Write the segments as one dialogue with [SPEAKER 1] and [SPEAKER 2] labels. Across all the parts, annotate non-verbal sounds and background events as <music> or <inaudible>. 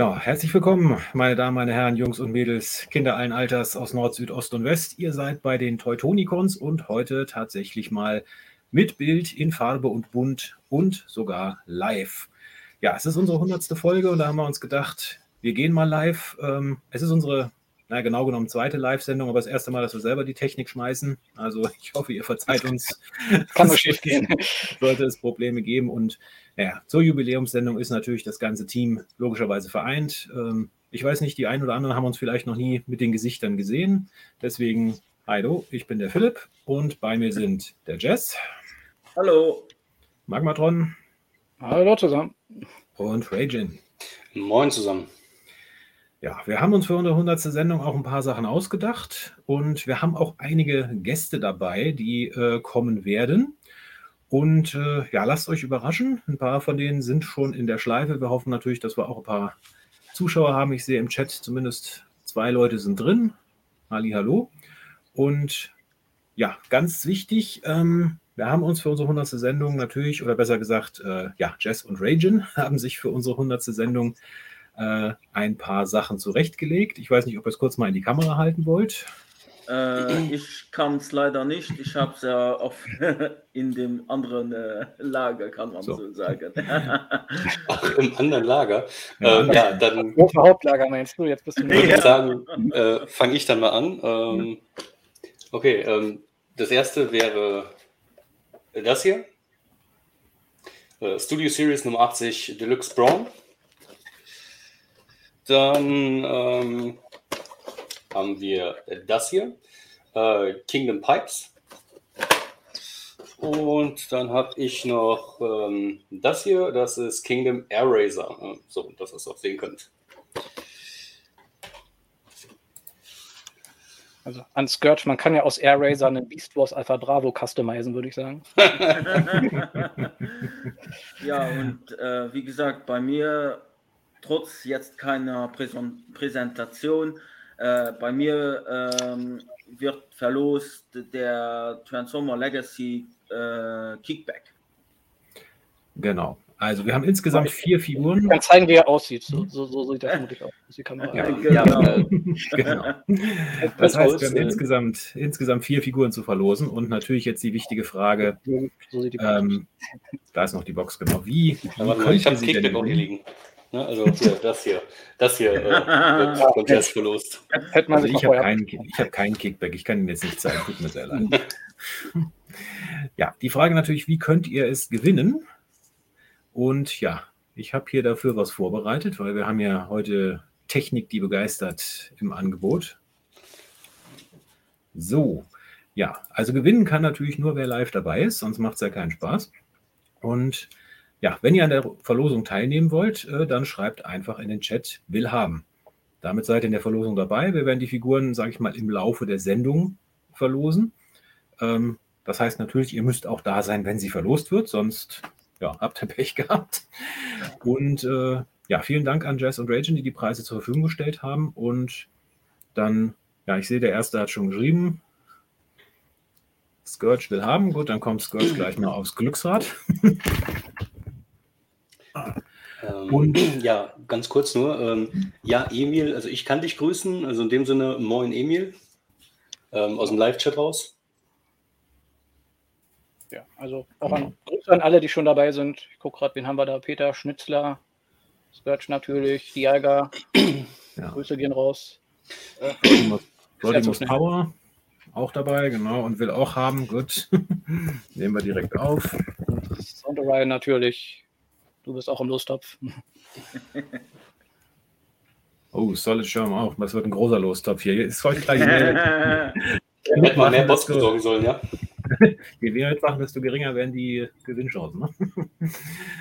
[SPEAKER 1] Ja, herzlich willkommen, meine Damen, meine Herren, Jungs und Mädels, Kinder allen Alters aus Nord, Süd, Ost und West. Ihr seid bei den Teutonicons und heute tatsächlich mal mit Bild in Farbe und Bunt und sogar live. Ja, es ist unsere hundertste Folge und da haben wir uns gedacht, wir gehen mal live. Ähm, es ist unsere, na genau genommen, zweite Live-Sendung, aber das erste Mal, dass wir selber die Technik schmeißen. Also ich hoffe, ihr verzeiht uns.
[SPEAKER 2] Kann nur schief gehen. <laughs>
[SPEAKER 1] Sollte es Probleme geben und ja, zur Jubiläumssendung ist natürlich das ganze Team logischerweise vereint. Ähm, ich weiß nicht, die einen oder anderen haben uns vielleicht noch nie mit den Gesichtern gesehen. Deswegen, hallo, ich bin der Philipp und bei mir sind der Jess.
[SPEAKER 3] Hallo.
[SPEAKER 1] Magmatron.
[SPEAKER 2] Hallo zusammen.
[SPEAKER 1] Und Ragin.
[SPEAKER 4] Moin zusammen.
[SPEAKER 1] Ja, wir haben uns für unsere 100. Sendung auch ein paar Sachen ausgedacht und wir haben auch einige Gäste dabei, die äh, kommen werden. Und äh, ja, lasst euch überraschen. Ein paar von denen sind schon in der Schleife. Wir hoffen natürlich, dass wir auch ein paar Zuschauer haben. Ich sehe im Chat zumindest zwei Leute sind drin. Ali, hallo. Und ja, ganz wichtig, ähm, wir haben uns für unsere 100. Sendung natürlich, oder besser gesagt, äh, ja, Jess und Ragin <laughs> haben sich für unsere 100. Sendung äh, ein paar Sachen zurechtgelegt. Ich weiß nicht, ob ihr es kurz mal in die Kamera halten wollt.
[SPEAKER 3] Äh, ich kann es leider nicht. Ich habe es ja auf, <laughs> in dem anderen äh, Lager, kann man so, so sagen. <laughs> <laughs>
[SPEAKER 4] Ach, im anderen Lager? Ja, ähm, ja dann.
[SPEAKER 2] Hauptlager meinst du? Jetzt bist du
[SPEAKER 4] Würde ich sagen, äh, fange ich dann mal an. Ähm, okay, ähm, das erste wäre das hier. Äh, Studio Series Nummer 80 Deluxe Brown. Dann ähm, haben wir das hier, äh, Kingdom Pipes. Und dann habe ich noch ähm, das hier, das ist Kingdom Eraser. So, dass ihr es auch sehen könnt.
[SPEAKER 2] Also an Scourge, man kann ja aus Air Racer einen Beast Wars Alpha Bravo customizen, würde ich sagen. <laughs>
[SPEAKER 3] ja, und äh, wie gesagt, bei mir, trotz jetzt keiner Präsen Präsentation, äh, bei mir ähm, wird verlost der Transformer Legacy äh, Kickback.
[SPEAKER 1] Genau. Also wir haben insgesamt vier Figuren. Ich
[SPEAKER 2] kann zeigen, wie er aussieht. So, so, so sieht er vermutlich aus. Die Kamera. Ja,
[SPEAKER 1] genau. genau. <laughs> Das heißt, wir haben insgesamt, insgesamt vier Figuren zu verlosen und natürlich jetzt die wichtige Frage. So ähm, da ist noch die Box, genau. Wie?
[SPEAKER 4] wie ich habe Kickback auch hier liegen. Ne? Also hier, das hier, das hier äh, <laughs> wird Contest verlost.
[SPEAKER 1] Also ich habe keinen, hab keinen Kickback, ich kann Ihnen jetzt nicht zeigen, tut mir sehr leid. ja, die Frage natürlich, wie könnt ihr es gewinnen? Und ja, ich habe hier dafür was vorbereitet, weil wir haben ja heute Technik, die begeistert im Angebot. So, ja, also gewinnen kann natürlich nur, wer live dabei ist, sonst macht es ja keinen Spaß. Und ja, wenn ihr an der Verlosung teilnehmen wollt, äh, dann schreibt einfach in den Chat will haben. Damit seid ihr in der Verlosung dabei. Wir werden die Figuren, sage ich mal, im Laufe der Sendung verlosen. Ähm, das heißt natürlich, ihr müsst auch da sein, wenn sie verlost wird, sonst ja, habt ihr Pech gehabt. Und äh, ja, vielen Dank an Jess und Ragin, die die Preise zur Verfügung gestellt haben. Und dann, ja, ich sehe, der erste hat schon geschrieben. Scourge will haben. Gut, dann kommt Scourge gleich mal aufs Glücksrad. <laughs>
[SPEAKER 4] Ähm, und <clears throat> ja, ganz kurz nur. Ähm, ja, Emil, also ich kann dich grüßen. Also in dem Sinne, moin Emil. Ähm, aus dem Live-Chat raus.
[SPEAKER 2] Ja, also auch an, Grüße an alle, die schon dabei sind. Ich gucke gerade, wen haben wir da? Peter Schnitzler, Skirch natürlich, Diaga. Ja. Grüße gehen raus.
[SPEAKER 1] Äh, Rodimus Power auch dabei, genau, und will auch haben. Gut. <laughs> Nehmen wir direkt auf.
[SPEAKER 2] Sonderine natürlich. Du bist auch im Lostopf. <laughs>
[SPEAKER 1] Oh, Solid Sherm auch. Das wird ein großer Lostopf hier. Ist heute gleich
[SPEAKER 4] Hätte <laughs> man mehr Bots besorgen sollen, ja.
[SPEAKER 1] Je mehr mitmachen, desto geringer werden die Gewinnchancen. Ne? <laughs>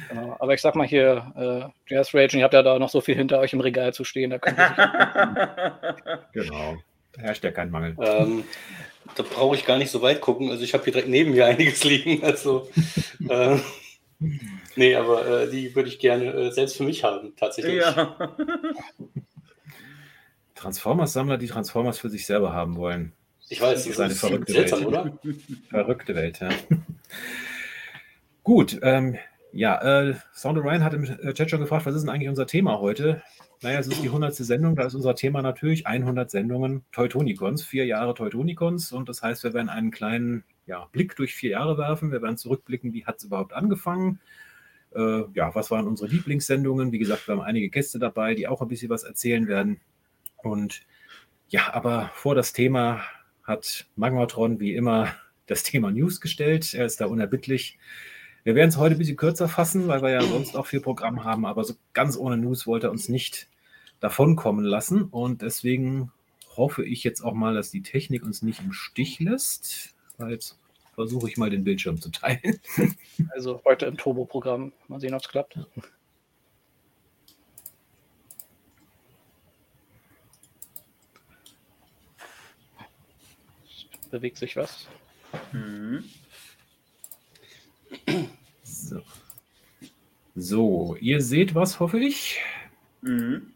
[SPEAKER 2] Genau, aber ich sag mal hier, äh, Jazz Rage, ihr habt ja da noch so viel hinter euch im Regal zu stehen. Da könnt
[SPEAKER 1] ihr genau, da herrscht ja kein Mangel.
[SPEAKER 4] Ähm, da brauche ich gar nicht so weit gucken. Also ich habe hier direkt neben mir einiges liegen. Also äh, Nee, aber äh, die würde ich gerne äh, selbst für mich haben, tatsächlich. Ja. <laughs>
[SPEAKER 1] Transformers-Sammler, die Transformers für sich selber haben wollen.
[SPEAKER 4] Ich weiß, das ist eine verrückte seltsam, Welt. oder?
[SPEAKER 1] Verrückte Welt, ja. <laughs> Gut, ähm, ja, äh, Sound Ryan hat im äh, Chat schon gefragt, was ist denn eigentlich unser Thema heute? Naja, es ist die 100. Sendung, da ist unser Thema natürlich 100 Sendungen Teutonicons, vier Jahre Teutonicons und das heißt, wir werden einen kleinen ja, Blick durch vier Jahre werfen, wir werden zurückblicken, wie hat es überhaupt angefangen, äh, ja, was waren unsere Lieblingssendungen, wie gesagt, wir haben einige Gäste dabei, die auch ein bisschen was erzählen werden und ja, aber vor das Thema hat Magmatron wie immer <laughs> das Thema News gestellt, er ist da unerbittlich. Wir werden es heute ein bisschen kürzer fassen, weil wir ja sonst auch viel Programm haben, aber so ganz ohne News wollte er uns nicht davonkommen lassen. Und deswegen hoffe ich jetzt auch mal, dass die Technik uns nicht im Stich lässt. Jetzt versuche ich mal den Bildschirm zu teilen. <laughs>
[SPEAKER 2] Also heute im Turbo-Programm. Mal sehen, ob es klappt. Bewegt sich was. Mhm.
[SPEAKER 1] So. so, ihr seht was, hoffe ich. Mhm.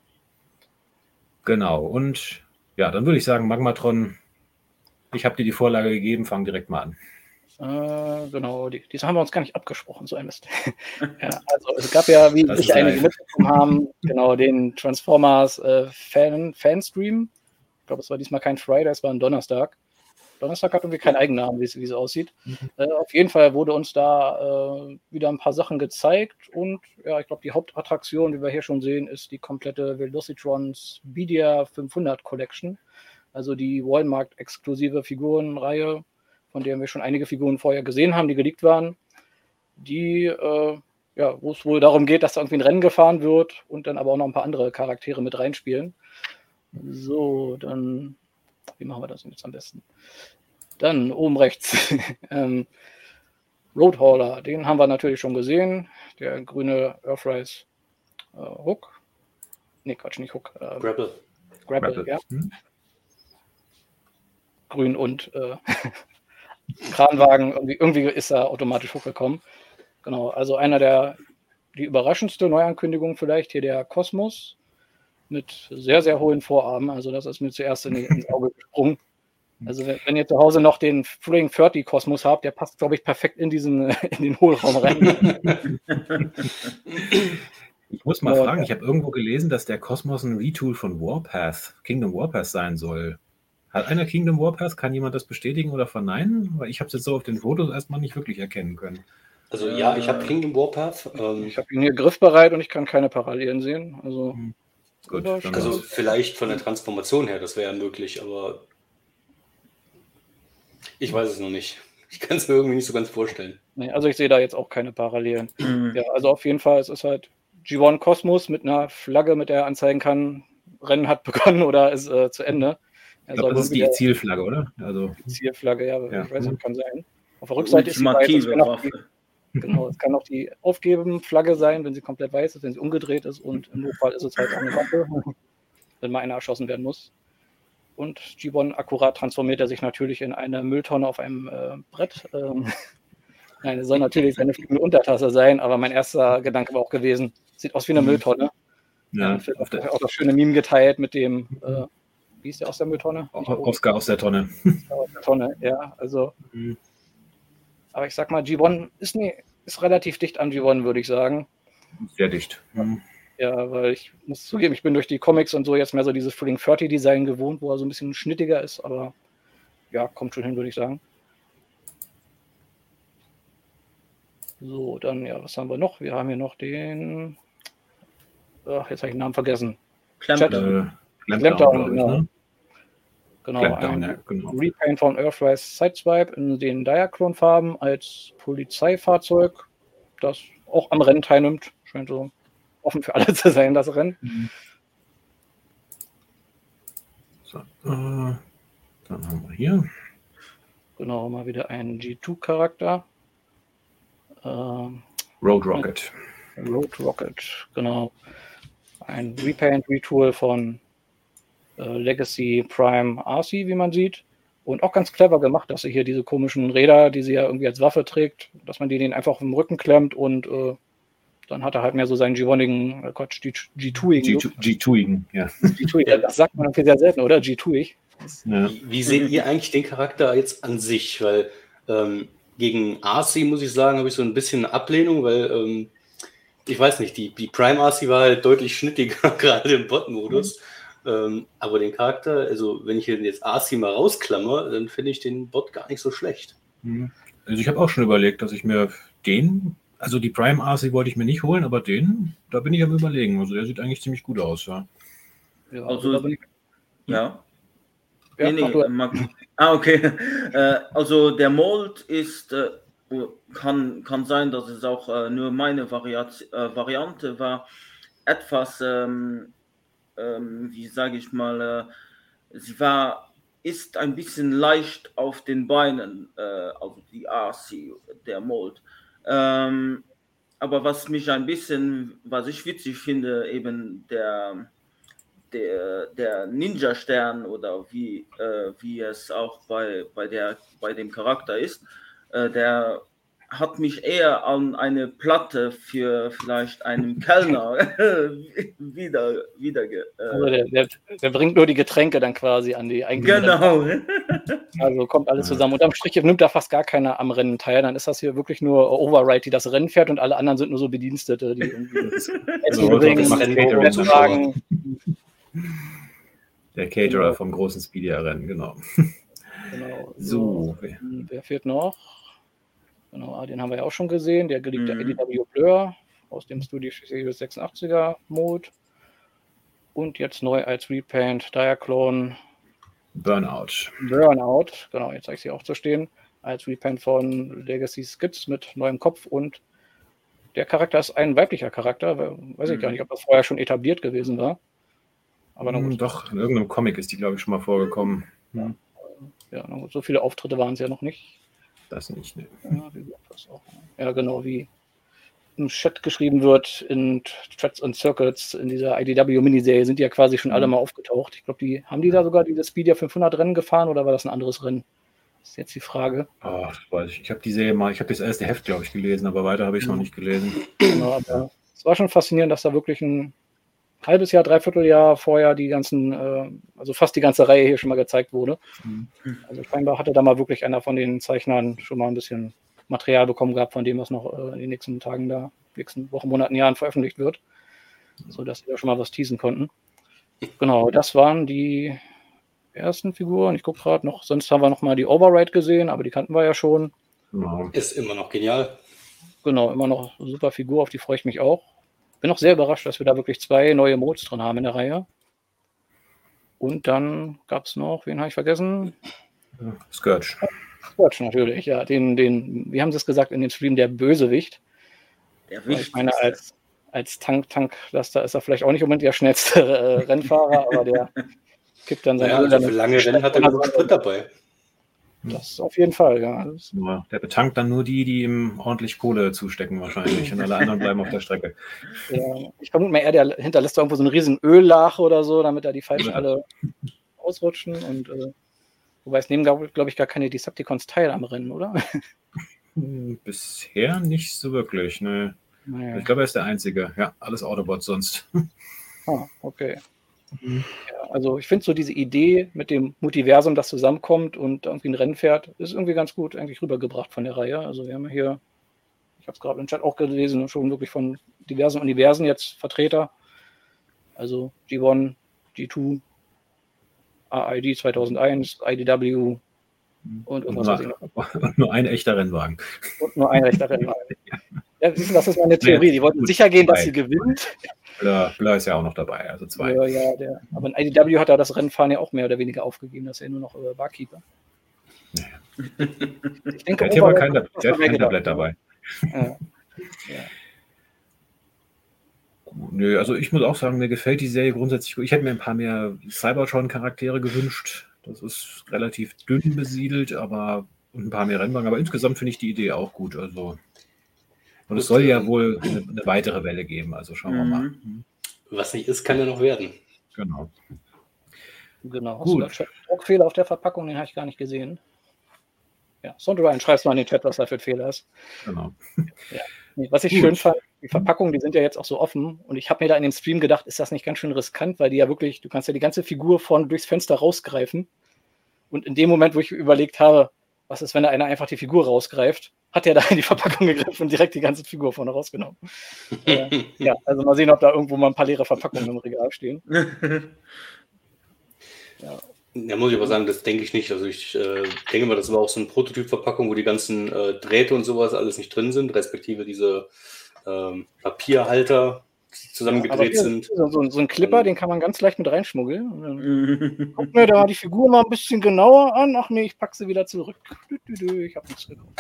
[SPEAKER 1] Genau, und ja, dann würde ich sagen, Magmatron, ich habe dir die Vorlage gegeben, fang direkt mal an.
[SPEAKER 2] Äh, genau, die, diese haben wir uns gar nicht abgesprochen, so ein Mist. <laughs> ja, also es gab ja, wie sich einige mitbekommen haben, genau den Transformers äh, Fan, Fanstream. Ich glaube, es war diesmal kein Friday, es war ein Donnerstag. Donnerstag hat irgendwie keinen Eigennamen, wie es, wie es aussieht. Mhm. Äh, auf jeden Fall wurde uns da äh, wieder ein paar Sachen gezeigt und ja, ich glaube, die Hauptattraktion, wie wir hier schon sehen, ist die komplette Velocitrons Bidia 500 Collection. Also die Walmart-exklusive Figurenreihe, von der wir schon einige Figuren vorher gesehen haben, die geleakt waren. Die, äh, ja, wo es wohl darum geht, dass da irgendwie ein Rennen gefahren wird und dann aber auch noch ein paar andere Charaktere mit reinspielen. So, dann wie machen wir das jetzt am besten? Dann oben rechts. <laughs> ähm, Roadhauler, den haben wir natürlich schon gesehen. Der grüne Earthrise äh, Hook. Ne, Quatsch, nicht Hook. Äh, Grapple. Grapple, Grapple. ja. Hm. Grün und äh, Kranwagen. Irgendwie, irgendwie ist da automatisch hochgekommen. Genau, also einer der die überraschendste Neuankündigung vielleicht hier der Kosmos mit sehr, sehr hohen Vorarmen. Also das ist mir zuerst in, ins Auge gesprungen. Also wenn, wenn, ihr zu Hause noch den Fling 30 Kosmos habt, der passt, glaube ich, perfekt in diesen in den Hohlraum rein.
[SPEAKER 1] Ich muss mal fragen, ich habe irgendwo gelesen, dass der Kosmos ein Retool von Warpath, Kingdom Warpath sein soll. Hat einer Kingdom Warpath? Kann jemand das bestätigen oder verneinen? Weil ich habe es jetzt so auf den Fotos erstmal nicht wirklich erkennen können.
[SPEAKER 4] Also ja, ich habe Kingdom Warpath.
[SPEAKER 2] Ähm, ich habe ihn hier griffbereit und ich kann keine Parallelen sehen. Also hm.
[SPEAKER 4] Gut, also vielleicht von der Transformation her, das wäre ja möglich, aber ich weiß es noch nicht. Ich kann es mir irgendwie nicht so ganz vorstellen.
[SPEAKER 2] Nee, also ich sehe da jetzt auch keine Parallelen. Mhm. Ja, also auf jeden Fall, es ist halt G1 Cosmos mit einer Flagge, mit der er anzeigen kann, Rennen hat begonnen oder ist äh, zu Ende.
[SPEAKER 1] Ich glaube, das ist die Zielflagge, oder?
[SPEAKER 2] Also, die Zielflagge, ja, ja. ich weiß nicht, kann sein. Auf der Rückseite ist die Waffe. Genau, es kann auch die Aufgeben-Flagge sein, wenn sie komplett weiß ist, wenn sie umgedreht ist und im Notfall ist es halt auch eine Waffe, <laughs> wenn mal einer erschossen werden muss. Und Gibbon akkurat transformiert er sich natürlich in eine Mülltonne auf einem äh, Brett. Ähm, <laughs> Nein, es soll natürlich seine fliegende Untertasse sein, aber mein erster Gedanke war auch gewesen, sieht aus wie eine mhm. Mülltonne. Ja, ja auf der, auch das schöne Meme geteilt mit dem, äh, wie ist der aus der Mülltonne?
[SPEAKER 1] Oscar aus der Tonne.
[SPEAKER 2] Aus der Tonne, ja, also. Mhm. Aber ich sag mal, G1 ist, nie, ist relativ dicht an G1, würde ich sagen.
[SPEAKER 1] Sehr dicht.
[SPEAKER 2] Mhm. Ja, weil ich muss zugeben, ich bin durch die Comics und so jetzt mehr so dieses Fling 30 Design gewohnt, wo er so ein bisschen schnittiger ist, aber ja, kommt schon hin, würde ich sagen. So, dann, ja, was haben wir noch? Wir haben hier noch den. Ach, jetzt habe ich den Namen vergessen.
[SPEAKER 1] Clampdown. Äh, Clampdown,
[SPEAKER 2] genau. Ne? Genau, ein ja, genau. Repaint von Earthrise Sideswipe in den Diaclone-Farben als Polizeifahrzeug, das auch am Rennen teilnimmt. Scheint so offen für alle <laughs> zu sein, das Rennen. Mhm.
[SPEAKER 1] So, äh, dann haben wir hier.
[SPEAKER 2] Genau, mal wieder ein G2-Charakter.
[SPEAKER 1] Ähm, Road Rocket.
[SPEAKER 2] Road Rocket, genau. Ein Repaint-Retool von Legacy Prime RC, wie man sieht. Und auch ganz clever gemacht, dass sie hier diese komischen Räder, die sie ja irgendwie als Waffe trägt, dass man die den einfach im Rücken klemmt und äh, dann hat er halt mehr so seinen G1igen, äh Gott, G2igen.
[SPEAKER 1] G2igen, ja. G2
[SPEAKER 2] das sagt man irgendwie sehr selten, oder? G2ig.
[SPEAKER 4] Ja. Wie, seht ihr eigentlich den Charakter jetzt an sich? Weil ähm, gegen RC, muss ich sagen, habe ich so ein bisschen eine Ablehnung, weil ähm, ich weiß nicht, die, die Prime RC war halt deutlich schnittiger, <laughs> gerade im Bot-Modus. Mhm. Ähm, aber den Charakter, also wenn ich jetzt RC mal rausklammer, dann finde ich den Bot gar nicht so schlecht.
[SPEAKER 1] Mhm. Also ich habe auch schon überlegt, dass ich mir den, also die Prime RC wollte ich mir nicht holen, aber den, da bin ich am überlegen. Also der sieht eigentlich ziemlich gut aus, ja.
[SPEAKER 3] Ja, also, also ich, ja. ja. Nee, nee, ah, okay. <laughs> Äh, also der Mold ist, äh, kann, kann sein, dass es auch äh, nur meine Variat, äh, Variante war. Etwas, ähm, ähm, wie sage ich mal, äh, sie war ist ein bisschen leicht auf den Beinen, äh, also die RC, der Mold. Ähm, aber was mich ein bisschen, was ich witzig finde, eben der, der, der Ninja-Stern oder wie, äh, wie es auch bei, bei, der, bei dem Charakter ist, äh, der hat mich eher an eine Platte für vielleicht einen Kellner <laughs> wieder, wieder
[SPEAKER 2] äh also der, der, der, bringt nur die Getränke dann quasi an die
[SPEAKER 3] eigentliche Genau.
[SPEAKER 2] Also kommt alles zusammen. Unterm Strich nimmt da fast gar keiner am Rennen teil. Dann ist das hier wirklich nur Override, die das Rennen fährt und alle anderen sind nur so Bedienstete, die irgendwie <laughs>
[SPEAKER 1] also, bringen, Rennen Der Caterer vom großen Speedier-Rennen, genau.
[SPEAKER 2] Genau. So. Wer fehlt noch? Genau, ah, den haben wir ja auch schon gesehen. Der geliebte mhm. EDW Blur aus dem Studio Series 86er Mode. Und jetzt neu als Repaint Diaclone.
[SPEAKER 1] Burnout.
[SPEAKER 2] Burnout, genau, jetzt zeige ich sie auch zu stehen. Als Repaint von Legacy Skits mit neuem Kopf und der Charakter ist ein weiblicher Charakter. Weiß ich mhm. gar nicht, ob das vorher schon etabliert gewesen war.
[SPEAKER 1] Aber mm, doch, in irgendeinem Comic ist die, glaube ich, schon mal vorgekommen.
[SPEAKER 2] Ja, ja so viele Auftritte waren es ja noch nicht.
[SPEAKER 1] Das nicht, ne.
[SPEAKER 2] Ja, genau, wie im Chat geschrieben wird in Threads und Circuits in dieser IDW-Miniserie sind die ja quasi schon alle mhm. mal aufgetaucht. Ich glaube, die haben die da sogar diese Speedia 500 Rennen gefahren oder war das ein anderes Rennen? Das ist jetzt die Frage.
[SPEAKER 1] Oh, weiß ich. Ich habe die Serie mal, ich habe das erste Heft, glaube ich, gelesen, aber weiter habe ich es mhm. noch nicht gelesen. Genau,
[SPEAKER 2] aber es war schon faszinierend, dass da wirklich ein halbes Jahr, dreiviertel Jahr vorher die ganzen, äh, also fast die ganze Reihe hier schon mal gezeigt wurde. Mhm. Also scheinbar hatte da mal wirklich einer von den Zeichnern schon mal ein bisschen Material bekommen gehabt, von dem was noch äh, in den nächsten Tagen da, nächsten Wochen, Monaten, Jahren veröffentlicht wird. Sodass sie da schon mal was teasen konnten. Genau, das waren die ersten Figuren. Ich gucke gerade noch, sonst haben wir noch mal die Override gesehen, aber die kannten wir ja schon.
[SPEAKER 4] Genau. Ist immer noch genial.
[SPEAKER 2] Genau, immer noch eine super Figur, auf die freue ich mich auch bin auch sehr überrascht, dass wir da wirklich zwei neue Modes drin haben in der Reihe. Und dann gab es noch, wen habe ich vergessen?
[SPEAKER 1] Scourge.
[SPEAKER 2] Scourge natürlich, ja. Den, den, wie haben sie es gesagt in dem Stream, der Bösewicht. Der Wichtigste. Ich meine, als, als Tank, Tanklaster ist er vielleicht auch nicht unbedingt der schnellste äh, Rennfahrer, aber der <laughs> kippt dann seine
[SPEAKER 4] ja, also für lange Rennen hat er genug Sprit dabei.
[SPEAKER 2] Das auf jeden Fall, ja.
[SPEAKER 1] ja. Der betankt dann nur die, die ihm ordentlich Kohle zustecken wahrscheinlich und alle anderen bleiben auf der Strecke.
[SPEAKER 2] Ja, ich vermute mal eher, der hinterlässt irgendwo so eine riesen Öllache oder so, damit da die Falschen ja. alle ausrutschen und äh, wobei es nehmen, glaube glaub ich, gar keine Decepticons teil am Rennen, oder?
[SPEAKER 1] Hm, bisher nicht so wirklich, ne. Naja. Ich glaube, er ist der Einzige. Ja, alles Autobots sonst.
[SPEAKER 2] Ah, okay. Mhm. Ja, also ich finde so diese Idee mit dem Multiversum, das zusammenkommt und irgendwie ein Rennen fährt, ist irgendwie ganz gut eigentlich rübergebracht von der Reihe. Also wir haben hier, ich habe es gerade im Chat auch gelesen, schon wirklich von diversen Universen jetzt Vertreter. Also G1, G2, AID 2001, IDW
[SPEAKER 1] und irgendwas. <laughs> Und nur ein echter Rennwagen.
[SPEAKER 2] Und nur ein echter Rennwagen. <laughs> ja, das ist meine Theorie. Die wollten sicher gehen, dass sie gewinnt.
[SPEAKER 1] Blur, Blur ist ja auch noch dabei, also zwei.
[SPEAKER 2] Ja, ja, der, aber in IDW hat er das Rennfahren ja auch mehr oder weniger aufgegeben, dass er nur noch äh, Barkeeper.
[SPEAKER 1] Ja. Ich denke, der war kein, der hat kein Tablett dabei. Ja. ja. Nö, also ich muss auch sagen, mir gefällt die Serie grundsätzlich gut. Ich hätte mir ein paar mehr Cybertron-Charaktere gewünscht. Das ist relativ dünn besiedelt, aber und ein paar mehr Rennwagen. Aber insgesamt finde ich die Idee auch gut. Also und es soll ja wohl eine, eine, weitere Welle geben, also schauen wir mal. Mhm.
[SPEAKER 4] Was nicht ist, kann ja noch werden.
[SPEAKER 1] Genau.
[SPEAKER 2] Genau. Gut. Druckfehler auf der Verpackung, den habe ich gar nicht gesehen. Ja, Sonderian, schreibst mal in den Chat, was da für ein Fehler ist. Genau. Ja. Was ich Gut. schön fand, die Verpackungen, die sind ja jetzt auch so offen. Und ich habe mir da in dem Stream gedacht, ist das nicht ganz schön riskant, weil die ja wirklich, du kannst ja die ganze Figur vorne durchs Fenster rausgreifen. Und in dem Moment, wo ich überlegt habe, was ist, wenn da einer einfach die Figur rausgreift? Hat er da in die Verpackung gegriffen und direkt die ganze Figur vorne rausgenommen. <laughs> äh, ja, also mal sehen, ob da irgendwo mal ein paar leere Verpackungen im Regal stehen. <laughs>
[SPEAKER 4] ja. Ja, muss ich aber sagen, das denke ich nicht. Also ich äh, denke mal, das war auch so eine Prototypverpackung, wo die ganzen äh, Drähte und sowas alles nicht drin sind, respektive diese ähm, Papierhalter zusammengedreht
[SPEAKER 2] ja,
[SPEAKER 4] sind.
[SPEAKER 2] So, so, ein Clipper, und, den kann man ganz leicht mit reinschmuggeln. Guck mir da die Figur mal ein bisschen genauer an. Ach nee, ich packe sie wieder zurück. Ich habe nichts genommen.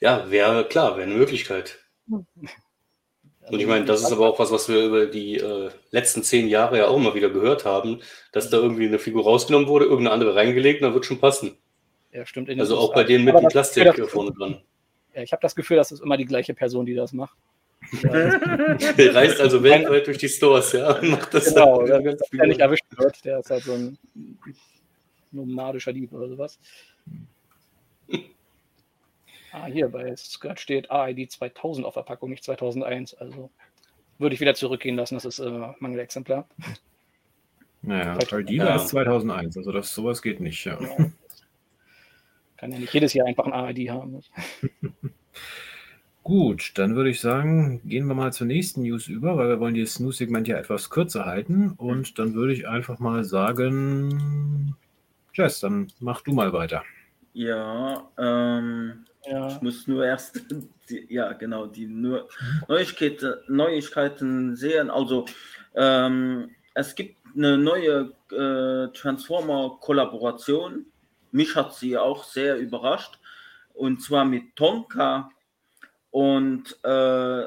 [SPEAKER 4] Ja, wäre klar, wäre eine Möglichkeit. Und ich meine, das ist aber auch was, was wir über die äh, letzten zehn Jahre ja auch immer wieder gehört haben, dass da irgendwie eine Figur rausgenommen wurde, irgendeine andere reingelegt, dann wird schon passen.
[SPEAKER 2] Ja, stimmt.
[SPEAKER 4] Also auch bei denen mit dem Plastik Gefühl, vorne dran.
[SPEAKER 2] Ja, ich habe das Gefühl, das ist immer die gleiche Person, die das macht. <laughs>
[SPEAKER 4] der reist also weltweit durch die Stores, ja, macht das
[SPEAKER 2] genau, dann, der, der nicht erwischt wird, der ist halt so ein nomadischer Dieb oder sowas. Ah, hier bei Skirt steht AID 2000 auf der Packung, nicht 2001. Also würde ich wieder zurückgehen lassen, das ist äh, Mangelexemplar.
[SPEAKER 1] Naja, ja. ist 2001, also das sowas geht nicht, ja. ja.
[SPEAKER 2] Kann ja nicht jedes Jahr einfach ein AID haben. <laughs>
[SPEAKER 1] Gut, dann würde ich sagen, gehen wir mal zur nächsten News über, weil wir wollen dieses News-Segment ja etwas kürzer halten. Und dann würde ich einfach mal sagen, Jess, dann mach du mal weiter.
[SPEAKER 3] Ja, ähm, ja. ich muss nur erst, <laughs> die, ja genau, die nur Neuigkeiten, Neuigkeiten sehen. Also ähm, es gibt eine neue äh, Transformer-Kollaboration. Mich hat sie auch sehr überrascht. Und zwar mit Tonka und äh,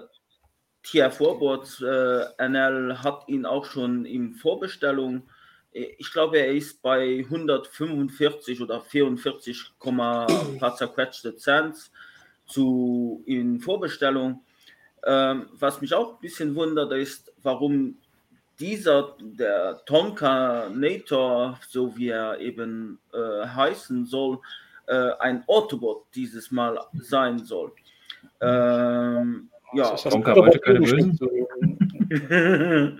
[SPEAKER 3] TF Forwards äh, NL hat ihn auch schon in Vorbestellung. Ich glaube, er ist bei 145 oder 44, <clears throat> paar zerquetschte Cents zu in Vorbestellung. Ähm, was mich auch ein bisschen wundert, ist, warum dieser, der Tonka Nator, so wie er eben äh, heißen soll, äh, ein Autobot dieses Mal sein soll. Ähm, ja,
[SPEAKER 1] Tonka wollte keine Bösen. <laughs>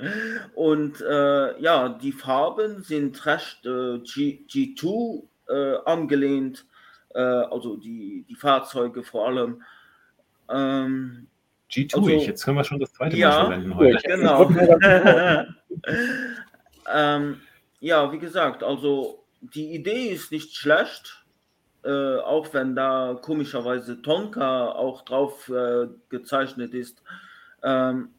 [SPEAKER 3] und äh, ja, die Farben sind recht äh, G, G2 äh, angelehnt, äh, also die, die Fahrzeuge vor allem. Ähm,
[SPEAKER 1] G2, also, ich. jetzt können wir schon das zweite
[SPEAKER 3] ja, Mal verwenden heute. Genau. <laughs> ähm, ja, wie gesagt, also die Idee ist nicht schlecht äh, auch wenn da komischerweise Tonka auch drauf äh, gezeichnet ist. Ähm,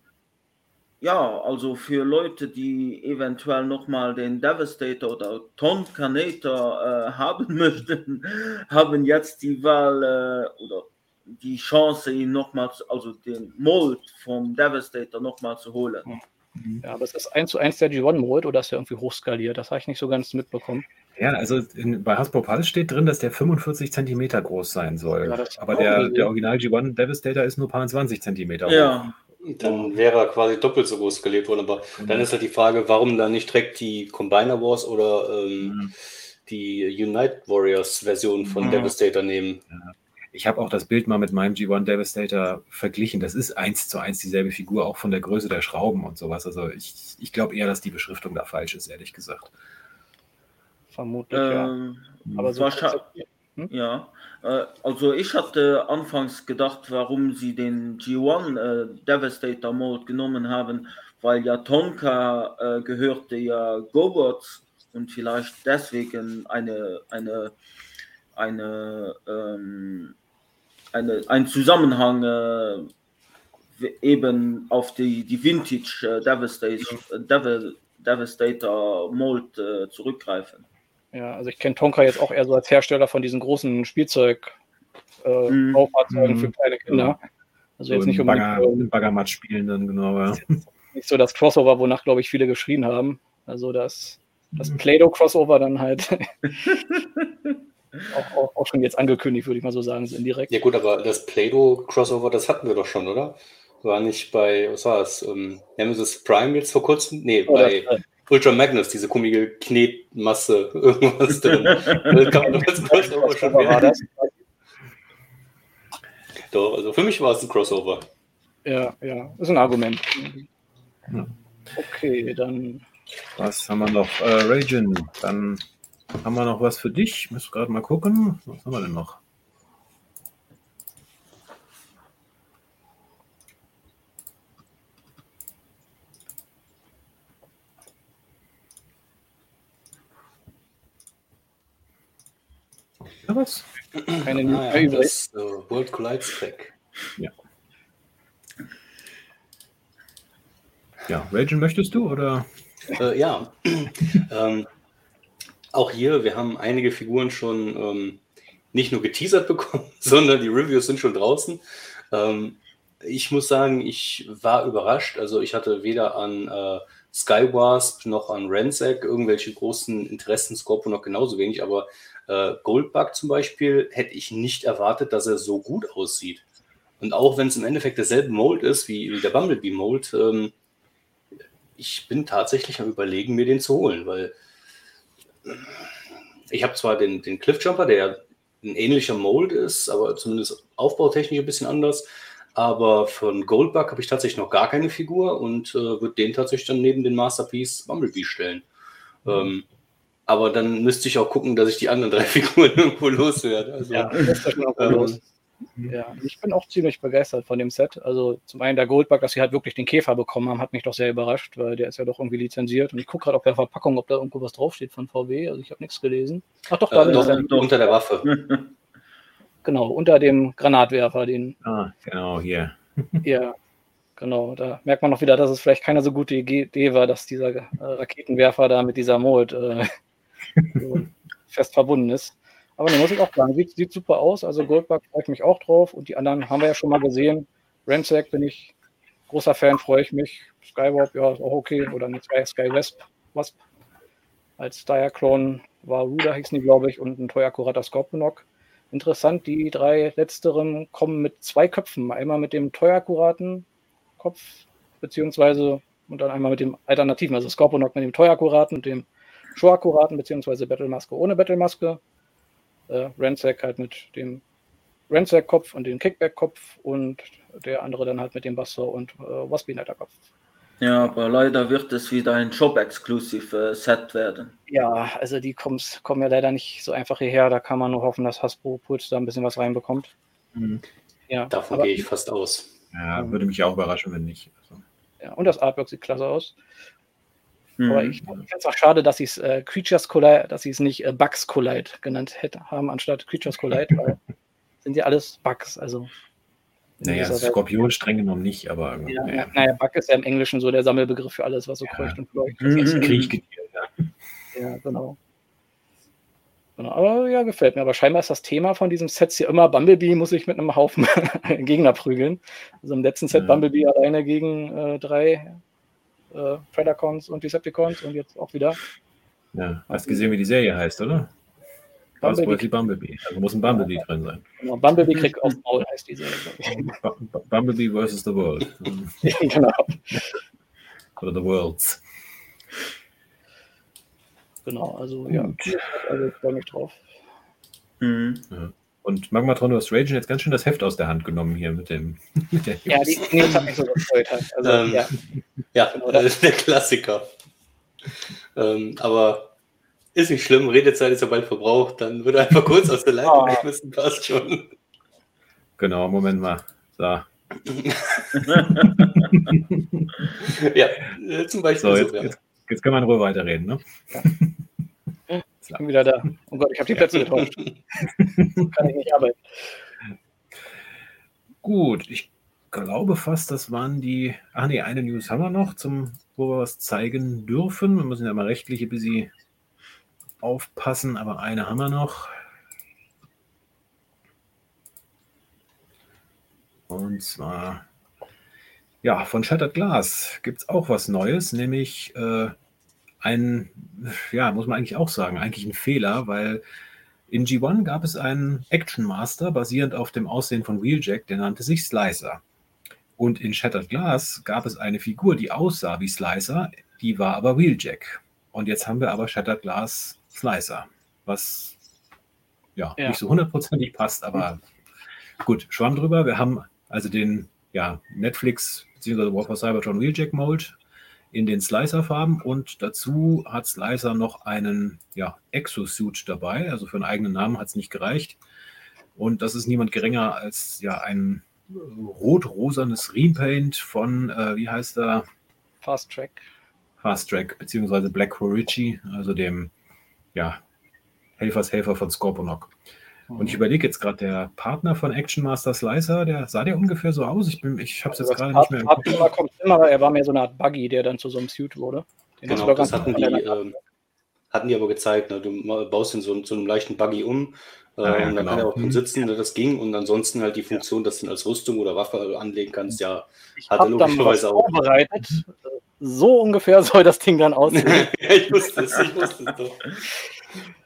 [SPEAKER 3] ja, also für Leute, die eventuell nochmal den Devastator oder Tonkanator äh, haben <laughs> möchten, haben jetzt die Wahl äh, oder die Chance, ihn nochmals, also den Mold vom Devastator nochmal zu holen.
[SPEAKER 2] Ja, aber es ist 1 zu 1 der G1-Mold oder ist der irgendwie hochskaliert? Das habe ich nicht so ganz mitbekommen.
[SPEAKER 1] Ja, also in, bei Hasbro Pulse steht drin, dass der 45 cm groß sein soll. Ja, Aber der, der Original G1 Devastator ist nur ein paar 20 cm
[SPEAKER 3] groß. Ja.
[SPEAKER 4] Dann wäre er quasi doppelt so groß gelebt worden. Aber mhm. dann ist halt die Frage, warum dann nicht direkt die Combiner Wars oder ähm, mhm. die Unite Warriors Version von mhm. Devastator nehmen.
[SPEAKER 1] Ja. Ich habe auch das Bild mal mit meinem G1 Devastator verglichen. Das ist eins zu eins dieselbe Figur, auch von der Größe der Schrauben und sowas. Also ich, ich glaube eher, dass die Beschriftung da falsch ist, ehrlich gesagt.
[SPEAKER 2] Vermutlich, ähm,
[SPEAKER 3] ja. Aber so hm? Ja, äh, also ich hatte anfangs gedacht, warum sie den G1 äh, Devastator Mode genommen haben, weil ja Tonka äh, gehörte ja Gobots und vielleicht deswegen eine, eine, eine, ähm, eine, ein Zusammenhang äh, eben auf die, die Vintage äh, Devastator, Dev Devastator Mold äh, zurückgreifen.
[SPEAKER 2] Ja, also ich kenne Tonka jetzt auch eher so als Hersteller von diesen großen Spielzeug äh, mhm. Baufahrzeugen mhm. für kleine Kinder. Also so jetzt nicht
[SPEAKER 1] unbedingt Bagger, ähm, Baggermatt spielen dann genau. Ja.
[SPEAKER 2] Nicht so das Crossover, wonach glaube ich viele geschrien haben. Also das, das mhm. Play-Doh Crossover dann halt <laughs> auch, auch, auch, schon jetzt angekündigt, würde ich mal so sagen, so indirekt.
[SPEAKER 4] Ja gut, aber das Play-Doh Crossover, das hatten wir doch schon, oder? War nicht bei, was war es? Ähm, Nemesis Prime jetzt vor kurzem? Nee, oh, bei das, Ultra Magnus, diese komische Knetmasse, <laughs> irgendwas drin. <laughs> das kann man das Crossover schon war das? Doch, also für mich war es ein Crossover.
[SPEAKER 2] Ja, ja, ist ein Argument. Okay, dann.
[SPEAKER 1] Was haben wir noch? Äh, Raging, dann haben wir noch was für dich? Ich muss gerade mal gucken. Was haben wir denn noch? Ja, was?
[SPEAKER 2] Keine
[SPEAKER 4] Ah, ja, das äh, World Collide Spec.
[SPEAKER 1] Ja. Ja, Ragen möchtest du oder?
[SPEAKER 4] Äh, ja. <clears throat> ähm, auch hier, wir haben einige Figuren schon ähm, nicht nur geteasert <laughs> bekommen, sondern die Reviews sind schon draußen. Ähm, ich muss sagen, ich war überrascht. Also ich hatte weder an äh, Skywasp noch an Ransack irgendwelche großen Interessen, Scorpio noch genauso wenig, aber äh, Goldbug zum Beispiel hätte ich nicht erwartet, dass er so gut aussieht. Und auch wenn es im Endeffekt derselbe Mold ist wie, wie der Bumblebee Mold, ähm, ich bin tatsächlich am überlegen, mir den zu holen, weil ich habe zwar den, den Cliffjumper, der ein ähnlicher Mold ist, aber zumindest aufbautechnisch ein bisschen anders. Aber von Goldbug habe ich tatsächlich noch gar keine Figur und äh, würde den tatsächlich dann neben den Masterpiece Bumblebee stellen. Mhm. Ähm, aber dann müsste ich auch gucken, dass ich die anderen drei <laughs> Figuren irgendwo loswerde. Also,
[SPEAKER 2] ja, das ist schon ähm, los. Ja, ich bin auch ziemlich begeistert von dem Set. Also zum einen der Goldbug, dass sie halt wirklich den Käfer bekommen haben, hat mich doch sehr überrascht, weil der ist ja doch irgendwie lizenziert. Und ich gucke gerade auf der Verpackung, ob da irgendwo was draufsteht von VW. Also ich habe nichts gelesen.
[SPEAKER 4] Ach doch, da äh, doch, doch unter der Waffe. <laughs>
[SPEAKER 2] Genau, unter dem Granatwerfer, den.
[SPEAKER 1] Ah, genau, hier. <laughs>
[SPEAKER 2] ja, genau. Da merkt man noch wieder, dass es vielleicht keine so gute Idee war, dass dieser äh, Raketenwerfer da mit dieser Mold äh, <laughs> so fest verbunden ist. Aber ne, muss ich auch sagen, sieht, sieht super aus. Also Goldbug freue ich mich auch drauf. Und die anderen haben wir ja schon mal gesehen. Ramsack bin ich großer Fan, freue ich mich. Skywarp, ja, ist auch okay. Oder eine Sky Wasp, Wasp. Als Diaclone war Ruder, die, glaube ich, und ein teuer akkurater Scorponok. Interessant, die drei letzteren kommen mit zwei Köpfen. Einmal mit dem teuer akkuraten Kopf, beziehungsweise und dann einmal mit dem Alternativen, also Scorponok mit dem teuer akkuraten und dem Show akkuraten, beziehungsweise Battlemaske ohne Battlemaske äh, Ransack halt mit dem Ransack-Kopf und dem Kickback-Kopf und der andere dann halt mit dem Buster und äh, Waspinator-Kopf.
[SPEAKER 3] Ja, aber leider wird es wieder ein Job-exklusiv Set werden.
[SPEAKER 2] Ja, also die kommst, kommen ja leider nicht so einfach hierher. Da kann man nur hoffen, dass Hasbro Puls da ein bisschen was reinbekommt.
[SPEAKER 4] Mhm. Ja, Davon gehe ich fast aus.
[SPEAKER 1] Ja, würde mich auch überraschen, wenn nicht. Also.
[SPEAKER 2] Ja, und das Artwork sieht klasse aus. Mhm. Aber ich, finde es auch schade, dass sie es äh, Creatures Collide, dass sie es nicht äh, Bugs Collide genannt hätte, haben, anstatt Creatures Collide, weil <laughs> sind ja alles Bugs. Also
[SPEAKER 1] naja, Skorpion streng genommen nicht, aber.
[SPEAKER 2] Ja, naja. naja, Bug ist ja im Englischen so der Sammelbegriff für alles, was so ja. kreucht und fleucht.
[SPEAKER 1] Mhm. Kriechgetier,
[SPEAKER 2] ja. Ja, genau. genau. Aber ja, gefällt mir. Aber scheinbar ist das Thema von diesem Set hier immer Bumblebee muss ich mit einem Haufen <laughs> Gegner prügeln. Also im letzten Set ja. Bumblebee alleine gegen äh, drei äh, Predacons und Decepticons und jetzt auch wieder.
[SPEAKER 1] Ja, hast gesehen, wie die Serie heißt, oder? Bumblebee. Bumblebee. Also muss ein Bumblebee ja, drin sein.
[SPEAKER 2] Genau, Bumblebee kriegt auf Maul, heißt die Serie.
[SPEAKER 1] Bumblebee versus the World. <laughs>
[SPEAKER 2] genau.
[SPEAKER 1] Oder The Worlds.
[SPEAKER 2] Genau, also ja, also ich freue mich drauf.
[SPEAKER 1] Mhm. Ja. Und Magmatron, du hast Ragen jetzt ganz schön das Heft aus der Hand genommen hier mit dem. <laughs>
[SPEAKER 2] Mit der ja, die News hat mich so gefreut. Also, ähm,
[SPEAKER 4] ja, ja genau, das ist <laughs> der Klassiker. ähm, aber ist nicht schlimm, Redezeit ist ja bald verbraucht, dann würde einfach kurz aus der Leitung oh. müssen, passt schon.
[SPEAKER 1] Genau, Moment mal. So. <laughs>
[SPEAKER 4] ja, äh, zum Beispiel.
[SPEAKER 1] So, jetzt, jetzt, jetzt können wir in Ruhe weiterreden, ne? Ja.
[SPEAKER 2] Ich bin wieder da. Oh Gott, ich habe die Plätze getauscht. <laughs> Kann ich nicht arbeiten.
[SPEAKER 1] Gut, ich glaube fast, das waren die. Ach nee, eine News haben wir noch, zum, wo wir was zeigen dürfen. Wir müssen ja mal rechtliche bisschen aufpassen, aber eine haben wir noch. Und zwar, ja, von Shattered Glass gibt es auch was Neues, nämlich äh, ein, ja, muss man eigentlich auch sagen, eigentlich ein Fehler, weil in G1 gab es einen Action Master basierend auf dem Aussehen von Wheeljack, der nannte sich Slicer. Und in Shattered Glass gab es eine Figur, die aussah wie Slicer, die war aber Wheeljack. Und jetzt haben wir aber Shattered Glass Slicer, was ja, ja. nicht so hundertprozentig passt, aber gut, Schwamm drüber. Wir haben also den ja, Netflix bzw. War for Cybertron Wheeljack Mold in den Slicer-Farben und dazu hat Slicer noch einen ja, Exosuit dabei, also für einen eigenen Namen hat es nicht gereicht. Und das ist niemand geringer als ja ein rot-rosanes Repaint von, äh, wie heißt er?
[SPEAKER 2] Fast Track.
[SPEAKER 1] Fast Track, beziehungsweise Black Horichi, also dem ja, Helfershelfer von Scorponok. Und ich überlege jetzt gerade, der Partner von Action Master Slicer, der sah der ungefähr so aus? Ich, ich habe es jetzt gerade nicht mehr im
[SPEAKER 2] Kopf. Kommt immer, er war mehr so eine Art Buggy, der dann zu so einem Suit wurde.
[SPEAKER 4] Den genau, das hatten die, ähm, hatten die aber gezeigt. Ne? Du baust ihn so, so einem leichten Buggy um äh, ah, ja, und dann genau. kann er auch drin mhm. sitzen, ne? das ging. Und ansonsten halt die Funktion, dass du ihn als Rüstung oder Waffe anlegen kannst, ja,
[SPEAKER 2] ich hat er logischerweise auch. Vorbereitet. So ungefähr <laughs> soll das Ding dann <laughs> aussehen. ich wusste es, ich wusste es doch. <laughs>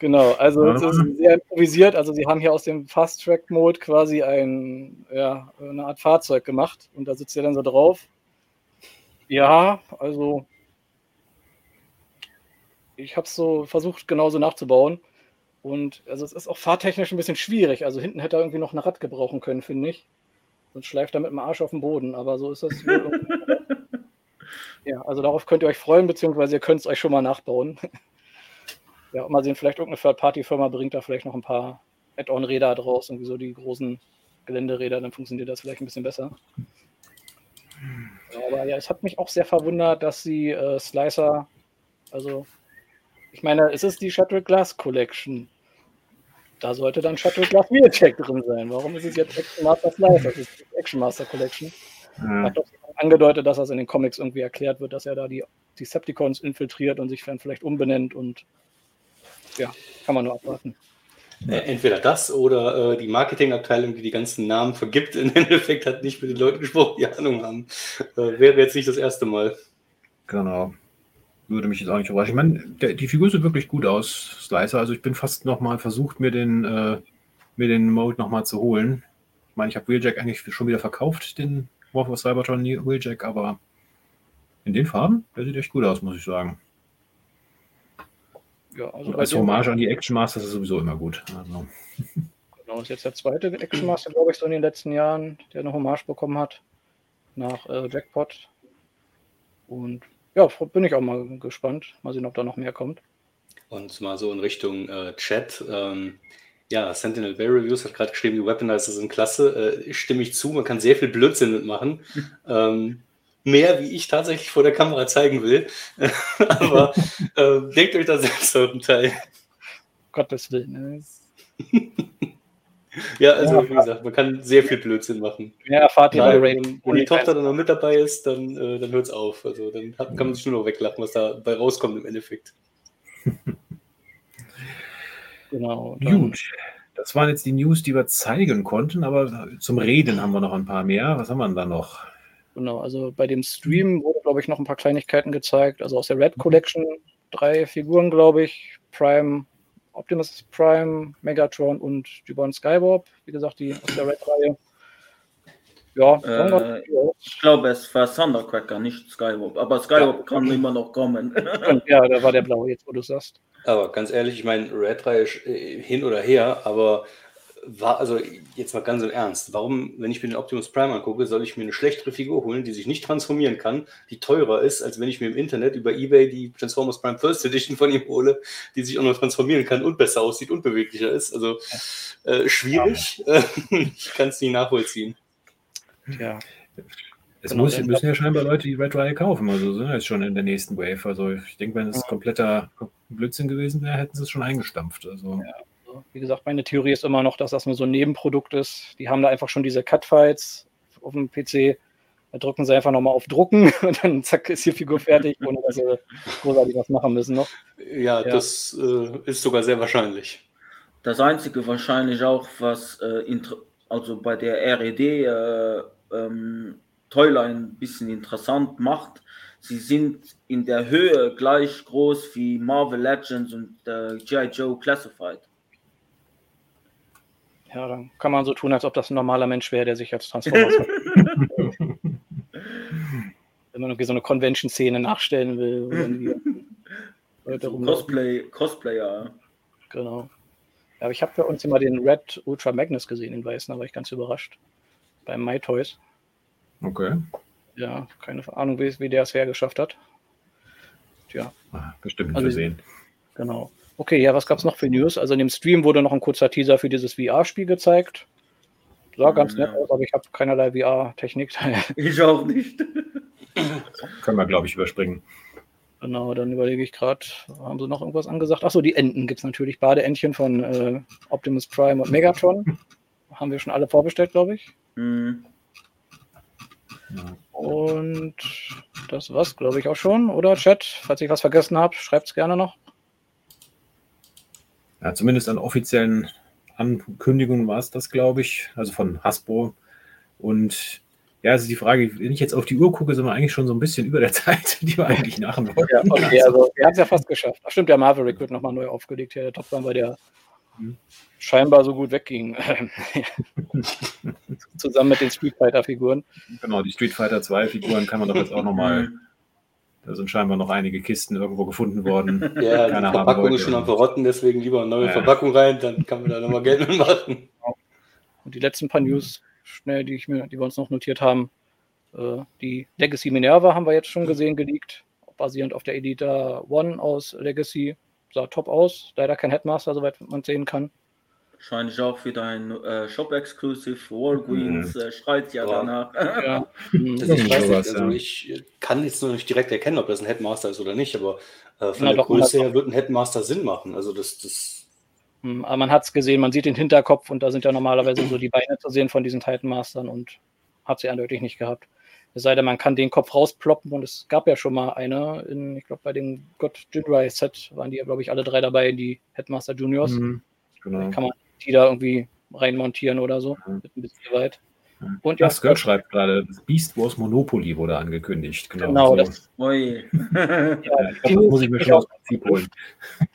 [SPEAKER 2] Genau, also es ist sehr improvisiert. Also sie haben hier aus dem Fast-Track-Mode quasi ein, ja, eine Art Fahrzeug gemacht und da sitzt ihr dann so drauf. Ja, also ich habe es so versucht genauso nachzubauen und also es ist auch fahrtechnisch ein bisschen schwierig. Also hinten hätte er irgendwie noch ein Rad gebrauchen können, finde ich. Sonst schleift er mit dem Arsch auf den Boden, aber so ist das. <laughs> ja, also darauf könnt ihr euch freuen, beziehungsweise ihr könnt es euch schon mal nachbauen. Ja, mal sehen, vielleicht irgendeine Third-Party-Firma bringt da vielleicht noch ein paar Add-on-Räder draus, irgendwie so die großen Geländeräder, dann funktioniert das vielleicht ein bisschen besser. Aber ja, es hat mich auch sehr verwundert, dass sie äh, Slicer, also ich meine, es ist die Shuttle Glass Collection. Da sollte dann Shuttle Glass Wheelcheck drin sein. Warum ist es jetzt Action Master Slicer? Das ist die Action Master Collection. Ja. Hat doch angedeutet, dass das in den Comics irgendwie erklärt wird, dass er da die Decepticons infiltriert und sich dann vielleicht umbenennt und ja, kann man nur abwarten.
[SPEAKER 4] Äh, entweder das oder äh, die Marketingabteilung, die die ganzen Namen vergibt, im <laughs> Endeffekt hat nicht mit den Leuten gesprochen, die Ahnung haben. Äh, wäre jetzt nicht das erste Mal.
[SPEAKER 1] Genau. Würde mich jetzt auch nicht überraschen. Ich meine, der, die Figur sieht wirklich gut aus, Slicer. Also ich bin fast nochmal versucht, mir den, äh, mir den Mode nochmal zu holen. Ich meine, ich habe Wheeljack eigentlich schon wieder verkauft, den War of Cybertron Wheeljack, aber in den Farben, der sieht echt gut aus, muss ich sagen. Ja, also als Hommage an die Action Masters ist sowieso immer gut. Also.
[SPEAKER 2] Genau, ist jetzt der zweite Action Master, glaube ich, so in den letzten Jahren, der eine Hommage bekommen hat nach äh, Jackpot. Und ja, bin ich auch mal gespannt. Mal sehen, ob da noch mehr kommt.
[SPEAKER 4] Und mal so in Richtung äh, Chat. Ähm, ja, Sentinel Bay Reviews hat gerade geschrieben, die Weaponizer sind klasse. Äh, stimme ich zu, man kann sehr viel Blödsinn mitmachen. ähm, mehr, wie ich tatsächlich vor der Kamera zeigen will. <laughs> Aber äh, denkt euch da selbst euren Teil.
[SPEAKER 2] Gottes Willen. Ne?
[SPEAKER 4] ja, also ja, wie gesagt, man kann sehr viel Blödsinn machen.
[SPEAKER 2] Ja, erfahrt ihr
[SPEAKER 4] bei Wenn die Tochter dann noch mit dabei ist, dann, äh, dann hört es auf. Also dann hat, kann man sich nur noch weglachen, was da bei rauskommt im Endeffekt.
[SPEAKER 1] genau. Gut. Das waren jetzt die News, die wir zeigen konnten, aber zum Reden haben wir noch ein paar mehr. Was haben wir denn da noch?
[SPEAKER 2] Genau, also bei dem Stream wurde, glaube ich, noch ein paar Kleinigkeiten gezeigt. Also aus der Red Collection drei Figuren, glaube ich. Prime, Optimus Prime, Megatron und Dubon Skywarp. Wie gesagt, die aus der Red-Reihe.
[SPEAKER 3] Ja, äh, ich glaube, es war Thundercracker, nicht Skywarp. Aber Skywarp ja. kann immer noch kommen.
[SPEAKER 2] ja, da war der blaue, jetzt wo du sagst.
[SPEAKER 4] Aber ganz ehrlich, ich meine, Red-Reihe äh, hin oder her, aber war, also jetzt mal ganz im Ernst, warum, wenn ich mir den Optimus Prime angucke, soll ich mir eine schlechtere Figur holen, die sich nicht transformieren kann, die teurer ist, als wenn ich mir im Internet über Ebay die Transformers Prime First Edition von ihm hole, die sich auch noch transformieren kann und besser aussieht und beweglicher ist. Also äh, schwierig. Ja. <laughs> ich kann es nicht nachvollziehen.
[SPEAKER 1] Ja. Es genau, muss, müssen ja scheinbar Leute die Red Riot kaufen, also sind jetzt schon in der nächsten Wave. Also ich denke, wenn es kompletter Blödsinn gewesen wäre, hätten sie es schon eingestampft. Also. Ja.
[SPEAKER 2] Also, wie gesagt, meine Theorie ist immer noch, dass das nur so ein Nebenprodukt ist. Die haben da einfach schon diese Cutfights auf dem PC. Da drücken sie einfach nochmal auf Drucken <laughs> und dann zack ist die Figur fertig, ohne dass sie großartig was machen müssen noch.
[SPEAKER 4] Ja, ja. das äh, ist sogar sehr wahrscheinlich.
[SPEAKER 3] Das Einzige wahrscheinlich auch, was äh, also bei der RED äh, ähm, Toyline ein bisschen interessant macht, sie sind in der Höhe gleich groß wie Marvel Legends und äh, G.I. Joe Classified.
[SPEAKER 2] Ja, dann kann man so tun, als ob das ein normaler Mensch wäre, der sich als Transformers. <laughs> Wenn man irgendwie so eine Convention-Szene nachstellen will. <laughs>
[SPEAKER 3] so Cosplay, Cosplayer.
[SPEAKER 2] Genau. Ja, aber ich habe für uns immer den Red Ultra Magnus gesehen, den weißen, da war ich ganz überrascht. Beim My Toys.
[SPEAKER 1] Okay.
[SPEAKER 2] Ja, keine Ahnung, wie, wie der es hergeschafft hat.
[SPEAKER 1] Tja. Ah, bestimmt
[SPEAKER 2] also,
[SPEAKER 1] gesehen.
[SPEAKER 2] Genau. Okay, ja, was gab es noch für News? Also in dem Stream wurde noch ein kurzer Teaser für dieses VR-Spiel gezeigt. Sah ganz nett aus, aber ich habe keinerlei VR-Technik. <laughs>
[SPEAKER 3] ich auch nicht.
[SPEAKER 1] Können wir, glaube ich, überspringen.
[SPEAKER 2] Genau, dann überlege ich gerade, haben sie noch irgendwas angesagt? Achso, die Enten gibt es natürlich. Badeentchen von äh, Optimus Prime und Megatron. <laughs> haben wir schon alle vorbestellt, glaube ich. Mhm. Und das war's, glaube ich, auch schon, oder Chat? Falls ich was vergessen habe, schreibt es gerne noch.
[SPEAKER 1] Ja, zumindest an offiziellen Ankündigungen war es das, glaube ich, also von Hasbro. Und ja, also die Frage, wenn ich jetzt auf die Uhr gucke, sind wir eigentlich schon so ein bisschen über der <laughs> Zeit, die wir eigentlich nachher wollten.
[SPEAKER 2] Ja, okay, also wir haben es ja fast geschafft. Ach stimmt, der Maverick wird nochmal neu aufgelegt, ja, der Top Topbahn, weil der hm. scheinbar so gut wegging. <laughs> Zusammen mit den Street Fighter-Figuren.
[SPEAKER 1] Genau, die Street Fighter 2-Figuren kann man doch jetzt auch nochmal hm. Da sind scheinbar noch einige Kisten irgendwo gefunden worden. <laughs>
[SPEAKER 4] Ja, die Verpackung ist schon am Verrotten, deswegen lieber eine neue ja. Verpackung rein, dann kann man da nochmal Geld mitmachen.
[SPEAKER 2] Und die letzten paar News, schnell, die, ich mir, die wir uns noch notiert haben. Äh, die Legacy Minerva haben wir jetzt schon gesehen, geleakt, basierend auf der Elita One aus Legacy. Sah top aus, leider kein Headmaster, soweit man sehen kann.
[SPEAKER 3] Wahrscheinlich auch wieder ein äh, Shop-Exclusive. Walgreens mhm. äh, schreit ja, ja. danach. Ja. <laughs>
[SPEAKER 4] Das ich weiß nicht, also ich kann jetzt noch nicht direkt erkennen, ob das ein Headmaster ist oder nicht, aber äh, von Na, der Größe her wird ein Headmaster Sinn machen. Also das, das
[SPEAKER 2] hm, aber man hat es gesehen, man sieht den Hinterkopf und da sind ja normalerweise so die Beine zu sehen von diesen Titan Mastern und hat sie eindeutig nicht gehabt. Es sei denn, man kann den Kopf rausploppen und es gab ja schon mal eine, in, ich glaube bei dem God Jedi Set waren die ja, glaube ich, alle drei dabei, die Headmaster Juniors. Mhm, genau. kann man die da irgendwie reinmontieren oder so. Mhm. Mit ein bisschen weit.
[SPEAKER 1] Und das ja, schreibt gerade, Beast Wars Monopoly wurde angekündigt.
[SPEAKER 2] Genau, genau so. das.
[SPEAKER 3] Ui.
[SPEAKER 1] ja, <laughs> das muss ich mir schon aus Prinzip holen.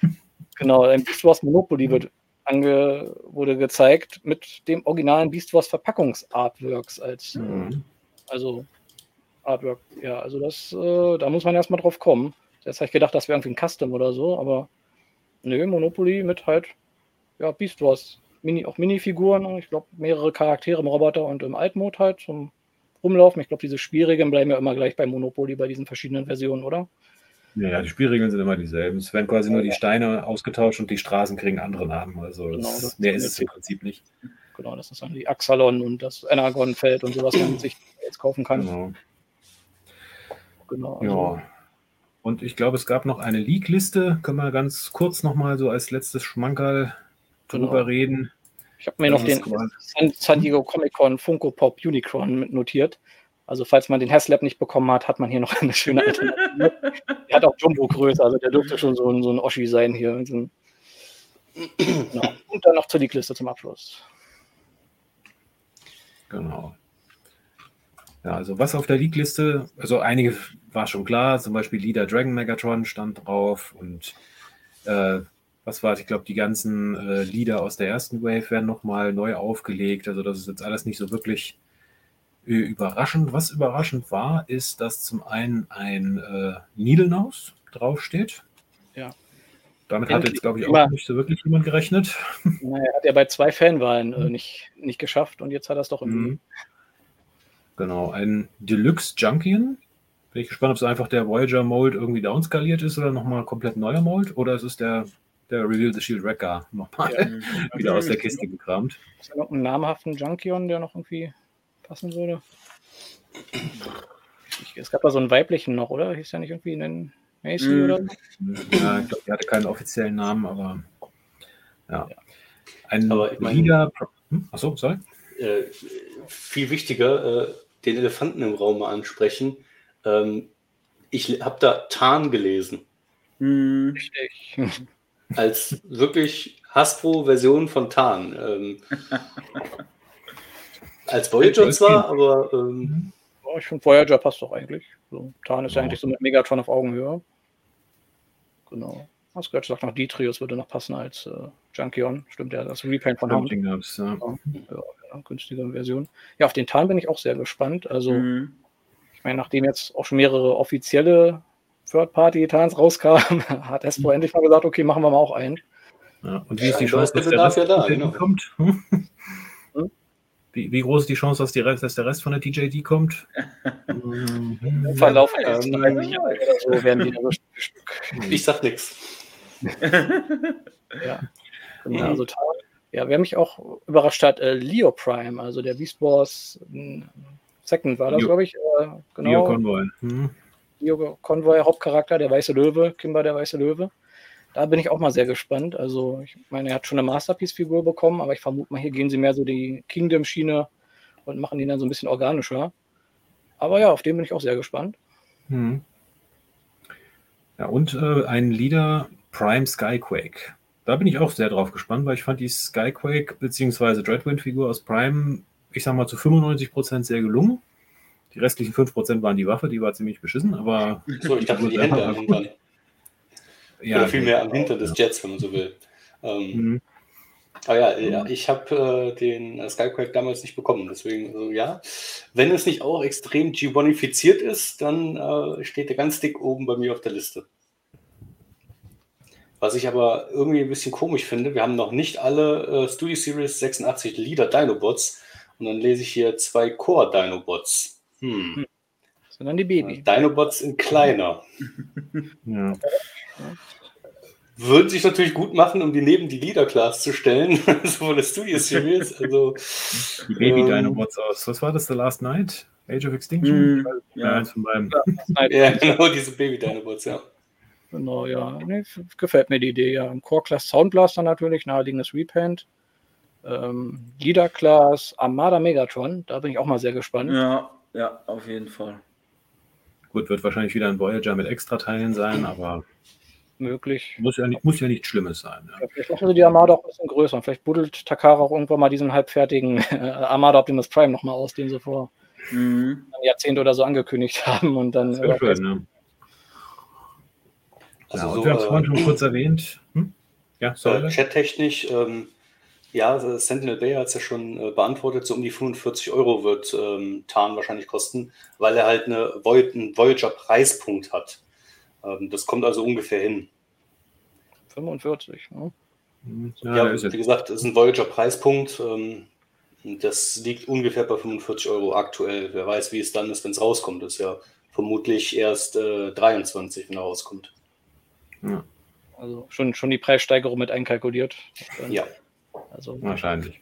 [SPEAKER 1] <laughs>
[SPEAKER 2] Genau, ein Beast Wars Monopoly wird ange, wurde gezeigt mit dem originalen Beast Wars Verpackungsartworks als mhm. also Artwork. Ja, also das, äh, da muss man erstmal drauf kommen. Jetzt habe ich gedacht, das wäre irgendwie ein Custom oder so, aber nö, Monopoly mit halt ja, Beast Wars. Mini, auch Minifiguren, ich glaube, mehrere Charaktere im Roboter und im Altmode halt zum Rumlaufen. Ich glaube, diese Schwierigen bleiben ja immer gleich bei Monopoly bei diesen verschiedenen Versionen, oder?
[SPEAKER 1] Ja, ja die Spielregeln sind immer dieselben. Es werden quasi nur die Steine ausgetauscht und die Straßen kriegen andere Namen. Also genau, das, das mehr ist es im Prinzip nicht.
[SPEAKER 2] Genau, das ist dann die Axalon und das Energon-Feld und sowas, was man sich jetzt kaufen kann. Genau.
[SPEAKER 1] genau also ja. Und ich glaube, es gab noch eine Leak-Liste. Können wir ganz kurz nochmal so als letztes Schmankerl drüber genau. reden.
[SPEAKER 2] Ich habe mir noch den San, San, Diego Comic Con Funko Pop Unicorn mit notiert. Also falls man den Haslab nicht bekommen hat, hat man hier noch eine schöne Alternative. <laughs> der hat auch Jumbo-Größe, also der dürfte schon so ein, so ein Oschi sein hier. genau. Und dann noch zur League-Liste zum Abschluss.
[SPEAKER 1] Genau. Ja, also was auf der League-Liste, also einige war schon klar, zum Beispiel Leader Dragon Megatron stand drauf und äh, was war, ich glaube, die ganzen äh, Lieder aus der ersten Wave werden nochmal neu aufgelegt. Also das ist jetzt alles nicht so wirklich äh, überraschend. Was überraschend war, ist, dass zum einen ein äh, Needlenaus draufsteht.
[SPEAKER 2] Ja.
[SPEAKER 1] Damit hat jetzt, glaube ich, auch nicht so wirklich jemand gerechnet. <laughs>
[SPEAKER 2] Naja, hat er bei zwei Fanwahlen äh, nicht, nicht geschafft und jetzt hat er es doch irgendwie. Mhm.
[SPEAKER 1] Genau, ein Deluxe Junkian. Bin ich gespannt, ob es einfach der Voyager Mold irgendwie downskaliert ist oder nochmal komplett neuer Mold oder es ist der der Reveal the Shield Wrecker nochmal ja. <laughs> wieder aus der Kiste gekramt.
[SPEAKER 2] Ist da noch einen namhaften Junkion, der noch irgendwie passen würde? Es gab da so einen weiblichen noch, oder? Hieß ja nicht irgendwie einen Macy mm. oder so?
[SPEAKER 1] Ja, ich glaube, der hatte keinen offiziellen Namen, aber ja. Ein aber ich mein, Leader. Hm? Achso, sorry.
[SPEAKER 4] Äh, viel wichtiger, äh, den Elefanten im Raum mal ansprechen. Ähm, ich habe da Tarn gelesen.
[SPEAKER 2] Hm. Richtig <laughs>
[SPEAKER 4] als wirklich Hasbro-Version von Tarn. Ähm, <laughs> als Voyager zwar, aber. Ähm,
[SPEAKER 2] ja, ich finde Voyager passt doch eigentlich. So, Tarn ist ja. eigentlich so mit Megatron auf Augenhöhe. Genau. Was gehört sagt noch Dietrius würde noch passen als äh, Junkion. Stimmt ja, das Repaint von Hand. Ja. Ja, ja, günstige Version. Ja, auf den Tarn bin ich auch sehr gespannt. Also, mhm. ich meine, nachdem jetzt auch schon mehrere offizielle Third-Party-Tans rauskam, <laughs> hat Espo endlich mal gesagt, okay, machen wir mal auch einen.
[SPEAKER 1] Ja, und wie ist die Chance, dass der
[SPEAKER 4] dafür da, genau.
[SPEAKER 1] kommt? Hm? <laughs> Wie, wie, groß ist die Chance, dass, die Rest, dass der Rest von der TJD kommt?
[SPEAKER 2] Im <laughs> Verlauf der nächsten 30 Jahre oder so werden die so
[SPEAKER 4] Stück. Ich sag nichts.
[SPEAKER 2] ja. Genau, also. Ja, wer mich auch überrascht hat, äh, Leo Prime, also der Beast Wars Second war das, glaube ich. Äh, genau. Leo Convoy. Mhm. Leo Convoy, Hauptcharakter, der weiße Löwe, Kimber der weiße Löwe. Da bin ich auch mal sehr gespannt. Also, ich meine, er hat schon eine Masterpiece-Figur bekommen, aber ich vermute mal, hier gehen sie mehr so die Kingdom-Schiene und machen ihn dann so ein bisschen organischer. Aber ja, auf den bin ich auch sehr gespannt. Mhm.
[SPEAKER 1] Ja, und äh, ein Leader Prime Skyquake. Da bin ich auch sehr drauf gespannt, weil ich fand die Skyquake bzw. Dreadwind-Figur aus Prime, ich sag mal, zu 95% sehr gelungen. Die restlichen 5% waren die Waffe, die war ziemlich beschissen, aber.
[SPEAKER 4] So, ich dachte, die Hände am Hintern. Ja, Oder vielmehr am Hintern des Jets, wenn man so will. Ähm, mhm. Aber ja, ja ich habe äh, den Skyquake damals nicht bekommen. Deswegen, also, ja, wenn es nicht auch extrem G1ifiziert ist, dann äh, steht er ganz dick oben bei mir auf der Liste. Was ich aber irgendwie ein bisschen komisch finde, wir haben noch nicht alle äh, Studio Series 86 Leader Dinobots und dann lese ich hier zwei Core Dinobots. Hm. hm.
[SPEAKER 2] Sondern die Baby.
[SPEAKER 4] Dinobots in kleiner. <laughs> ja. Würden sich natürlich gut machen, um die neben die Leader Class zu stellen, <laughs> so von der Studio Series. Also,
[SPEAKER 1] die Baby ähm, Dinobots aus. Was war das? The Last Night? Age of Extinction? Mm,
[SPEAKER 4] ja. ja, ja, genau, diese Baby Dinobots, ja.
[SPEAKER 2] Genau, ja. Nee, gefällt mir die Idee, ja. Im Core Class Soundblaster natürlich, naheliegendes Repaint. Ähm, Leader Class Armada Megatron, da bin ich auch mal sehr gespannt.
[SPEAKER 3] Ja, ja, auf jeden Fall.
[SPEAKER 1] Gut, wird wahrscheinlich wieder ein Voyager mit Extrateilen sein, aber.
[SPEAKER 2] Möglich.
[SPEAKER 1] Muss ja, nicht, muss ja nichts Schlimmes sein.
[SPEAKER 2] Ja. vielleicht machen sie die Armada auch ein bisschen größer. Vielleicht buddelt Takara auch irgendwann mal diesen halbfertigen <laughs> äh, Armada Optimus Prime nochmal aus, den sie vor mhm. einem Jahrzehnt oder so angekündigt haben. Und dann. Das schön, ne?
[SPEAKER 1] Also ja, so, wir haben es vorhin schon kurz erwähnt. Hm?
[SPEAKER 4] Ja, sorry. Äh, Chat-technisch, ähm, ja, Sentinel Bay hat es ja schon äh, beantwortet, so um die 45 Euro wird ähm, Tarn wahrscheinlich kosten, weil er halt eine Voy einen Voyager-Preispunkt hat. Ähm, das kommt also ungefähr hin.
[SPEAKER 2] 45, ne?
[SPEAKER 4] Hm, ja, ja wie gesagt, das ist ein Voyager-Preispunkt. Ähm, das liegt ungefähr bei 45 Euro aktuell. Wer weiß, wie es dann ist, wenn es rauskommt. Das ist ja vermutlich erst äh, 23, wenn er rauskommt.
[SPEAKER 2] Ja. Also schon, schon die Preissteigerung mit einkalkuliert.
[SPEAKER 4] Ja.
[SPEAKER 1] Also wahrscheinlich.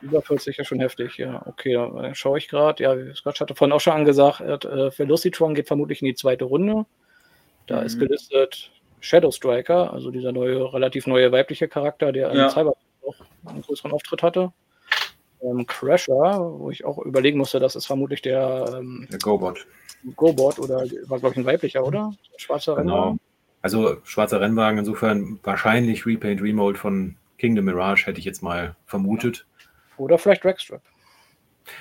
[SPEAKER 2] Über 40 ist schon heftig, ja. Okay, da schaue ich gerade. Ja, Scott hatte vorhin auch schon angesagt, äh, Velocitron geht vermutlich in die zweite Runde. Da mhm. ist gelistet Shadow Striker, also dieser neue, relativ neue weibliche Charakter, der ja. in Cyber auch einen größeren Auftritt hatte. Ähm, Crasher, wo ich auch überlegen musste, das ist vermutlich der, ähm,
[SPEAKER 1] der GoBot.
[SPEAKER 2] GoBot oder war, glaube ich, ein weiblicher, oder?
[SPEAKER 1] Schwarzer genau. Rennwagen. Also schwarzer Rennwagen, insofern wahrscheinlich Repaint, Remold von Kingdom Mirage, hätte ich jetzt mal vermutet.
[SPEAKER 2] Oder vielleicht Dragstrip.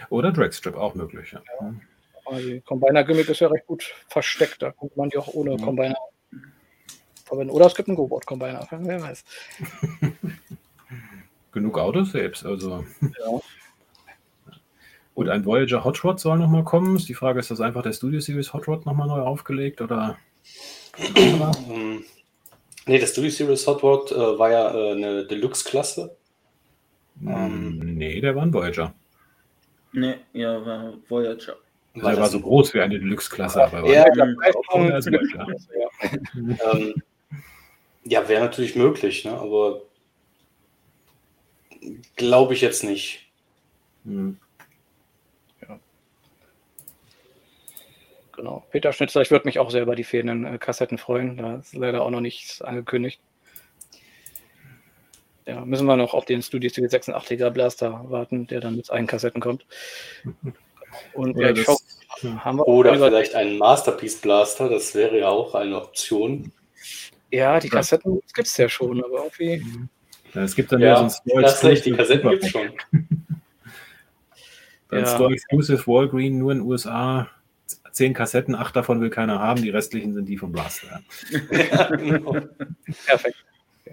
[SPEAKER 1] Oder Dragstrip, auch möglich. Ja. ja.
[SPEAKER 2] Also die Combiner-Gimmick ist ja recht gut versteckt, da kommt man die auch ohne ja. Combiner verwenden. Oder es gibt einen GoBot-Combiner, wer weiß. <laughs>
[SPEAKER 1] Genug Autos selbst, also. Ja. Und ein Voyager Hot Rod soll nochmal kommen. Ist die Frage, ist das einfach der Studio Series Hot Rod nochmal neu aufgelegt oder? <clears throat>
[SPEAKER 4] nee, der Studio Series Hot Rod äh, war ja äh, eine Deluxe-Klasse.
[SPEAKER 1] Ähm, nee, der war ein Voyager.
[SPEAKER 3] Nee, ja, war Voyager.
[SPEAKER 1] Also der war so groß wie eine Deluxe-Klasse.
[SPEAKER 4] Aber ja, ja, ähm, ja wäre natürlich möglich, ne? aber glaube ich jetzt nicht. Hm.
[SPEAKER 2] Genau. Peter Schnitzer, ich würde mich auch sehr über die fehlenden äh, Kassetten freuen. Da ist leider auch noch nichts angekündigt. Ja, müssen wir noch auf den Studio Steel 86er Blaster warten, der dann mit allen Kassetten kommt.
[SPEAKER 4] Und ja, schau, oder vielleicht einen Masterpiece Blaster, das wäre ja auch eine Option.
[SPEAKER 2] Ja, die Kassetten gibt es ja schon, aber irgendwie.
[SPEAKER 1] Ja, es gibt dann
[SPEAKER 4] ja, ja so ein Das die Kassetten gibt es schon. <laughs>
[SPEAKER 1] Dann ja. Store Exclusive Walgreen nur in den USA zehn Kassetten, acht davon will keiner haben, die restlichen sind die vom Blaster.
[SPEAKER 2] Ja, genau. <laughs> Perfekt.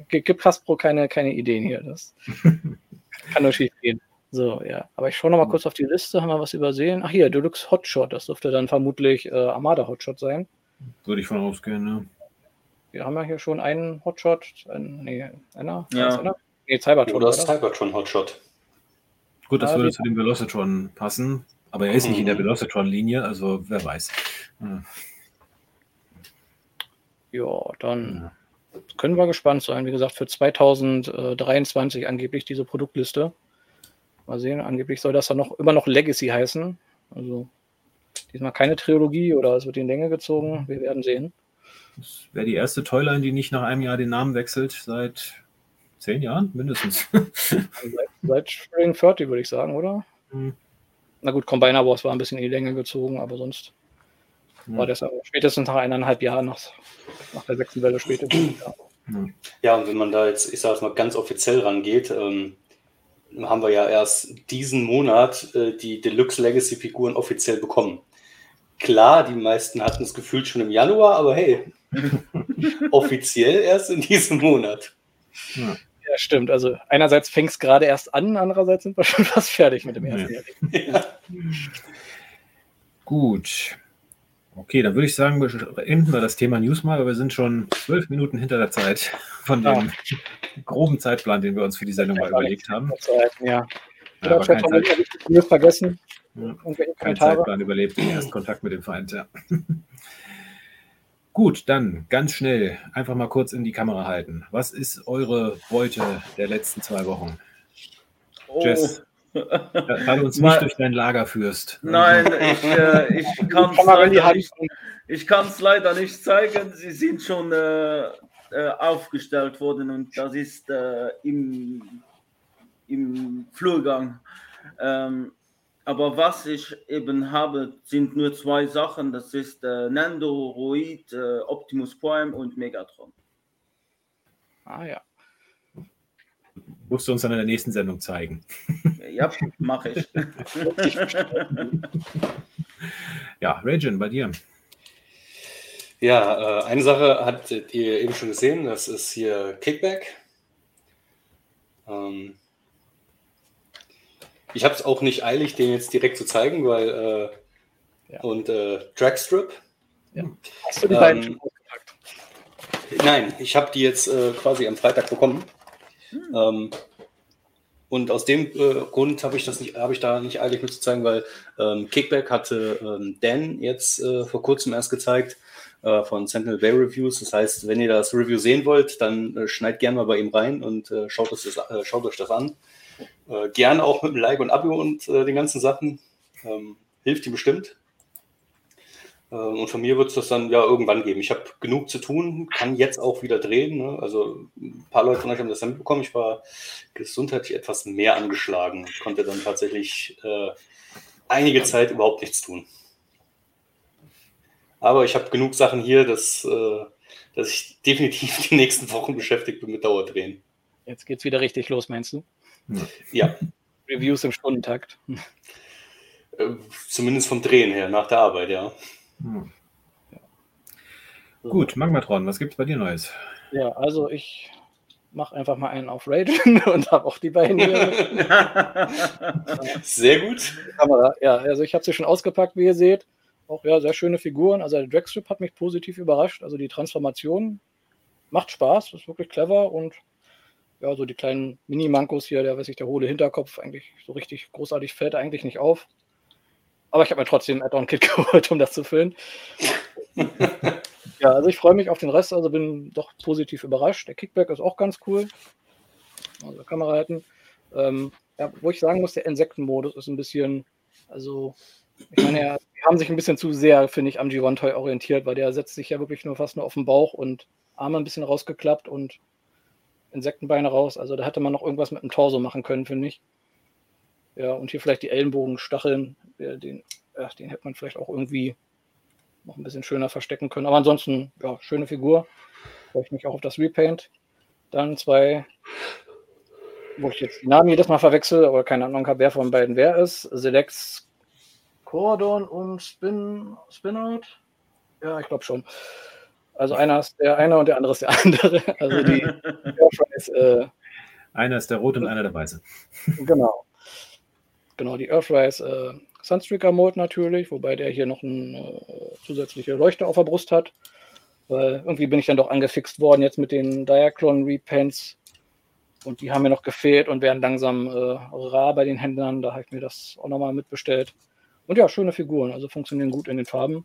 [SPEAKER 2] Gibt Hasbro keine, keine Ideen hier. Das <laughs> kann nur schief gehen. So, ja. Aber ich schaue noch mal kurz auf die Liste. Haben wir was übersehen? Ach hier, Deluxe Hotshot. Das dürfte dann vermutlich äh, Armada Hotshot sein.
[SPEAKER 1] Würde ich von ausgehen, ne?
[SPEAKER 2] Wir haben ja hier schon einen Hotshot. Ein, nee, einer?
[SPEAKER 3] Ja.
[SPEAKER 2] Einer? Nee, Cybertron.
[SPEAKER 4] Oder, oder? Cybertron Hotshot.
[SPEAKER 1] Gut, das würde zu dem Velocitron passen, aber er ist nicht in der mhm. Velocitron-Linie, also wer weiß.
[SPEAKER 2] Ja, ja dann können wir gespannt sein. Wie gesagt, für 2023 angeblich diese Produktliste. Mal sehen, angeblich soll das dann noch immer noch Legacy heißen. Also diesmal keine Trilogie oder es wird in Länge gezogen. Wir werden sehen.
[SPEAKER 1] Das wäre die erste Toyline, die nicht nach einem Jahr den Namen wechselt, seit zehn Jahren mindestens. <laughs> seit,
[SPEAKER 2] seit Spring 30, würde ich sagen, oder? Hm. Na gut, Combiner Wars war ein bisschen in die Länge gezogen, aber sonst hm. war das spätestens nach eineinhalb Jahren, nach, nach der sechsten Welle spätestens.
[SPEAKER 4] Ja. ja, und wenn man da jetzt, ich sage es mal, ganz offiziell rangeht, ähm, haben wir ja erst diesen Monat äh, die Deluxe Legacy Figuren offiziell bekommen. Klar, die meisten hatten es gefühlt schon im Januar, aber hey, <laughs> offiziell erst in diesem Monat.
[SPEAKER 2] Ja. Ja stimmt. Also einerseits fängt es gerade erst an, andererseits sind wir <laughs> schon fast fertig mit dem ersten Jahr. <laughs> Ja.
[SPEAKER 1] Gut. Okay, dann würde ich sagen, beenden wir das Thema News mal, weil wir sind schon zwölf Minuten hinter der Zeit von dem ja. groben Zeitplan, den wir uns für die Sendung mal überlegt haben.
[SPEAKER 2] Ja. Ja, aber kein Zeit vergessen.
[SPEAKER 1] Ja. Kein Zeitplan überlebt den ersten Kontakt mit dem Feind, ja. Gut, dann ganz schnell einfach mal kurz in die Kamera halten. Was ist eure Beute der letzten zwei Wochen? Oh. Jess, weil du uns nicht durch dein Lager führst.
[SPEAKER 3] Nein, ich, äh, ich kann es leider, nicht, leider nicht zeigen. Sie sind schon äh, äh, aufgestellt worden und das ist äh, im, im Flurgang. Ähm, aber was ich eben habe, sind nur zwei Sachen. Das ist äh, Nando, Roid, äh, Optimus Prime und Megatron.
[SPEAKER 2] Ah ja.
[SPEAKER 1] Musst du uns dann in der nächsten Sendung zeigen.
[SPEAKER 3] Ja, mache ich. <laughs>
[SPEAKER 1] ja, Regen, bei dir.
[SPEAKER 4] Ja, äh, eine Sache habt ihr eben schon gesehen, das ist hier Kickback. Ähm, ich habe es auch nicht eilig, den jetzt direkt zu zeigen, weil äh, ja. und äh, Dragstrip. Ja. Hast du die ähm, beiden schon ausgepackt? Nein, ich habe die jetzt äh, quasi am Freitag bekommen. Hm. Ähm, und aus dem äh, Grund habe ich das nicht, habe ich da nicht eilig mit zu zeigen, weil ähm, Kickback hatte ähm, Dan jetzt äh, vor kurzem erst gezeigt äh, von Sentinel Bay Reviews. Das heißt, wenn ihr das Review sehen wollt, dann äh, schneid gerne mal bei ihm rein und äh, schaut, das, äh, schaut euch das an. Äh, gerne auch mit dem Like und Abo und äh, den ganzen Sachen. Ähm, hilft ihm bestimmt. Ähm, und von mir wird es das dann ja irgendwann geben. Ich habe genug zu tun, kann jetzt auch wieder drehen. Ne? Also ein paar Leute von euch haben das dann mitbekommen. Ich war gesundheitlich etwas mehr angeschlagen. Ich konnte dann tatsächlich äh, einige Zeit überhaupt nichts tun. Aber ich habe genug Sachen hier, dass, äh, dass ich definitiv die nächsten Wochen beschäftigt bin mit Dauerdrehen.
[SPEAKER 2] Jetzt geht es wieder richtig los, meinst du?
[SPEAKER 4] Ja.
[SPEAKER 2] Reviews im Stundentakt.
[SPEAKER 4] Äh, zumindest vom Drehen her, nach der Arbeit, ja.
[SPEAKER 1] Hm. Gut, Magmatron, was gibt es bei dir Neues?
[SPEAKER 2] Ja, also ich mache einfach mal einen auf Raiden <laughs> und habe auch die beiden hier. <laughs>
[SPEAKER 4] sehr gut.
[SPEAKER 2] Kamera. Ja, also ich habe sie schon ausgepackt, wie ihr seht. Auch ja, sehr schöne Figuren. Also der Dragstrip hat mich positiv überrascht. Also die Transformation macht Spaß, ist wirklich clever und ja, so die kleinen Mini-Mankos hier, der weiß ich, der hohle Hinterkopf eigentlich so richtig großartig fällt eigentlich nicht auf. Aber ich habe mir trotzdem ein Add-on-Kit <laughs> geholt, um das zu füllen. <laughs> ja, also ich freue mich auf den Rest, also bin doch positiv überrascht. Der Kickback ist auch ganz cool. Also Kamera halten. Ähm, ja, wo ich sagen muss, der Insektenmodus ist ein bisschen, also ich meine, ja, die haben sich ein bisschen zu sehr, finde ich, am G1 Toy orientiert, weil der setzt sich ja wirklich nur fast nur auf den Bauch und Arme ein bisschen rausgeklappt und Insektenbeine raus. Also da hätte man noch irgendwas mit dem Torso machen können, finde ich. Ja, und hier vielleicht die Ellenbogenstacheln, den, ja, den hätte man vielleicht auch irgendwie noch ein bisschen schöner verstecken können. Aber ansonsten, ja, schöne Figur. Freue ich mich auch auf das Repaint. Dann zwei, wo ich jetzt die Namen jedes Mal verwechsel, aber keine Ahnung habe, wer von beiden wer ist. Selects Cordon und Spin, Spinout. Ja, ich glaube schon. Also einer ist der eine und der andere ist der <laughs> andere. Also die <laughs>
[SPEAKER 1] Earthrise, äh, einer ist der rote und einer der weiße. <laughs>
[SPEAKER 2] Genau. Genau, die Earthrise äh, Sunstreaker Mold natürlich, wobei der hier noch eine äh, zusätzliche Leuchte auf der Brust hat. Weil irgendwie bin ich dann doch angefixt worden jetzt mit den Diaclone Repaints. Und die haben mir noch gefehlt und werden langsam äh, rar bei den Händlern. Da habe ich mir das auch nochmal mitbestellt. Und ja, schöne Figuren, also funktionieren gut in den Farben.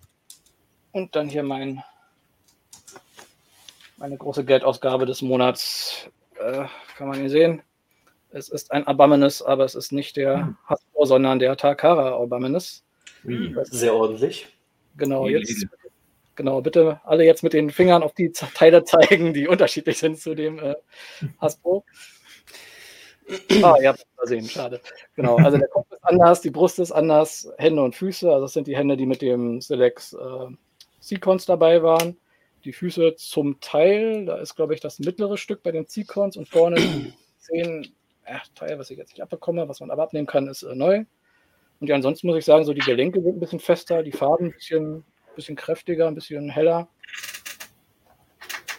[SPEAKER 2] Und dann hier mein, meine große Geldausgabe des Monats. Äh, kann man hier sehen. Es ist ein Abominus, aber es ist nicht der hm. Hasbro, sondern der Takara Abominus.
[SPEAKER 4] Sehr ordentlich.
[SPEAKER 2] Genau, jetzt Genau, bitte alle jetzt mit den Fingern auf die Teile zeigen, die <laughs> unterschiedlich sind zu dem äh, Hasbro. <clears throat> Ah, ihr habt es gesehen, schade. Genau, also der Kopf ist anders, die Brust ist anders, Hände und Füße, also das sind die Hände, die mit dem Select äh, Seacons dabei waren. Die Füße zum Teil, da ist, glaube ich, das mittlere Stück bei den Seacons und vorne die <clears throat> zehn äh, Teil, was ich jetzt nicht abbekomme, was man aber abnehmen kann, ist äh, neu. Und ja, ansonsten muss ich sagen, so die Gelenke sind ein bisschen fester, die Farben ein bisschen bisschen kräftiger, ein bisschen heller.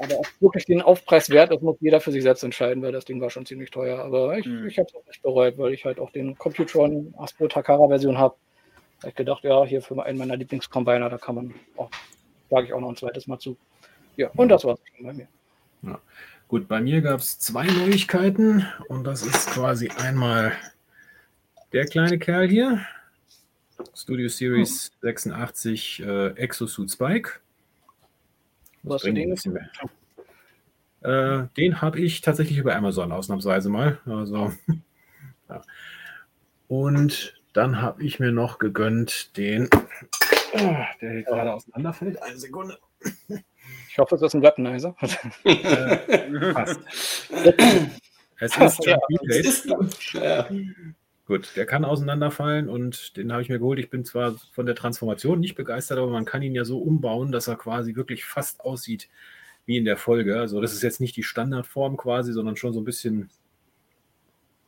[SPEAKER 2] Aber ob wirklich den Aufpreis wert ist, muss jeder für sich selbst entscheiden, weil das Ding war schon ziemlich teuer. Aber ich, mhm. ich habe es auch nicht bereut, weil ich halt auch den Computron Aspro Takara Version habe. Da habe ich gedacht, ja, hier für einen meiner Lieblingscombiner, da kann man auch, sage ich auch noch ein zweites Mal zu. Ja, und das war es bei mir.
[SPEAKER 1] Ja. Gut, bei mir gab es zwei Neuigkeiten und das ist quasi einmal der kleine Kerl hier. Studio Series oh. 86 äh, Exosuit Spike.
[SPEAKER 2] Was du den
[SPEAKER 1] äh, Den habe ich tatsächlich über Amazon ausnahmsweise mal. Also, <laughs> ja. Und dann habe ich mir noch gegönnt den,
[SPEAKER 2] der hier gerade auseinanderfällt. Eine Sekunde. Ich hoffe, es ist ein Weaponizer. äh,
[SPEAKER 1] passt. Es ist John ja, ja. Gut, der kann auseinanderfallen und den habe ich mir geholt. Ich bin zwar von der Transformation nicht begeistert, aber man kann ihn ja so umbauen, dass er quasi wirklich fast aussieht wie in der Folge. Also das ist jetzt nicht die Standardform quasi, sondern schon so ein bisschen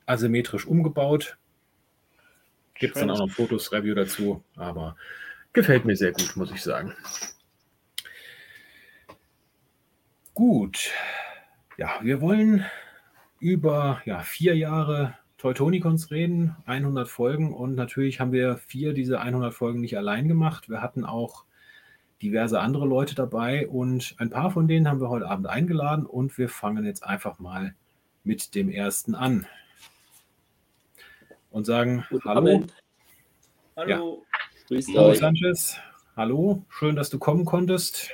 [SPEAKER 1] asymmetrisch umgebaut. Gibt es dann auch noch Fotos, Review dazu, aber gefällt mir sehr gut, muss ich sagen. Gut, ja, wir wollen über ja, vier Jahre Teutonicons reden, 100 Folgen und natürlich haben wir vier dieser 100 Folgen nicht allein gemacht. Wir hatten auch diverse andere Leute dabei und ein paar von denen haben wir heute Abend eingeladen und wir fangen jetzt einfach mal mit dem ersten an und sagen Guten Hallo. Abend.
[SPEAKER 3] Hallo.
[SPEAKER 1] Ja. Hallo Sanchez. Hallo, schön, dass du kommen konntest.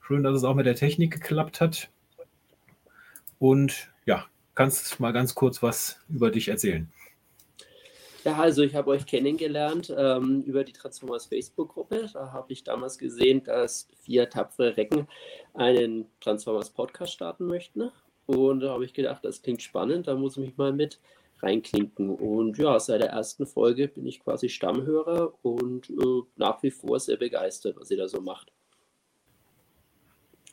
[SPEAKER 1] Schön, dass es auch mit der Technik geklappt hat. Und ja, kannst mal ganz kurz was über dich erzählen.
[SPEAKER 5] Ja, also ich habe euch kennengelernt ähm, über die Transformers Facebook-Gruppe. Da habe ich damals gesehen, dass vier tapfere Recken einen Transformers Podcast starten möchten. Und da habe ich gedacht, das klingt spannend, da muss ich mich mal mit reinklinken. Und ja, seit der ersten Folge bin ich quasi Stammhörer und äh, nach wie vor sehr begeistert, was ihr da so macht.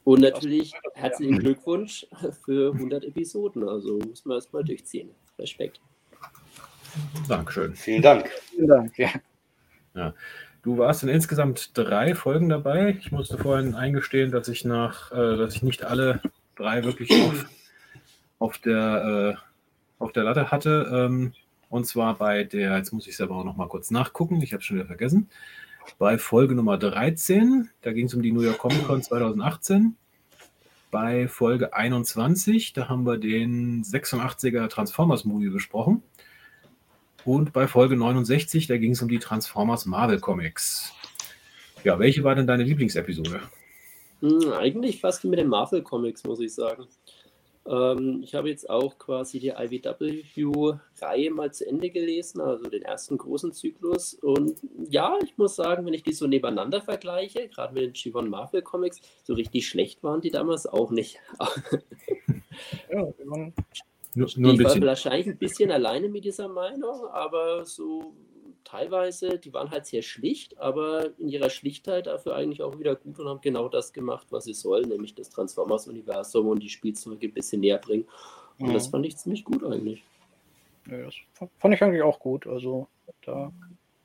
[SPEAKER 5] Und natürlich herzlichen Glückwunsch für 100 Episoden. Also muss man erstmal durchziehen. Respekt.
[SPEAKER 1] Dankeschön.
[SPEAKER 4] Vielen Dank.
[SPEAKER 2] Vielen Dank. Ja.
[SPEAKER 1] ja. Du warst in insgesamt drei Folgen dabei. Ich musste vorhin eingestehen, dass ich nach, äh, dass ich nicht alle drei wirklich auf, auf der, äh, auf der Latte hatte. Ähm, und zwar bei der, jetzt muss ich selber auch noch mal kurz nachgucken, ich habe es schon wieder vergessen bei Folge Nummer 13. Da ging es um die New York Comic Con 2018. Bei Folge 21, da haben wir den 86er Transformers Movie besprochen. Und bei Folge 69, da ging es um die Transformers Marvel Comics. Ja, welche war denn deine Lieblingsepisode?
[SPEAKER 5] Hm, eigentlich fast mit den Marvel Comics, muss ich sagen. Ähm, ich habe jetzt auch quasi die IWW-Reihe mal zu Ende gelesen, also den ersten großen Zyklus. Und ja, ich muss sagen, wenn ich die so nebeneinander vergleiche, gerade mit den G1 Marvel Comics, so richtig schlecht waren die damals auch nicht. <laughs> ja, nur, nur ein ich war wahrscheinlich ein bisschen alleine mit dieser Meinung, aber so teilweise, die waren halt sehr schlicht, aber in ihrer Schlichtheit dafür eigentlich auch wieder gut und haben genau das gemacht, was sie sollen, nämlich das Transformers-Universum und die Spielzeuge ein bisschen näher bringen. Und mhm. das fand ich ziemlich gut eigentlich.
[SPEAKER 2] Ja, das fand ich eigentlich auch gut. Also da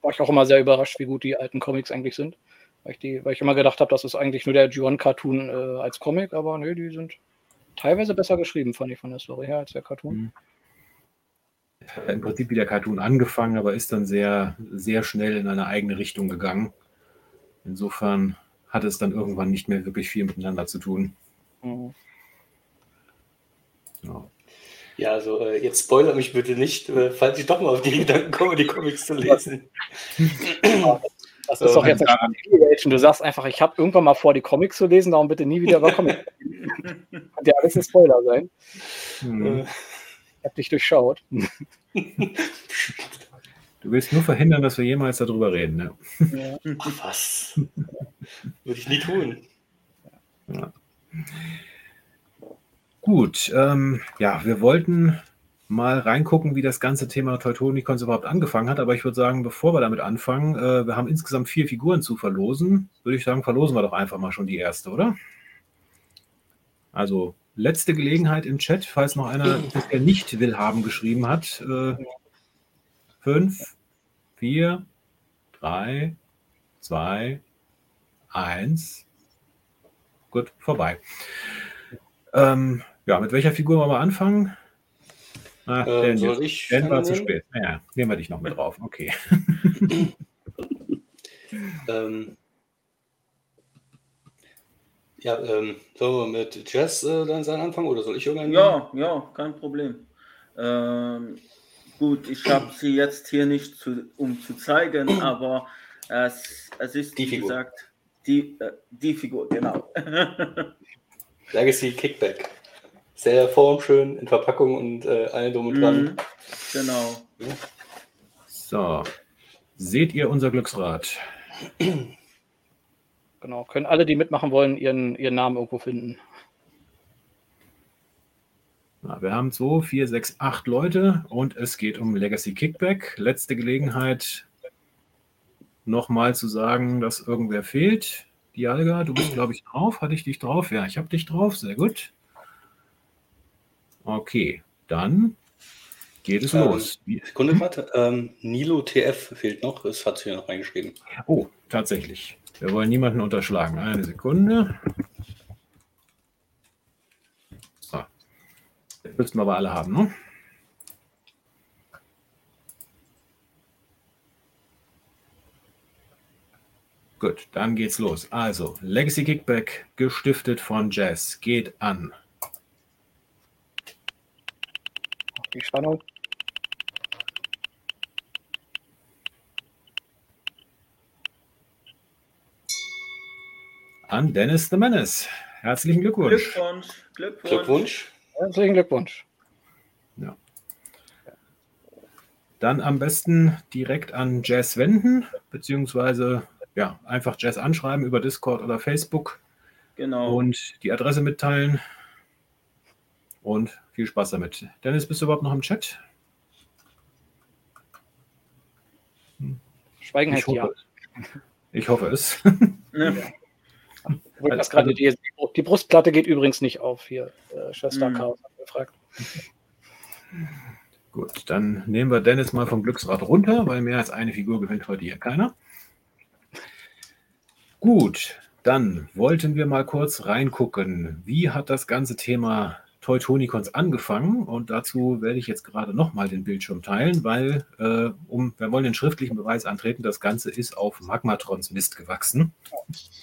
[SPEAKER 2] war ich auch immer sehr überrascht, wie gut die alten Comics eigentlich sind. Weil ich, die, weil ich immer gedacht habe, das ist eigentlich nur der G1-Cartoon äh, als Comic, aber nee, die sind teilweise besser geschrieben, fand ich von der Story her als der Cartoon. Mhm
[SPEAKER 1] im Prinzip wie der Cartoon angefangen, aber ist dann sehr, sehr schnell in eine eigene Richtung gegangen. Insofern hat es dann irgendwann nicht mehr wirklich viel miteinander zu tun. Mhm. Ja.
[SPEAKER 4] Ja, also äh, jetzt spoiler mich bitte nicht, äh, falls ich doch mal auf die <laughs> Gedanken komme, die Comics zu lesen.
[SPEAKER 2] Das ist doch jetzt ein <laughs> Du sagst einfach, ich habe irgendwann mal vor, die Comics zu lesen, darum bitte nie wieder über Comics. <laughs> Kann ja alles ein Spoiler sein. Hm. Ich habe dich durchschaut. <laughs>
[SPEAKER 1] Du willst nur verhindern, dass wir jemals darüber reden. Ne?
[SPEAKER 4] Ja. Ach was. Würde ich nie tun.
[SPEAKER 1] Ja. Gut, ähm, ja, wir wollten mal reingucken, wie das ganze Thema Teutonicons überhaupt angefangen hat. Aber ich würde sagen, bevor wir damit anfangen, äh, wir haben insgesamt vier Figuren zu verlosen. Würde ich sagen, verlosen wir doch einfach mal schon die erste, oder? Also letzte Gelegenheit im Chat, falls noch einer bisher nicht Willhaben geschrieben hat. Äh, fünf, vier, drei, zwei, eins. Gut, vorbei. Ähm, ja, mit welcher Figur wollen wir anfangen?
[SPEAKER 4] Ah, ähm, soll ich
[SPEAKER 1] Dan war zu spät. Naja, nehmen wir dich noch mit drauf. Okay. <laughs> <laughs>
[SPEAKER 4] ähm, ja, ähm, sollen wir mit Jess äh, dann sein anfangen oder soll ich irgendwann?
[SPEAKER 3] Ja, ja, kein Problem. Ähm, gut, ich habe sie jetzt hier nicht zu, um zu zeigen, <clears throat> aber es, es ist,
[SPEAKER 4] die wie Figur.
[SPEAKER 3] gesagt, die, äh, die Figur, genau. <laughs>
[SPEAKER 4] Legacy Kickback sehr formschön in Verpackung und äh, allem drum und dran. Mhm,
[SPEAKER 3] genau.
[SPEAKER 1] So, seht ihr unser Glücksrad? <clears throat>
[SPEAKER 2] Genau, können alle, die mitmachen wollen, ihren, ihren Namen irgendwo finden.
[SPEAKER 1] Na, wir haben 2, 4, 6, 8 Leute und es geht um Legacy Kickback. Letzte Gelegenheit, nochmal zu sagen, dass irgendwer fehlt. Dialga, du bist, glaube ich, drauf. Hatte ich dich drauf? Ja, ich habe dich drauf. Sehr gut. Okay, dann geht es ähm, los.
[SPEAKER 4] Sekunde, warte. Ähm, Nilo TF fehlt noch. Das hat sie ja noch reingeschrieben.
[SPEAKER 1] Oh, tatsächlich. Wir wollen niemanden unterschlagen. Eine Sekunde. So. Das müssten wir aber alle haben, ne? Gut, dann geht's los. Also, Legacy Kickback, gestiftet von Jazz, geht an
[SPEAKER 2] die Spannung.
[SPEAKER 1] An Dennis the Menace. Herzlichen Glückwunsch.
[SPEAKER 3] Glückwunsch.
[SPEAKER 4] Glückwunsch. Glückwunsch.
[SPEAKER 2] Herzlichen Glückwunsch.
[SPEAKER 1] Ja. Dann am besten direkt an Jazz wenden, beziehungsweise ja, einfach Jazz anschreiben über Discord oder Facebook.
[SPEAKER 3] Genau.
[SPEAKER 1] Und die Adresse mitteilen. Und viel Spaß damit. Dennis, bist du überhaupt noch im Chat?
[SPEAKER 2] Schweigen heißt ja.
[SPEAKER 1] Ich hoffe es.
[SPEAKER 2] Ja. <laughs> Also, also, die, die, Brustplatte geht übrigens nicht auf hier. Äh, Schwester mhm. Chaos hat gefragt. <laughs>
[SPEAKER 1] Gut, dann nehmen wir Dennis mal vom Glücksrad runter, weil mehr als eine Figur gewinnt heute hier keiner. Gut, dann wollten wir mal kurz reingucken. Wie hat das ganze Thema Teutonicons angefangen und dazu werde ich jetzt gerade nochmal den Bildschirm teilen, weil äh, um, wir wollen den schriftlichen Beweis antreten, das Ganze ist auf Magmatrons Mist gewachsen.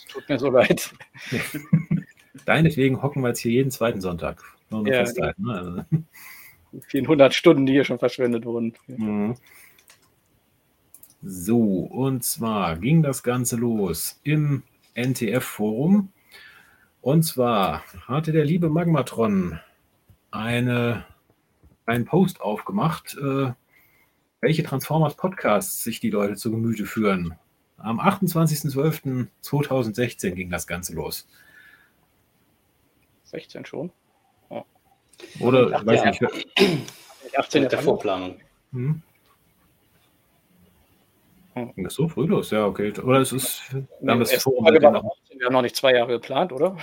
[SPEAKER 2] Tut mir so leid. <laughs>
[SPEAKER 1] Deinetwegen hocken wir jetzt hier jeden zweiten Sonntag.
[SPEAKER 2] Nur ja, Festheit, ne? also. 400 Stunden, die hier schon verschwendet wurden. Mhm.
[SPEAKER 1] So, und zwar ging das Ganze los im NTF-Forum. Und zwar hatte der liebe Magmatron eine, einen Post aufgemacht, äh, welche Transformers Podcasts sich die Leute zu Gemüte führen. Am 28.12.2016 ging das Ganze los.
[SPEAKER 2] 16 schon?
[SPEAKER 1] Oh. Oder,
[SPEAKER 4] ich weiß nicht. 18 Mit der Vorplanung. Hm?
[SPEAKER 1] Ging das so früh los? Ja, okay. Oder es ist.
[SPEAKER 2] Wir haben, das wir haben noch nicht zwei Jahre geplant, oder?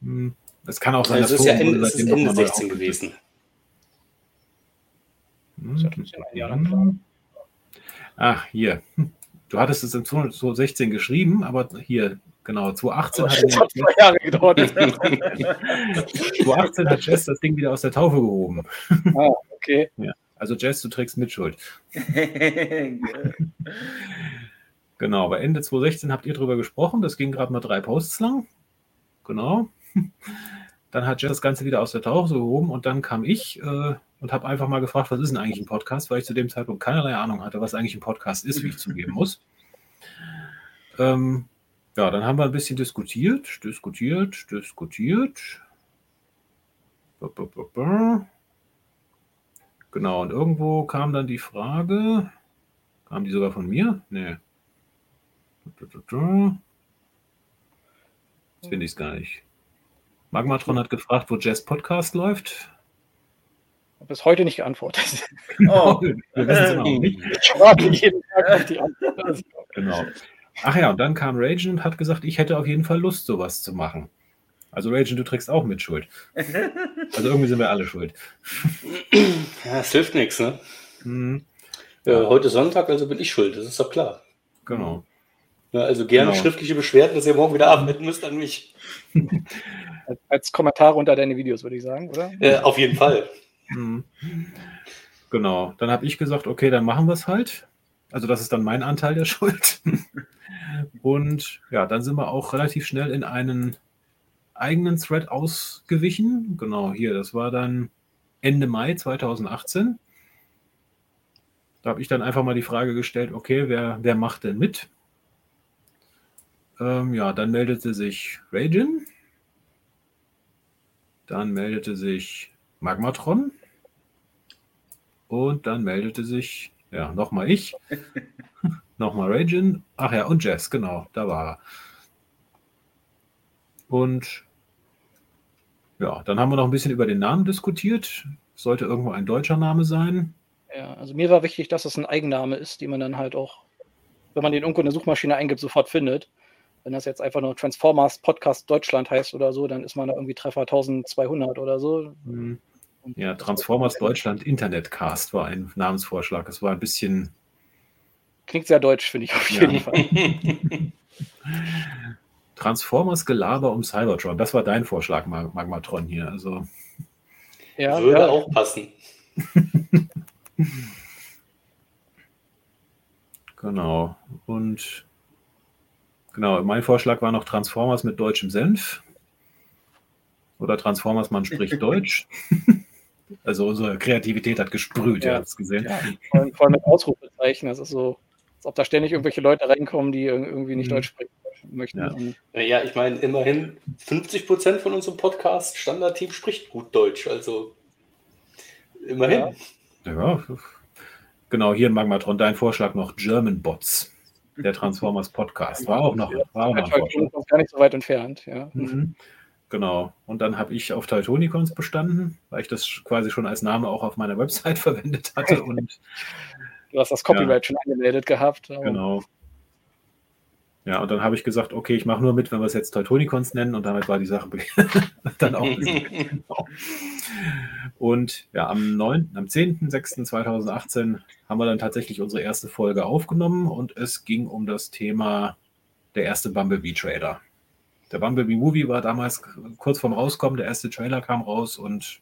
[SPEAKER 1] Hm. Es kann auch sein,
[SPEAKER 4] also dass es ja Ende, es ist Ende 16 gewesen.
[SPEAKER 1] Hm. Ach, hier. <laughs> Du hattest es in 2016 geschrieben, aber hier, genau, 2018 hat,
[SPEAKER 2] hat zwei Jahre gedauert. <laughs> <laughs>
[SPEAKER 1] 2018 hat Jess das Ding wieder aus der Taufe gehoben.
[SPEAKER 2] Ah, okay.
[SPEAKER 1] Ja. Also Jess, du trägst Mitschuld. genau, aber Ende 2016 habt ihr drüber gesprochen. Das ging gerade mal drei Posts lang. Genau. Dann hat Jess das Ganze wieder aus der Tauche gehoben und dann kam ich äh, und habe einfach mal gefragt, was ist denn eigentlich ein Podcast, weil ich zu dem Zeitpunkt keinerlei Ahnung hatte, was eigentlich ein Podcast ist, wie ich zugeben muss. Ähm, ja, dann haben wir ein bisschen diskutiert, diskutiert, diskutiert. Genau, und irgendwo kam dann die Frage, kam die sogar von mir? Nee. Jetzt finde ich es gar nicht. Magmatron hat gefragt, wo Jazz Podcast läuft.
[SPEAKER 2] Habe bis heute nicht geantwortet. <laughs>
[SPEAKER 1] Oh. Wir wissen es immer noch nicht. <laughs> Ich warte jeden Tag die Antwort. Genau. Ach ja, und dann kam Ragen und hat gesagt, ich hätte auf jeden Fall Lust, sowas zu machen. Also Ragen, du trägst auch mit Schuld. <laughs> Also irgendwie sind wir alle schuld.
[SPEAKER 4] Ja, es hilft nichts, ne? Mhm. Ja, heute Sonntag, also bin ich schuld, das ist doch klar.
[SPEAKER 1] Genau.
[SPEAKER 4] Ja, also gerne genau. schriftliche Beschwerden, dass ihr morgen wieder abmelden müsst an mich.
[SPEAKER 2] Als Kommentar unter deine Videos, würde ich sagen, oder?
[SPEAKER 4] Äh, auf jeden Fall.
[SPEAKER 1] Mhm. Genau. Dann habe ich gesagt, okay, dann machen wir es halt. Also das ist dann mein Anteil der <laughs> Schuld. Und ja, dann sind wir auch relativ schnell in einen eigenen Thread ausgewichen. Genau, hier, das war dann Ende Mai 2018. Da habe ich dann einfach mal die Frage gestellt, okay, wer, wer macht denn mit? Ähm, ja, dann meldete sich Ragin. Dann meldete sich Magmatron. Und dann meldete sich, ja, nochmal ich. <laughs> nochmal Ragin. Ach ja, und Jess, genau, da war er. Und ja, dann haben wir noch ein bisschen über den Namen diskutiert. Sollte irgendwo ein deutscher Name sein.
[SPEAKER 2] Ja, also mir war wichtig, dass es ein Eigenname ist, den man dann halt auch, wenn man den irgendwo in der Suchmaschine eingibt, sofort findet. Wenn das jetzt einfach nur Transformers Podcast Deutschland heißt oder so, dann ist man da irgendwie Treffer 1200 oder so.
[SPEAKER 1] Mhm. Ja, Transformers Deutschland Internetcast war ein Namensvorschlag. Es war ein bisschen.
[SPEAKER 2] Klingt sehr deutsch, finde ich auf jeden ja. Fall. <laughs>
[SPEAKER 1] Transformers Gelaber um Cybertron. Das war dein Vorschlag, Mag Magmatron hier. Also.
[SPEAKER 4] Ja, würde ja. auch passen. <laughs>
[SPEAKER 1] genau. Und Genau, mein Vorschlag war noch Transformers mit deutschem Senf. Oder Transformers, man spricht <laughs> Deutsch. <laughs> also unsere Kreativität hat gesprüht, ja. ihr habt es gesehen. Ja,
[SPEAKER 2] vor, allem, vor allem mit Ausrufezeichen. Das ist so, als ob da ständig irgendwelche Leute reinkommen, die irgendwie nicht mhm. Deutsch sprechen möchten.
[SPEAKER 4] Ja, ja ich meine, immerhin 50 Prozent von unserem Podcast Standardteam spricht gut Deutsch. Also immerhin.
[SPEAKER 1] Ja. ja. Genau, hier in Magmatron dein Vorschlag noch German Bots der Transformers Podcast. War auch noch, war auch noch
[SPEAKER 2] gar nicht so weit entfernt, ja.
[SPEAKER 1] Mhm. Genau. Und dann habe ich auf Teutonicons bestanden, weil ich das quasi schon als Name auch auf meiner Website <laughs> verwendet hatte. Und,
[SPEAKER 2] du hast das Copyright ja, schon angemeldet gehabt.
[SPEAKER 1] Genau. Ja, und dann habe ich gesagt, okay, ich mache nur mit, wenn wir es jetzt Teutonicons nennen und damit war die Sache <laughs> dann auch. genau. <laughs> Und ja, am, 9., am 10.06.2018 haben wir dann tatsächlich unsere erste Folge aufgenommen und es ging um das Thema der erste Bumblebee Trailer. Der Bumblebee Movie war damals kurz vorm Rauskommen, der erste Trailer kam raus und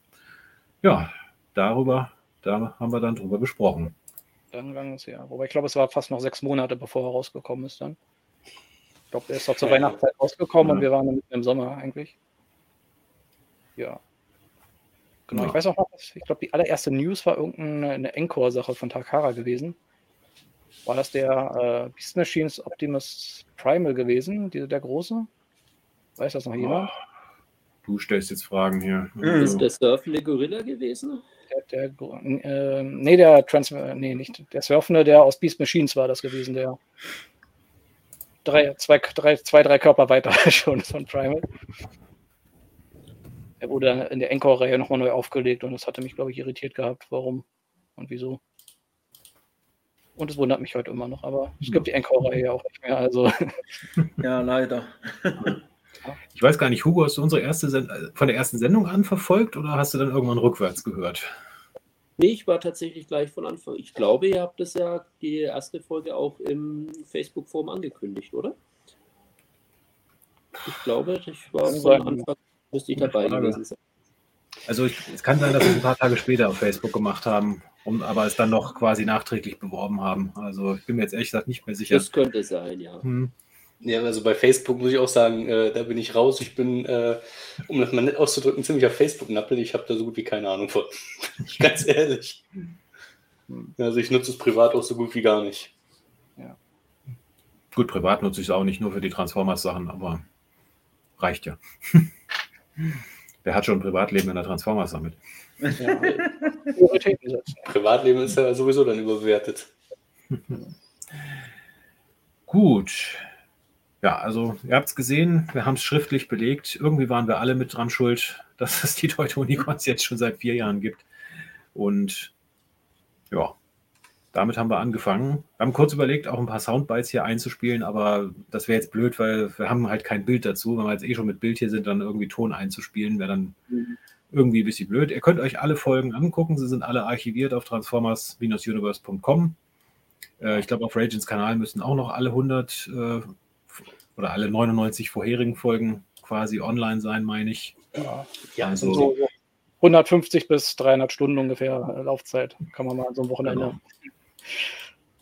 [SPEAKER 1] ja, darüber, da haben wir dann drüber gesprochen.
[SPEAKER 2] Dann lang es ja. Wobei ich glaube, es war fast noch sechs Monate, bevor er rausgekommen ist dann. Ich glaube, der ist doch zur ja, Weihnachtszeit rausgekommen ja. und wir waren mitten im Sommer eigentlich. Ja. Genau, ja. ich weiß auch noch, ich glaube, die allererste News war irgendeine Encore-Sache von Takara gewesen. War das der äh, Beast Machines Optimus Primal gewesen, die, der große? Weiß das noch jemand?
[SPEAKER 1] Du stellst jetzt Fragen hier.
[SPEAKER 5] Mhm. Ist der surfende Gorilla gewesen?
[SPEAKER 2] Der, der, äh, nee, der Trans nee, nicht. Der Surfende, der aus Beast Machines war das gewesen, der drei, zwei, drei, zwei, drei Körper weiter <laughs> schon von Primal. Er wurde in der Encore-Reihe nochmal neu aufgelegt und das hatte mich, glaube ich, irritiert gehabt, warum und wieso. Und es wundert mich heute immer noch, aber es gibt die Encore-Reihe ja auch nicht mehr. Also. <laughs>
[SPEAKER 3] Ja, leider.
[SPEAKER 1] Ich weiß gar nicht, Hugo, hast du unsere erste Send äh, von der ersten Sendung an verfolgt oder hast du dann irgendwann rückwärts gehört?
[SPEAKER 5] Nee, ich war tatsächlich gleich von Anfang. Ich glaube, ihr habt das ja die erste Folge auch im Facebook-Forum angekündigt, oder? Ich glaube, ich war von Anfang müsste ich dabei gewesen sein.
[SPEAKER 1] Also ich, es kann sein, dass wir es ein paar Tage später auf Facebook gemacht haben, um, aber es dann noch quasi nachträglich beworben haben. Also ich bin mir jetzt ehrlich gesagt nicht mehr sicher.
[SPEAKER 5] Das könnte sein, ja. Hm.
[SPEAKER 4] Ja, also bei Facebook muss ich auch sagen, äh, da bin ich raus. Ich bin, äh, um das mal nett auszudrücken, ziemlich auf Facebook-Nappel. Ich habe da so gut wie keine Ahnung von. <laughs> Ganz ehrlich. Also ich nutze es privat auch so gut wie gar nicht.
[SPEAKER 1] Ja. Gut, privat nutze ich es auch nicht nur für die Transformers-Sachen, aber reicht ja. <laughs> Wer hat schon ein Privatleben in der Transformers damit? Ja. <laughs>
[SPEAKER 4] Privatleben ist ja sowieso dann überbewertet.
[SPEAKER 1] Gut. Ja, also ihr habt es gesehen, wir haben es schriftlich belegt. Irgendwie waren wir alle mit dran schuld, <laughs> dass es die Teutonicons jetzt schon seit vier Jahren gibt. Und ja, damit haben wir angefangen. Wir haben kurz überlegt, auch ein paar Soundbites hier einzuspielen, aber das wäre jetzt blöd, weil wir haben halt kein Bild dazu. Wenn wir jetzt eh schon mit Bild hier sind, dann irgendwie Ton einzuspielen, wäre dann mhm. irgendwie ein bisschen blöd. Ihr könnt euch alle Folgen angucken. Sie sind alle archiviert auf transformers-universe.com. Äh, ich glaube, auf Ragens Kanal müssen auch noch alle 100 äh, oder alle 99 vorherigen Folgen quasi online sein, meine ich.
[SPEAKER 2] Ja, ja also, so 150 bis 300 Stunden ungefähr äh, Laufzeit. Kann man mal an so einem Wochenende genau.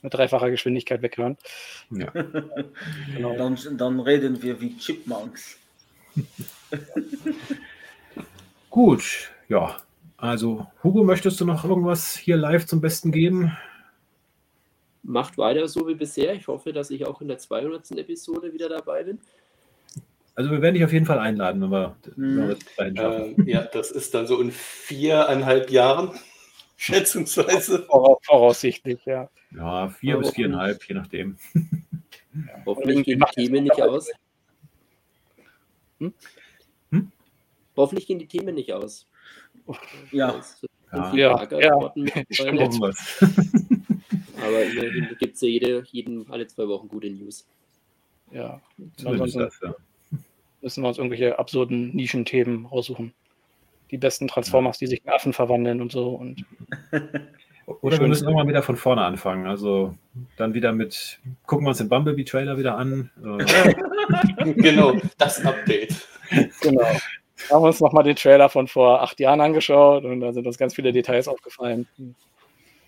[SPEAKER 2] mit dreifacher Geschwindigkeit weghören.
[SPEAKER 3] Ja. genau. dann, dann reden wir wie Chipmunks.
[SPEAKER 1] Gut, ja. Also, Hugo, möchtest du noch irgendwas hier live zum Besten geben?
[SPEAKER 5] Macht weiter so wie bisher. Ich hoffe, dass ich auch in der 200. Episode wieder dabei bin.
[SPEAKER 1] Also wir werden dich auf jeden Fall einladen, wenn wir,
[SPEAKER 4] hm. wenn wir das äh, Ja, das ist dann so in viereinhalb Jahren, <laughs> schätzungsweise.
[SPEAKER 2] Voraussichtlich, ja.
[SPEAKER 1] Ja, vier Aber bis viereinhalb, je nachdem.
[SPEAKER 5] Ja, <laughs> hoffentlich gehen die Themen nicht aus. Hm? Hm? Hoffentlich gehen die Themen nicht aus.
[SPEAKER 3] Ja.
[SPEAKER 2] Ja, ja, ja. <laughs> Aber
[SPEAKER 5] immerhin gibt es ja jede, jeden, alle zwei Wochen gute News.
[SPEAKER 2] Ja, ansonsten, das, ja müssen wir uns irgendwelche absurden Nischenthemen raussuchen. Die besten Transformers, die sich in Affen verwandeln und so. Und <laughs>
[SPEAKER 1] Oder wir müssen nochmal wieder von vorne anfangen. Also dann wieder mit, gucken wir uns den Bumblebee-Trailer wieder an. <laughs>
[SPEAKER 4] genau, das Update.
[SPEAKER 2] Genau. Haben wir uns nochmal den Trailer von vor acht Jahren angeschaut und da sind uns ganz viele Details aufgefallen.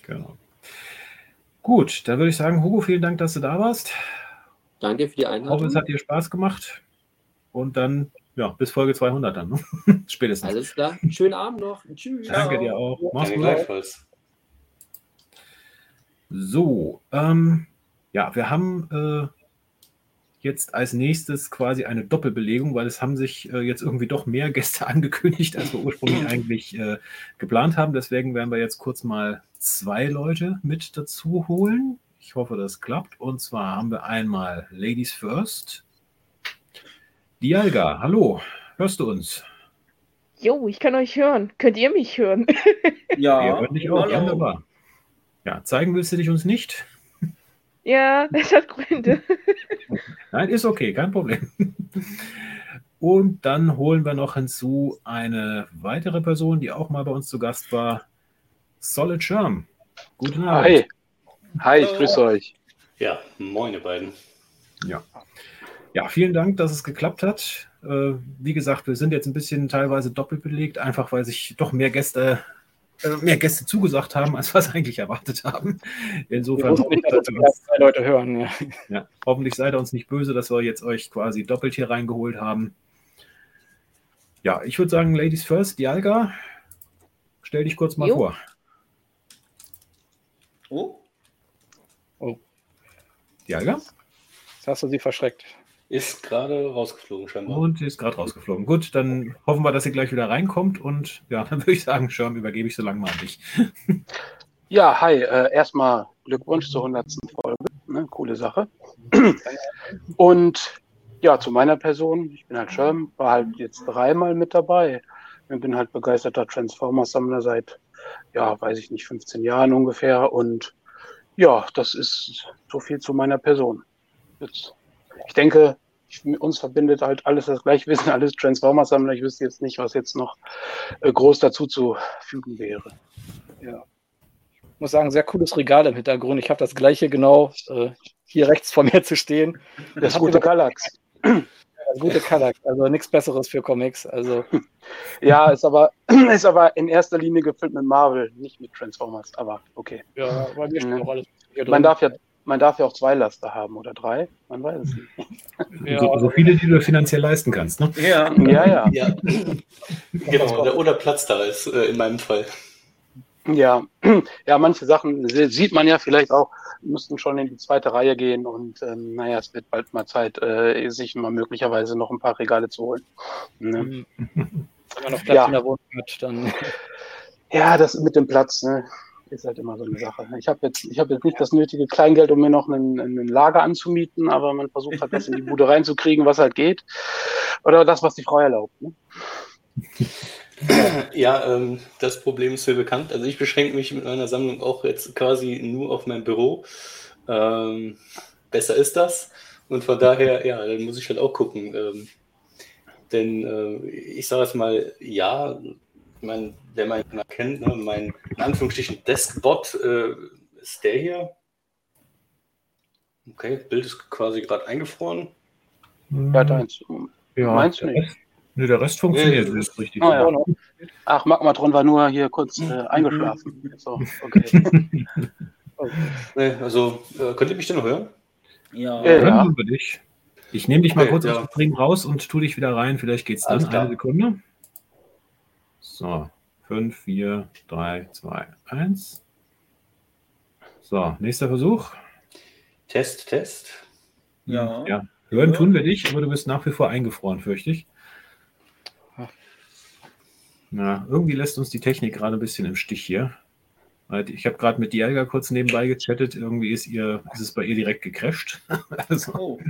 [SPEAKER 1] Genau. Gut, dann würde ich sagen, Hugo, vielen Dank, dass du da warst.
[SPEAKER 5] Danke für die Einladung. Ich
[SPEAKER 1] hoffe, es hat dir Spaß gemacht. Und dann, ja, bis Folge 200 dann. Ne? <laughs> Spätestens.
[SPEAKER 5] Alles klar. Schönen Abend noch. Tschüss.
[SPEAKER 1] Danke dir auch. Mach's gut. Gleichfalls. So, ähm, ja, wir haben äh, jetzt als nächstes quasi eine Doppelbelegung, weil es haben sich äh, jetzt irgendwie doch mehr Gäste <laughs> angekündigt, als wir ursprünglich <clears throat> eigentlich äh, geplant haben. Deswegen werden wir jetzt kurz mal zwei Leute mit dazu holen. Ich hoffe, das klappt. Und zwar haben wir einmal Ladies First. Dialga, hallo, hörst du uns?
[SPEAKER 6] Jo, ich kann euch hören. Könnt ihr mich hören? <laughs>
[SPEAKER 1] Ja, wir hören dich auch. Hallo. Wunderbar. Ja, zeigen willst du dich uns nicht?
[SPEAKER 6] Ja, das hat Gründe.
[SPEAKER 1] Nein, ist okay, kein Problem. Und dann holen wir noch hinzu eine weitere Person, die auch mal bei uns zu Gast war. Solid Charm.
[SPEAKER 7] Guten Abend. Hi. Hi, ich grüße euch.
[SPEAKER 4] Ja, moin, ihr beiden.
[SPEAKER 1] Ja. Ja, vielen Dank, dass es geklappt hat. Äh, wie gesagt, wir sind jetzt ein bisschen teilweise doppelt belegt, einfach weil sich doch mehr Gäste, mehr Gäste zugesagt haben, als wir es <laughs> eigentlich erwartet haben. Insofern nicht, dass zwei Leute hören. Ja. ja. hoffentlich seid ihr uns nicht böse, dass wir jetzt euch quasi doppelt hier reingeholt haben. Ja, ich würde sagen, Ladies first, Dialga, stell dich kurz mal jo. vor.
[SPEAKER 3] Oh.
[SPEAKER 2] Oh.
[SPEAKER 1] Dialga?
[SPEAKER 2] Jetzt hast du sie verschreckt.
[SPEAKER 4] Ist gerade rausgeflogen, scheinbar.
[SPEAKER 1] Und ist gerade rausgeflogen. Gut, dann hoffen wir, dass sie gleich wieder reinkommt. Und ja, <laughs> dann würde ich sagen, Schirm, übergebe ich so lange mal an dich. <laughs>
[SPEAKER 7] Ja, hi. Äh, erstmal Glückwunsch zur 100. Folge. Ne, coole Sache. <clears throat> Und ja, zu meiner Person. Ich bin halt Schirm, war halt jetzt dreimal mit dabei. Ich bin halt begeisterter Transformers-Sammler seit, ja, weiß ich nicht, 15 Jahren ungefähr. Und ja, das ist so viel zu meiner Person. Jetzt, ich denke, uns verbindet halt alles das gleiche. Wir sind alles Transformers-Sammler. Ich wüsste jetzt nicht, was jetzt noch äh, groß dazu zu fügen wäre.
[SPEAKER 2] Ja. Ich muss sagen, sehr cooles Regal im Hintergrund. Ich habe das gleiche genau äh, hier rechts vor mir zu stehen.
[SPEAKER 7] Das, das gute Galax.
[SPEAKER 2] Das gute Kallax, also nichts Besseres für Comics. Also. <laughs>
[SPEAKER 7] Ja, ist aber, <clears throat> ist aber in erster Linie gefüllt mit Marvel, nicht mit Transformers, aber okay.
[SPEAKER 2] Ja, bei mir steht
[SPEAKER 7] mhm. auch alles. Man darf ja man darf ja auch zwei Laster haben oder drei, man weiß es nicht. <laughs>
[SPEAKER 1] Ja. So, so, viele, die du finanziell leisten kannst, ne?
[SPEAKER 7] Ja, ja, ja. ja.
[SPEAKER 4] genau, oder Platz da ist, äh, in meinem Fall.
[SPEAKER 7] Ja, <clears throat> ja, manche Sachen sieht man ja vielleicht auch, müssten schon in die zweite Reihe gehen und ähm, naja, es wird bald mal Zeit, äh, sich mal möglicherweise noch ein paar Regale zu holen. Ne?
[SPEAKER 2] Mhm. <laughs> Wenn man noch Platz ja. in der Wohnung hat, dann.
[SPEAKER 7] Ja, das mit dem Platz, ne? Ist halt immer so eine Sache. Ich habe jetzt, ich jetzt nicht das nötige Kleingeld, um mir noch ein, einen Lager anzumieten, aber man versucht halt das in die Bude reinzukriegen, was halt geht. Oder das, was die Frau erlaubt. Ne? <clears throat>
[SPEAKER 4] Ja, ähm, das Problem ist mir bekannt. Also ich beschränke mich mit meiner Sammlung auch jetzt quasi nur auf mein Büro. Ähm, besser ist das. Und von daher, ja, dann muss ich halt auch gucken. Ähm, denn äh, ich sage jetzt mal, ja, ich meine, wer meinen kennt, ne, mein in Anführungsstrichen Deskbot äh, ist der hier. Okay, Bild ist quasi gerade eingefroren.
[SPEAKER 7] Ja, deins. Ja,
[SPEAKER 1] Meinst du nicht? Ne, der Rest funktioniert, nee, ist richtig.
[SPEAKER 7] Ah, ja. Ach, Magmatron war nur hier kurz äh, eingeschlafen. So, okay. <laughs>
[SPEAKER 4] nee, also, äh, könnt ihr mich denn noch hören?
[SPEAKER 1] Ja, ja. hören wir dich. Ich nehme dich mal okay, kurz ja. aus dem Stream raus und tu dich wieder rein. Vielleicht geht es dann. Eine Sekunde. So, 5, 4, 3, 2, 1. So, nächster Versuch.
[SPEAKER 4] Test, Test.
[SPEAKER 1] Ja. ja. Hören tun wir dich, aber du bist nach wie vor eingefroren, fürchte ich. Na, irgendwie lässt uns die Technik gerade ein bisschen im Stich hier. Ich habe gerade mit Dialga kurz nebenbei gechattet. Irgendwie ist, ihr, ist es bei ihr direkt gecrasht. <laughs> also. oh.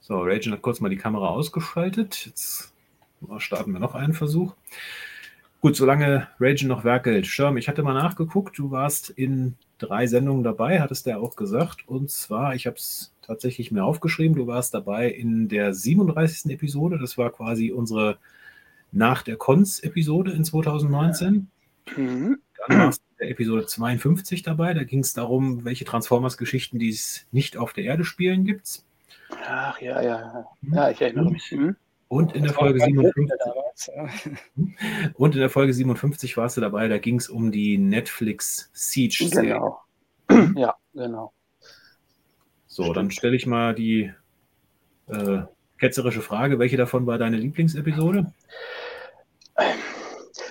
[SPEAKER 1] So, Ragen hat kurz mal die Kamera ausgeschaltet. Jetzt starten wir noch einen Versuch. Gut, solange Ragen noch werkelt. Schirm, ich hatte mal nachgeguckt. Du warst in drei Sendungen dabei, hattest du ja auch gesagt. Und zwar, ich habe es tatsächlich mir aufgeschrieben, du warst dabei in der 37. Episode. Das war quasi unsere nach der Cons-Episode in 2019. Mhm. Dann warst du in der Episode 52 dabei. Da ging es darum, welche Transformers-Geschichten, die es nicht auf der Erde spielen, gibt.
[SPEAKER 7] Ach ja, ja. Ja, ich erinnere mich. Mhm. <laughs>
[SPEAKER 1] Und in der Folge 57. Und in der Folge 57 warst du dabei, da ging es um die Netflix Siege.
[SPEAKER 7] -Serie. Genau. <clears throat> Ja, genau.
[SPEAKER 1] So, Stimmt. dann stelle ich mal die äh, ketzerische Frage: Welche davon war deine Lieblingsepisode?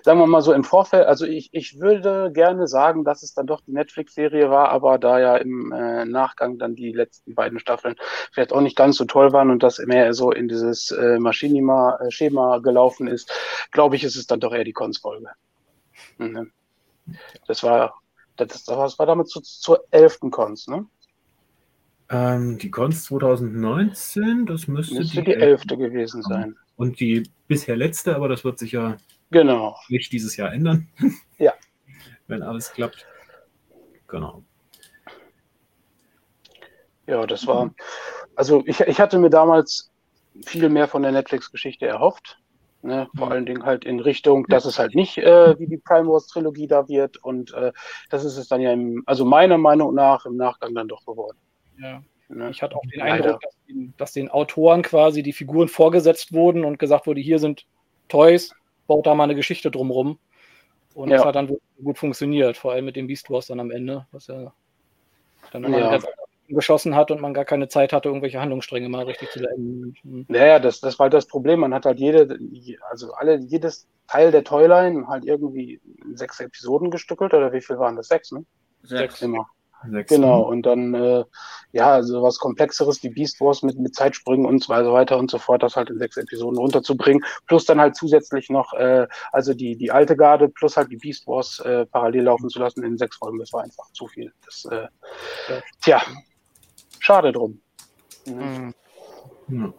[SPEAKER 7] Sagen wir mal so im Vorfeld, also ich, ich würde gerne sagen, dass es dann doch die Netflix-Serie war, aber da ja im äh, Nachgang dann die letzten beiden Staffeln vielleicht auch nicht ganz so toll waren und das mehr so in dieses äh, Maschinima-Schema gelaufen ist, glaube ich, ist es dann doch eher die Cons-Folge. Mhm. Das war, das, das war damit zu, zur elften Cons, ne?
[SPEAKER 1] Ähm, die Cons 2019, das müsste,
[SPEAKER 7] müsste die, elfte gewesen sein.
[SPEAKER 1] Und die bisher letzte, aber das wird sich ja
[SPEAKER 7] Genau.
[SPEAKER 1] Nicht dieses Jahr ändern. <laughs>
[SPEAKER 7] Ja.
[SPEAKER 1] Wenn alles klappt. Genau.
[SPEAKER 7] Ja, das war. Also ich, ich hatte mir damals viel mehr von der Netflix-Geschichte erhofft. Ne? Vor mhm. allen Dingen halt in Richtung, dass es halt nicht äh, wie die Prime Wars Trilogie da wird. Und äh, das ist es dann ja im, also meiner Meinung nach im Nachgang dann doch geworden.
[SPEAKER 2] Ja. Ne? Ich hatte auch den Leider. Eindruck, dass den, dass den Autoren quasi die Figuren vorgesetzt wurden und gesagt wurde, hier sind Toys, baut da mal eine Geschichte drumrum. Und ja. das hat dann gut funktioniert, vor allem mit dem Beast Wars dann am Ende, was ja dann ja. geschossen hat und man gar keine Zeit hatte, irgendwelche Handlungsstränge mal richtig zu beenden.
[SPEAKER 7] Mhm. Naja, das, das war das Problem. Man hat halt jede, also alle, jedes Teil der Toyline halt irgendwie in sechs Episoden gestückelt, oder wie viel waren das? Sechs, ne?
[SPEAKER 2] Sechs.
[SPEAKER 7] Immer. Sechs. Genau, und dann, äh, ja, also was Komplexeres wie Beast Wars mit, mit Zeitsprüngen und so weiter und so fort, das halt in sechs Episoden runterzubringen, plus dann halt zusätzlich noch, äh, also die, die alte Garde, plus halt die Beast Wars äh, parallel laufen zu lassen in sechs Folgen, das war einfach zu viel. Das, äh, ja. Tja, schade drum. Mhm.
[SPEAKER 1] Ja.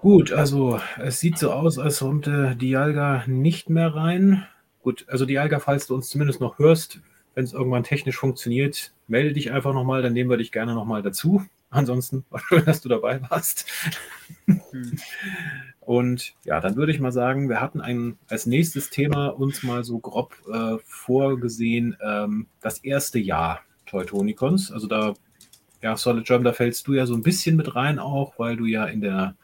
[SPEAKER 1] Gut, also es sieht so aus, als kommt äh, Dialga nicht mehr rein. Gut, also Dialga, falls du uns zumindest noch hörst, wenn es irgendwann technisch funktioniert, melde dich einfach nochmal, dann nehmen wir dich gerne nochmal dazu. Ansonsten war schön, dass du dabei warst. <laughs> Und ja, dann würde ich mal sagen, wir hatten ein, als nächstes Thema uns mal so grob äh, vorgesehen, ähm, das erste Jahr Teutonicons. Also da, ja, Solid Germ, da fällst du ja so ein bisschen mit rein auch, weil du ja in der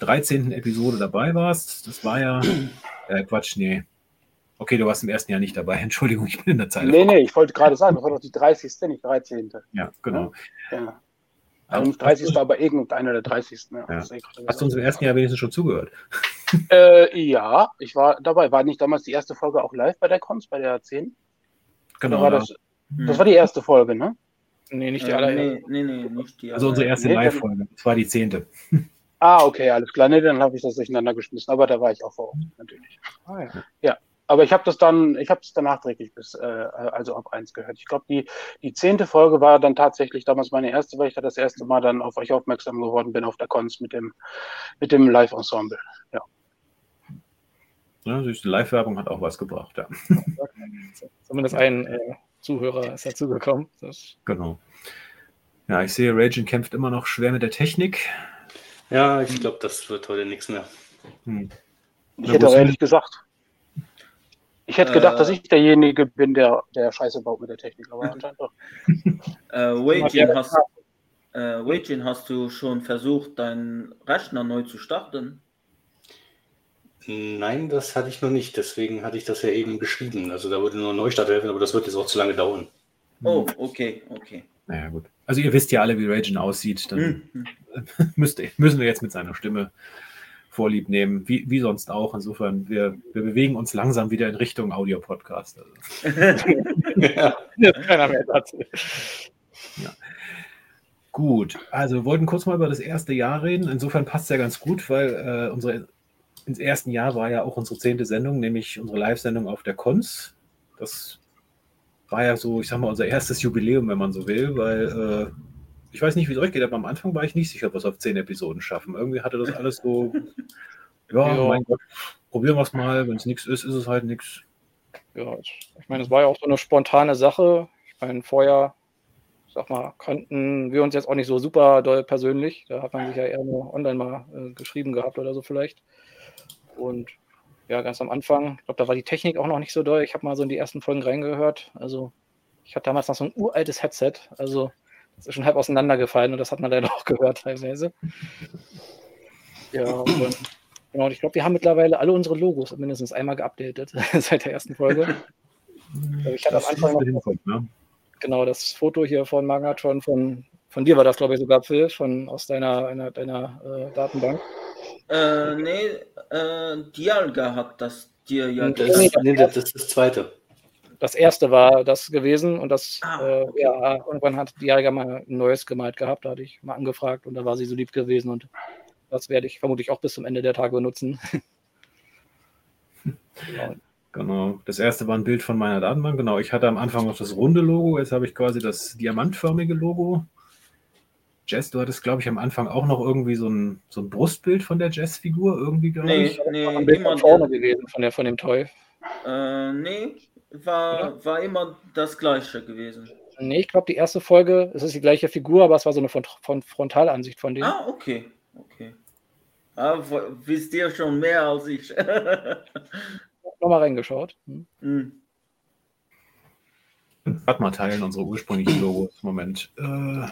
[SPEAKER 1] 13. Episode dabei warst. Das war ja, äh, Quatsch, nee, Okay, du warst im ersten Jahr nicht dabei. <laughs> Entschuldigung, ich bin in der Zeit.
[SPEAKER 7] Nee, nee, ich wollte gerade sagen, das war doch die 30. nicht 13.
[SPEAKER 1] Ja, genau.
[SPEAKER 7] Ja. Also nicht 30. aber irgendeiner der 30. Ja.
[SPEAKER 1] Ja. Hast du uns im ersten Jahr wenigstens schon zugehört? <laughs>
[SPEAKER 7] Äh, ja, ich war dabei. War nicht damals die erste Folge auch live bei der Cons, bei der 10?
[SPEAKER 1] Genau.
[SPEAKER 7] War
[SPEAKER 1] ja.
[SPEAKER 7] das, das war die erste Folge, ne?
[SPEAKER 2] Nee, nicht die
[SPEAKER 3] Äh,
[SPEAKER 2] allererste.
[SPEAKER 3] nee, nee, nee, nicht die
[SPEAKER 1] Also unsere erste
[SPEAKER 7] Nee,
[SPEAKER 1] Live-Folge. Das war die zehnte.
[SPEAKER 7] Ah, okay, alles klar. Nee, dann habe ich das durcheinander geschmissen. Aber da war ich auch vor Ort, natürlich.
[SPEAKER 2] Ah, ja.
[SPEAKER 7] Aber ich habe das dann, ich habe es dann nachträglich bis, äh, also ab eins gehört. Ich glaube, die, die zehnte Folge war dann tatsächlich damals meine erste, weil ich da das erste Mal dann auf euch aufmerksam geworden bin auf der Cons mit dem, mit dem Live-Ensemble. Ja.
[SPEAKER 1] Ja, Live-Werbung hat auch was gebracht, ja. <laughs>
[SPEAKER 2] Zumindest ein äh, Zuhörer ist dazugekommen. Das
[SPEAKER 1] Genau. Ja, ich sehe, Raging kämpft immer noch schwer mit der Technik.
[SPEAKER 4] Ja, ich glaube, das wird heute nichts mehr.
[SPEAKER 1] Hm.
[SPEAKER 7] Ich
[SPEAKER 1] Na,
[SPEAKER 7] hätte auch ehrlich gesagt, ich hätte gedacht,
[SPEAKER 3] Äh.
[SPEAKER 7] dass ich derjenige bin, der, der Scheiße baut mit der Technik, aber <laughs> anscheinend doch.
[SPEAKER 3] Äh, Waging, hast, äh, Waging, hast du schon versucht, deinen Rechner neu zu starten?
[SPEAKER 4] Nein, das hatte ich noch nicht. Deswegen hatte ich das ja eben beschrieben. Also da würde nur ein Neustart helfen, aber das wird jetzt auch zu lange dauern.
[SPEAKER 3] Oh, okay, okay.
[SPEAKER 1] Naja, gut. Also ihr wisst ja alle, wie Raging aussieht. Dann
[SPEAKER 3] Hm. <laughs>
[SPEAKER 1] müsst, müssen wir jetzt mit seiner Stimme Vorlieb nehmen, wie, wie sonst auch. Insofern, wir, wir bewegen uns langsam wieder in Richtung Audio-Podcast. Also.
[SPEAKER 4] ja. <laughs>
[SPEAKER 2] keiner mehr dazu.
[SPEAKER 1] Gut, also wir wollten kurz mal über das erste Jahr reden. Insofern passt es ja ganz gut, weil äh, unsere, ins ersten Jahr war ja auch unsere zehnte Sendung, nämlich unsere Live-Sendung auf der Cons. Das war ja so, ich sag mal, unser erstes Jubiläum, wenn man so will, weil äh, ich weiß nicht, wie es euch geht, aber am Anfang war ich nicht sicher, ob wir es auf zehn Episoden schaffen. Irgendwie hatte das alles so, <laughs> ja,
[SPEAKER 2] Ja.
[SPEAKER 1] mein Gott, probieren wir es mal. Wenn es nichts ist, ist es halt nichts.
[SPEAKER 2] Ja, ich meine, es war ja auch so eine spontane Sache. Ich meine, vorher, sag mal, kannten wir uns jetzt auch nicht so super doll persönlich. Da hat man sich ja eher nur online mal äh, geschrieben gehabt oder so vielleicht. Und ja, ganz am Anfang, ich glaube, da war die Technik auch noch nicht so doll. Ich habe mal so in die ersten Folgen reingehört. Also, ich hatte damals noch so ein uraltes Headset. Also, ist schon halb auseinandergefallen und das hat man leider auch gehört teilweise. Ja, und genau, und ich glaube, wir haben mittlerweile alle unsere Logos mindestens einmal geupdatet <laughs> seit der ersten Folge. Also ich hatte am
[SPEAKER 1] Das
[SPEAKER 2] Anfang
[SPEAKER 1] ist
[SPEAKER 2] noch
[SPEAKER 1] hinkommt, ne?
[SPEAKER 2] genau das Foto hier von Magnatron, von, von dir war das, glaube ich, sogar Phil, von aus deiner, einer, deiner äh, Datenbank.
[SPEAKER 3] Äh, nee, äh, Dialga hat das dir ja
[SPEAKER 2] Und
[SPEAKER 4] Das,
[SPEAKER 3] gesagt.
[SPEAKER 4] nee, das ist das zweite.
[SPEAKER 2] Das erste war das gewesen und das,
[SPEAKER 3] Ah,
[SPEAKER 2] äh,
[SPEAKER 3] okay.
[SPEAKER 2] ja, irgendwann hat die Jäger mal ein neues gemalt gehabt, da hatte ich mal angefragt und da war sie so lieb gewesen und das werde ich vermutlich auch bis zum Ende der Tage benutzen. genau. <laughs>
[SPEAKER 1] Genau. Das erste war ein Bild von meiner Datenbank. Genau. Ich hatte am Anfang noch das runde Logo. Jetzt habe ich quasi das diamantförmige Logo. Jess, du hattest, glaube ich, am Anfang auch noch irgendwie so ein, so ein Brustbild von der Jess-Figur irgendwie, glaube
[SPEAKER 3] Nee,
[SPEAKER 1] ich.
[SPEAKER 3] nee,
[SPEAKER 2] Ein Bild
[SPEAKER 3] immer,
[SPEAKER 2] von vorne gewesen von, der, von dem Toy.
[SPEAKER 3] äh, nee, war, war immer das gleiche gewesen.
[SPEAKER 2] Nee, ich glaube, die erste Folge, es ist die gleiche Figur, aber es war so eine von, von Frontalansicht von denen.
[SPEAKER 3] Ah, okay, okay. Ah, wo- wisst ihr schon mehr als ich. <laughs>
[SPEAKER 2] Nochmal reingeschaut. Hm.
[SPEAKER 3] Hm.
[SPEAKER 1] Warte mal, teilen unsere ursprünglichen Logos. Moment. Äh,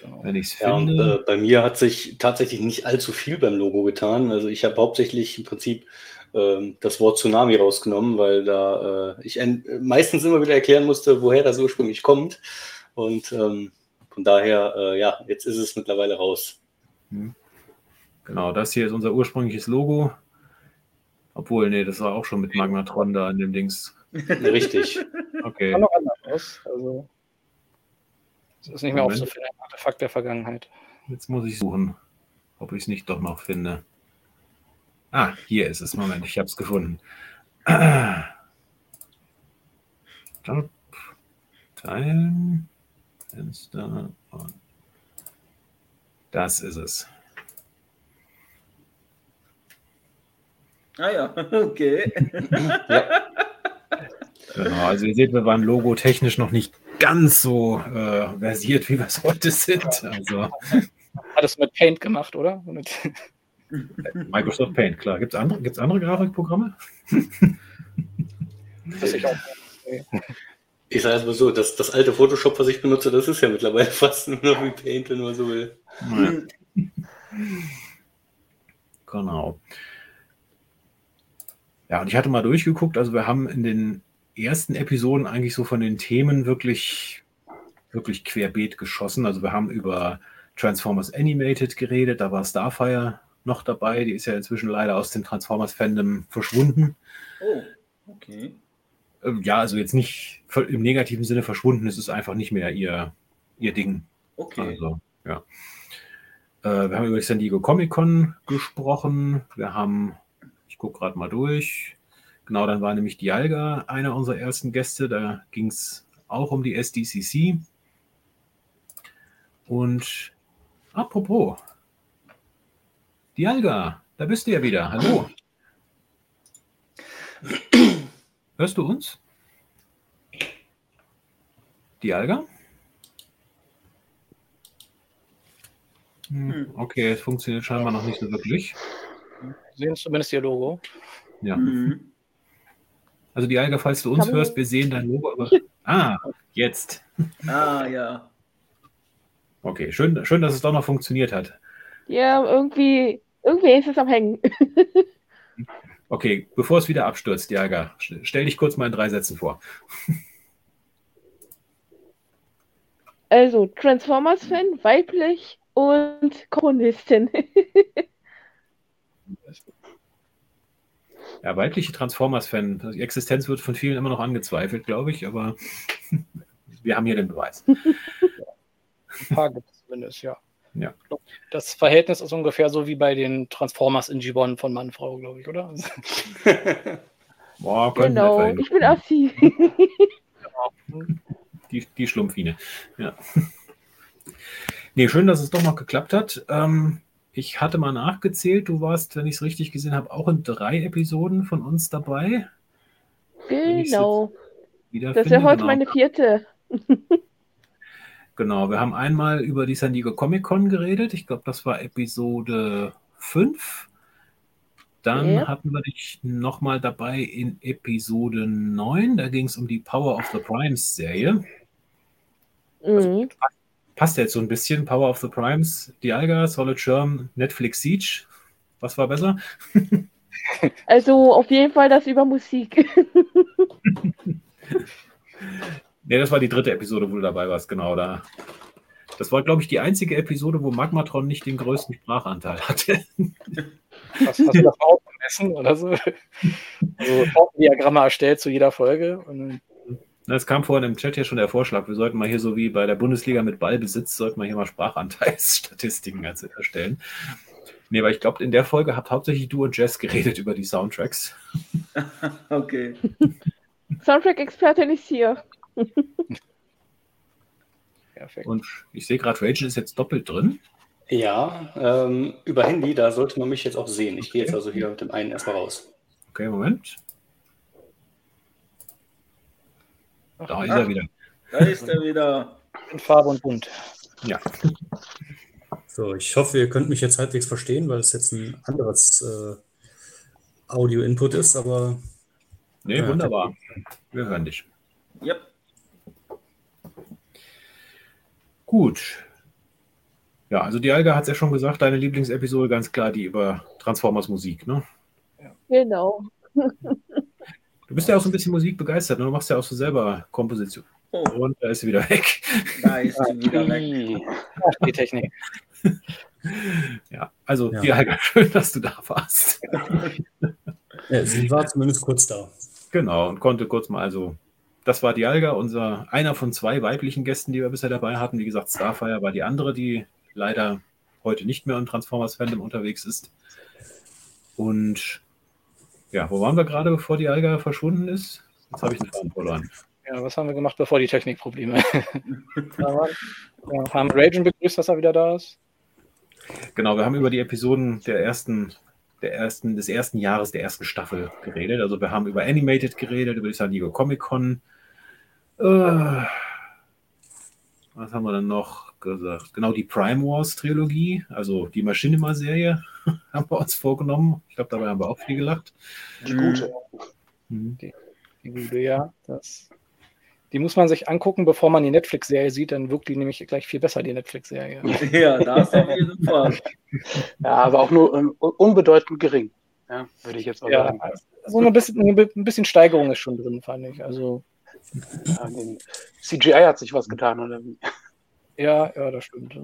[SPEAKER 2] Genau.
[SPEAKER 1] wenn ich es
[SPEAKER 4] Ja, und
[SPEAKER 1] finde.
[SPEAKER 4] äh, bei mir hat sich tatsächlich nicht allzu viel beim Logo getan. Also ich habe hauptsächlich im Prinzip das Wort Tsunami rausgenommen, weil da äh, ich en- meistens immer wieder erklären musste, woher das ursprünglich kommt. Und ähm, von daher, äh, ja, jetzt ist es mittlerweile raus.
[SPEAKER 1] Genau, das hier ist unser ursprüngliches Logo. Obwohl, nee, das war auch schon mit Magnatron da in dem Dings.
[SPEAKER 4] Richtig. <laughs>
[SPEAKER 1] Okay.
[SPEAKER 2] Sah noch anders aus. Also, es ist nicht mehr
[SPEAKER 1] Moment.
[SPEAKER 2] aufzufinden, ein Artefakt der Vergangenheit.
[SPEAKER 1] Jetzt muss ich suchen, ob ich es nicht doch noch finde. Ah, hier ist es. Moment, ich habe es gefunden. <clears throat> Stopp. Teilen. Fenster. Und das ist es.
[SPEAKER 3] Ah ja, <laughs> okay. <laughs>
[SPEAKER 4] Ja,
[SPEAKER 1] Genau, also ihr seht, wir waren logotechnisch noch nicht ganz so äh, versiert, wie wir es heute sind. Also
[SPEAKER 2] Hat es mit Paint gemacht, oder?
[SPEAKER 1] Microsoft Paint, klar. Gibt es andere, gibt's andere Grafikprogramme?
[SPEAKER 2] das ich auch.
[SPEAKER 4] ich sage es mal so, das, das alte Photoshop, was ich benutze, das ist ja mittlerweile <laughs> fast nur noch wie Paint, wenn man so will.
[SPEAKER 1] Ja, genau. Ja, und ich hatte mal durchgeguckt, also wir haben in den ersten Episoden eigentlich so von den Themen wirklich, wirklich querbeet geschossen. Also wir haben über Transformers Animated geredet, da war Starfire noch dabei, die ist ja inzwischen leider aus dem Transformers-Fandom verschwunden.
[SPEAKER 3] Oh, okay.
[SPEAKER 1] Ähm, Ja, also jetzt nicht im negativen Sinne verschwunden, es ist einfach nicht mehr ihr, ihr Ding.
[SPEAKER 3] Okay.
[SPEAKER 1] Also, ja. Äh, wir haben über die San Diego Comic Con gesprochen. Wir haben, ich gucke gerade mal durch. Genau, dann war nämlich Dialga einer unserer ersten Gäste. Da ging es auch um die SDCC. Und apropos, Dialga, da bist du ja wieder. Hallo. Hörst du uns? Dialga? Hm,
[SPEAKER 3] Hm.
[SPEAKER 1] Okay, es funktioniert scheinbar noch nicht so wirklich.
[SPEAKER 2] Sehen zumindest ihr Logo.
[SPEAKER 1] Ja.
[SPEAKER 3] Mhm.
[SPEAKER 1] Also Dialga, falls du uns
[SPEAKER 6] Hallo.
[SPEAKER 1] hörst, wir sehen dein Logo, aber. <laughs> Ah, jetzt.
[SPEAKER 3] Ah, ja.
[SPEAKER 1] Okay, schön, schön, dass es doch noch funktioniert hat.
[SPEAKER 6] Ja, irgendwie, irgendwie ist es am Hängen. <laughs>
[SPEAKER 1] Okay, bevor es wieder abstürzt, st- stell dich kurz mal in drei Sätzen vor. <laughs>
[SPEAKER 6] Also, Transformers-Fan, weiblich und Kommunistin. <laughs>
[SPEAKER 1] Ja, weibliche Transformers-Fan. Die Existenz wird von vielen immer noch angezweifelt, glaube ich, aber wir haben hier den Beweis.
[SPEAKER 2] Ein paar gibt es zumindest, ja.
[SPEAKER 1] Ja.
[SPEAKER 2] Das Verhältnis ist ungefähr so wie bei den Transformers in G1 von Mann, Frau, glaube ich, oder? <laughs>
[SPEAKER 1] Boah,
[SPEAKER 6] genau, ich bin Assi. <laughs>
[SPEAKER 1] Die, die Schlumpfine. Ja. Nee, schön, dass es doch noch geklappt hat. Ähm, ich hatte mal nachgezählt, du warst, wenn ich es richtig gesehen habe, auch in drei Episoden von uns dabei.
[SPEAKER 6] Genau. Das wäre heute
[SPEAKER 1] genau.
[SPEAKER 6] meine vierte. <laughs>
[SPEAKER 1] Genau, wir haben einmal über die San Diego Comic Con geredet. Ich glaube, das war Episode 5. Dann
[SPEAKER 6] Ja.
[SPEAKER 1] hatten wir dich nochmal dabei in Episode 9. Da ging es um die Power of the Primes Serie.
[SPEAKER 6] Mhm.
[SPEAKER 1] Passt ja jetzt so ein bisschen. Power of the Primes, Dialga, Solid Sherm, Netflix Siege. Was war besser?
[SPEAKER 6] Also auf jeden Fall das über Musik. <laughs> <laughs>
[SPEAKER 1] Ne, das war die dritte Episode, wo du dabei warst, genau da. Das war, glaube ich, die einzige Episode, wo Magmatron nicht den größten Sprachanteil hatte. <laughs>
[SPEAKER 2] Was hast du das ausgemessen oder so? Also Diagramme erstellt zu jeder Folge. Und
[SPEAKER 1] Na, Es kam vorhin im Chat hier schon der Vorschlag, wir sollten mal hier so wie bei der Bundesliga mit Ballbesitz, sollten wir hier mal Sprachanteilsstatistiken <laughs> erstellen. Nee, aber ich glaube, in der Folge habt hauptsächlich du und Jess geredet über die Soundtracks. <laughs>
[SPEAKER 3] Okay.
[SPEAKER 6] Soundtrack-Expertin ist hier. <laughs>
[SPEAKER 2] perfekt.
[SPEAKER 1] Und ich sehe gerade, Rachel ist jetzt doppelt drin.
[SPEAKER 4] Ja, ähm, über Handy, da sollte man mich jetzt auch sehen. Ich gehe jetzt also hier mit dem einen erstmal raus.
[SPEAKER 1] Okay, Moment. Da ist er wieder.
[SPEAKER 3] Da ist er wieder.
[SPEAKER 2] In Farbe und bunt.
[SPEAKER 1] Ja.
[SPEAKER 8] So, ich hoffe, ihr könnt mich jetzt halbwegs verstehen, weil es jetzt ein anderes äh, Audio-Input ist, aber
[SPEAKER 1] Nee,
[SPEAKER 8] Ja,
[SPEAKER 1] wunderbar. Wir hören dich.
[SPEAKER 3] Yep.
[SPEAKER 1] Gut. Ja, also Dialga hat es ja schon gesagt, deine Lieblingsepisode ganz klar die über Transformers Musik, ne?
[SPEAKER 6] Genau.
[SPEAKER 1] Du bist ja auch so ein bisschen musikbegeistert, ne? Du machst ja auch so selber Komposition.
[SPEAKER 3] Oh,
[SPEAKER 1] Und da ist sie wieder weg.
[SPEAKER 3] da ist sie wieder weg.
[SPEAKER 2] Ach, <laughs> die Technik.
[SPEAKER 1] Ja, also
[SPEAKER 8] Ja.
[SPEAKER 1] Dialga, <laughs> schön, dass du da warst.
[SPEAKER 8] ja, sie war zumindest kurz da.
[SPEAKER 1] Genau, und konnte kurz mal, also, das war Dialga, unser, einer von zwei weiblichen Gästen, die wir bisher dabei hatten. Wie gesagt, Starfire war die andere, die leider heute nicht mehr im Transformers-Fandom unterwegs ist. Und ja, wo waren wir gerade, bevor Dialga verschwunden ist? Jetzt habe ich den Faden verloren.
[SPEAKER 2] Ja, was haben wir gemacht, bevor die Technikprobleme? <laughs> Ja, haben Ragen begrüßt, dass er wieder da ist.
[SPEAKER 1] Genau, wir haben über die Episoden der ersten, der ersten, des ersten Jahres der ersten Staffel geredet. Also wir haben über Animated geredet, über die San Diego Comic Con. Äh, was haben wir dann noch gesagt? Genau, die Prime Wars Trilogie, also die Machinima-Serie, <laughs> haben wir uns vorgenommen. Ich glaube, dabei haben wir auch viel gelacht.
[SPEAKER 7] Die gute.
[SPEAKER 1] Mhm.
[SPEAKER 2] Die gute, ja. Das, die muss man sich angucken, bevor man die Netflix-Serie sieht, dann wirkt die nämlich gleich viel besser, die Netflix-Serie. <laughs>
[SPEAKER 3] Ja, das auf jeden Fall.
[SPEAKER 7] Ja, aber auch nur ähm, un- unbedeutend gering. Ja, würde ich jetzt auch
[SPEAKER 2] Ja,
[SPEAKER 7] sagen.
[SPEAKER 2] so ein bisschen, ein bisschen Steigerung ist schon drin, fand ich. Also,
[SPEAKER 7] den CGI hat sich was getan, oder wie?
[SPEAKER 2] ja, ja, das stimmt.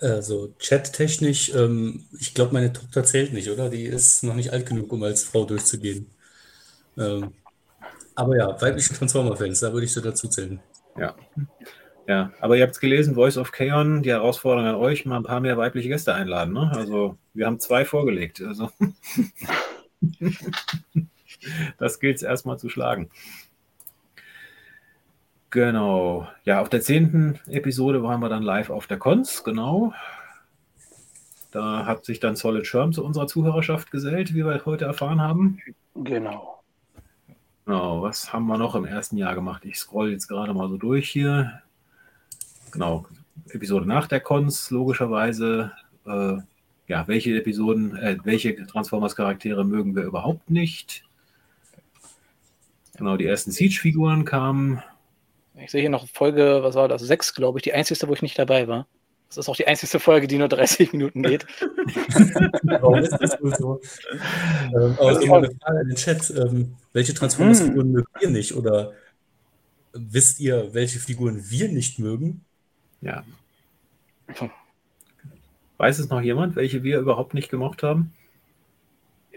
[SPEAKER 8] Also chattechnisch, ähm, ich glaube, meine Tochter zählt nicht, oder? Die ist noch nicht alt genug, um als Frau durchzugehen. Ähm, aber ja, weibliche Transformer-Fans, da würde ich so dazu zählen.
[SPEAKER 1] Ja. Ja, aber ihr habt es gelesen, Voice of Chaos, die Herausforderung an euch, mal ein paar mehr weibliche Gäste einladen. Ne? Also wir haben zwei vorgelegt. Also <laughs> das gilt es erstmal zu schlagen. Genau. Ja, auf der zehnten Episode waren wir dann live auf der Cons, genau. Da hat sich dann Solid Sherm zu unserer Zuhörerschaft gesellt, wie wir heute erfahren haben.
[SPEAKER 7] Genau.
[SPEAKER 1] Genau, was haben wir noch im ersten Jahr gemacht? Ich scroll jetzt gerade mal so durch hier. Genau, Episode nach der Cons, logischerweise. Äh, ja, welche Episoden, äh, welche Transformers-Charaktere mögen wir überhaupt nicht? Genau, die ersten Siege-Figuren kamen.
[SPEAKER 2] Ich sehe hier noch Folge, was war das? Sechs, glaube ich, die einzige, wo ich nicht dabei war. Das ist auch die einzige Folge, die nur 30 Minuten geht. <laughs>
[SPEAKER 8] Warum ist das wohl so? Ähm, aber
[SPEAKER 2] Also-
[SPEAKER 8] so mal eine Frage in den Chat. Ähm, welche Transformers-Figuren mögt ihr nicht? Oder wisst ihr, welche Figuren wir nicht mögen?
[SPEAKER 1] Ja. Weiß es noch jemand, welche wir überhaupt nicht gemocht haben?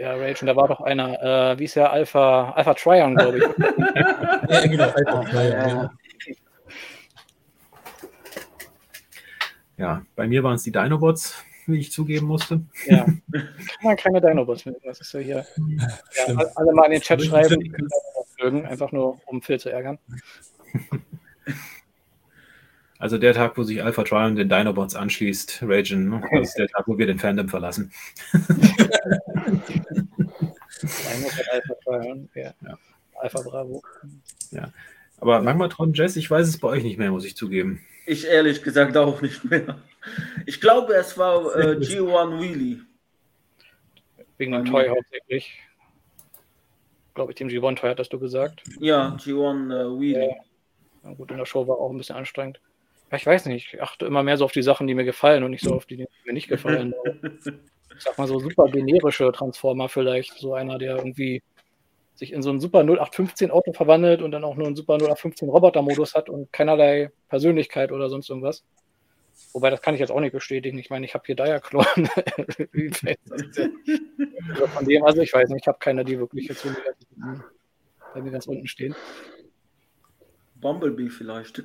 [SPEAKER 2] Ja, Rage, und da war doch einer, äh, wie ist der, Alpha, Alpha Trion, glaube ich. <laughs>
[SPEAKER 8] Ja, genau. Alter, ja, ja, ja.
[SPEAKER 1] Ja, bei mir waren es die Dinobots, wie ich zugeben musste.
[SPEAKER 2] ja. <laughs> Kann man keine Dinobots mögen, das ist ja hier. Ja, alle- mal in den Chat schreiben, die können Dinobots mögen, einfach nur, um Phil zu ärgern. <laughs>
[SPEAKER 1] Also der Tag, wo sich Alpha Trion den Dinobots anschließt, Ragen, ne? das ist der Tag, wo wir den Fandom verlassen. <laughs>
[SPEAKER 2] Ja.
[SPEAKER 1] Ja.
[SPEAKER 2] Alpha Bravo.
[SPEAKER 1] Aber Magmatron Jess, ich weiß es bei euch nicht mehr, muss ich zugeben.
[SPEAKER 3] Ich ehrlich gesagt auch nicht mehr. Ich glaube, es war äh, G1 Wheelie.
[SPEAKER 2] Wegen dem Toy hauptsächlich. Glaube ich, dem G1 Toy hattest du gesagt.
[SPEAKER 3] Ja, G1 äh, Wheelie.
[SPEAKER 2] Na gut, in der Show war auch ein bisschen anstrengend. Ja, ich weiß nicht, ich achte immer mehr so auf die Sachen, die mir gefallen und nicht so auf die, die mir nicht gefallen. <laughs> ich sag mal so super generische Transformer vielleicht. So einer, der irgendwie sich in so einen super 0815 Auto verwandelt und dann auch nur einen super 0815 Roboter-Modus hat und keinerlei Persönlichkeit oder sonst irgendwas. Wobei, das kann ich jetzt auch nicht bestätigen. Ich meine, ich habe hier Diaclone. <laughs> Also von dem, also ich weiß nicht, ich habe keine, die wirklich jetzt bei mir ganz unten stehen.
[SPEAKER 3] Bumblebee vielleicht.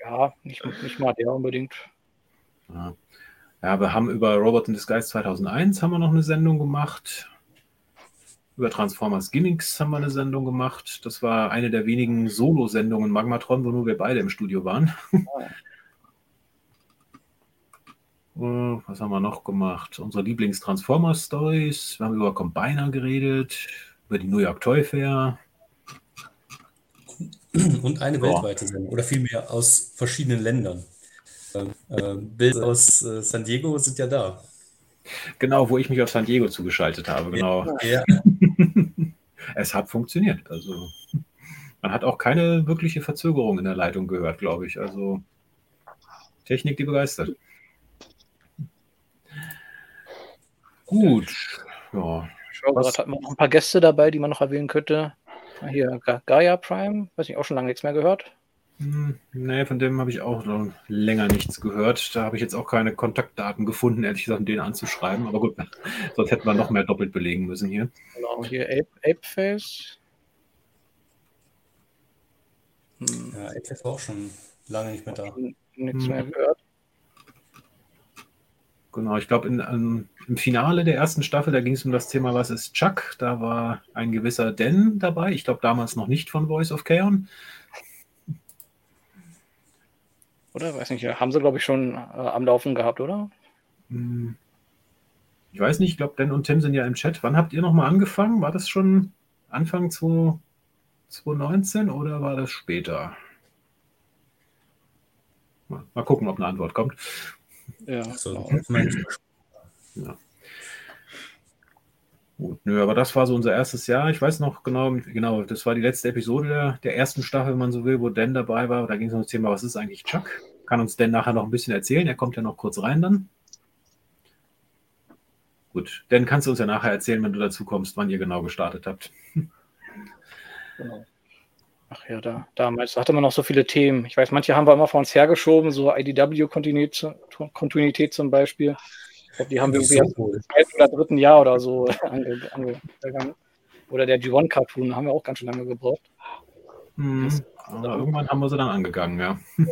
[SPEAKER 2] Ja, nicht, nicht mal der unbedingt.
[SPEAKER 1] Ja. Ja, wir haben über Robot in Disguise 2001 haben wir noch eine Sendung gemacht. Über Transformers Gimmicks haben wir eine Sendung gemacht. Das war eine der wenigen Solo-Sendungen Magmatron, wo nur wir beide im Studio waren. Äh, <laughs> Was haben wir noch gemacht? Unsere Lieblings-Transformers-Stories. Wir haben über Combiner geredet, über die New York Toy Fair.
[SPEAKER 8] Und eine weltweite Sendung. Oder vielmehr aus verschiedenen Ländern. Ähm, Bilder aus äh, San Diego sind ja da.
[SPEAKER 1] Genau, wo ich mich auf San Diego zugeschaltet habe. Genau.
[SPEAKER 8] Ja, <laughs>
[SPEAKER 1] Es hat funktioniert. Also man hat auch keine wirkliche Verzögerung in der Leitung gehört, glaube ich. Also Technik, die begeistert. Gut. Ja.
[SPEAKER 2] Ich schaue
[SPEAKER 1] Was-
[SPEAKER 2] gerade, hat man noch ein paar Gäste dabei, die man noch erwähnen könnte. Ah, Hier, Ga Gaia Prime, weiß ich auch schon lange nichts mehr gehört.
[SPEAKER 1] Hm, Nee, von dem habe ich auch noch länger nichts gehört. Da habe ich jetzt auch keine Kontaktdaten gefunden, ehrlich gesagt, um den anzuschreiben. Aber gut, <laughs> sonst hätten wir noch mehr doppelt belegen müssen hier.
[SPEAKER 2] Genau, hier Ape, Apeface. Hm,
[SPEAKER 8] ja Apple war auch schon lange nicht mehr da.
[SPEAKER 2] nichts
[SPEAKER 1] Hm.
[SPEAKER 2] mehr gehört.
[SPEAKER 1] Genau, ich glaube, in, ähm, im Finale der ersten Staffel, da ging es um das Thema, was ist Chuck? Da war ein gewisser Den dabei. Ich glaube, damals noch nicht von Voice of Chaos.
[SPEAKER 2] Oder? Weiß nicht, haben sie, glaube ich, schon äh, am Laufen gehabt, oder?
[SPEAKER 1] Hm. Ich weiß nicht, ich glaube, Dan und Tim sind ja im Chat. Wann habt ihr nochmal angefangen? War das schon Anfang 20- 2019 oder war das später? Mal, mal gucken, ob eine Antwort kommt.
[SPEAKER 2] Ja,
[SPEAKER 8] So,
[SPEAKER 2] genau.
[SPEAKER 8] ich.
[SPEAKER 1] Gut, nö, aber das war so unser erstes Jahr. Ich weiß noch genau, genau, das war die letzte Episode der, der ersten Staffel, wenn man so will, wo Dan dabei war. Da ging es um das Thema, was ist eigentlich Chuck? Kann uns Dan nachher noch ein bisschen erzählen. Er kommt ja noch kurz rein dann. gut. Dann kannst du uns ja nachher erzählen, wenn du dazu kommst, wann ihr genau gestartet habt.
[SPEAKER 2] Genau. Ach ja, da, damals hatte man noch so viele Themen. Ich weiß, manche haben wir immer vor uns hergeschoben, so IDW-Kontinuität zum Beispiel. Die haben wir irgendwie
[SPEAKER 4] So
[SPEAKER 2] im zweiten oder dritten Jahr oder so <laughs> ange, angegangen. Oder der G1-Cartoon haben wir auch ganz schön lange gebraucht.
[SPEAKER 1] Mhm. Aber irgendwann haben wir sie dann angegangen, ja. <laughs>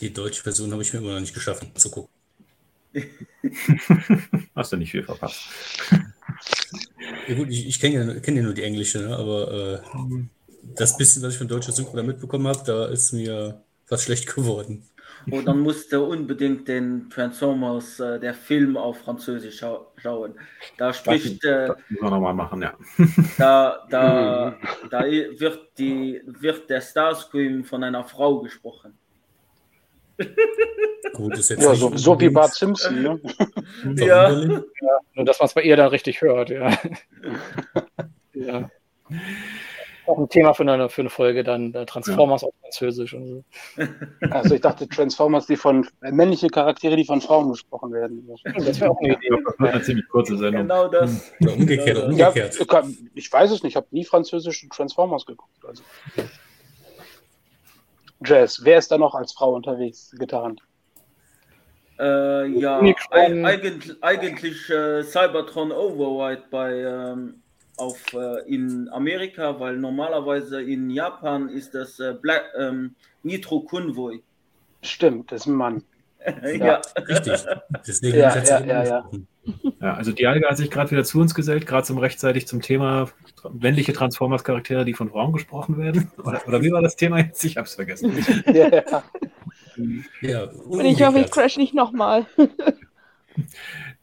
[SPEAKER 4] Die deutsche Version habe ich mir immer noch nicht geschafft zu gucken. <laughs>
[SPEAKER 1] Hast du nicht viel verpasst.
[SPEAKER 4] Ja, gut, ich, ich kenne ja, kenn ja nur die englische, ne? aber äh, das bisschen, was ich von deutscher Synchro da mitbekommen habe, da ist mir fast schlecht geworden.
[SPEAKER 3] Und dann musste unbedingt den Transformers, äh, der Film auf Französisch schau schauen. Da spricht, äh,
[SPEAKER 1] Das müssen wir nochmal machen, ja.
[SPEAKER 3] da, da, <laughs> da wird, die, wird der Starscream von einer Frau gesprochen.
[SPEAKER 4] Gut, ist jetzt
[SPEAKER 7] Ja, so, so wie Bart Simpson. Ne?
[SPEAKER 3] Ja.
[SPEAKER 4] verwunderlich.
[SPEAKER 2] Nur, dass man es bei ihr dann richtig hört, ja. <laughs> ja. Auch ein Thema für eine, für eine Folge dann, äh, Transformers auf Französisch und so. <laughs>
[SPEAKER 7] Also ich dachte Transformers, die von äh, männliche Charaktere, die von Frauen gesprochen werden.
[SPEAKER 2] Das wäre auch eine
[SPEAKER 1] Ich
[SPEAKER 2] Idee.
[SPEAKER 1] das wird eine ziemlich kurze Sendung.
[SPEAKER 3] Genau das.
[SPEAKER 4] Oder umgekehrt, oder
[SPEAKER 7] Ja,
[SPEAKER 4] umgekehrt.
[SPEAKER 7] ich kann- ich weiß es nicht, ich habe nie französische Transformers geguckt. Also. Jazz, wer ist da noch als Frau unterwegs getarnt?
[SPEAKER 3] Äh, ja, eig eigentlich, eigentlich äh, Cybertron Override bei ähm, auf äh, in Amerika, weil normalerweise in Japan ist das äh, Black, ähm, Nitro Convoy.
[SPEAKER 7] Stimmt, das ist ein Mann. <laughs>
[SPEAKER 3] ja.
[SPEAKER 4] Richtig. Deswegen
[SPEAKER 7] Ja, ja, ja, ja.
[SPEAKER 1] Ja, also Dialga hat sich gerade wieder zu uns gesellt, gerade zum rechtzeitig zum Thema männliche Transformers-Charaktere, die von Frauen gesprochen werden. <laughs> Oder, oder wie war das Thema jetzt? Ich habe es vergessen. <laughs>
[SPEAKER 7] Ja, ja.
[SPEAKER 4] Ja,
[SPEAKER 6] Und ich hoffe, ich crash nicht nochmal.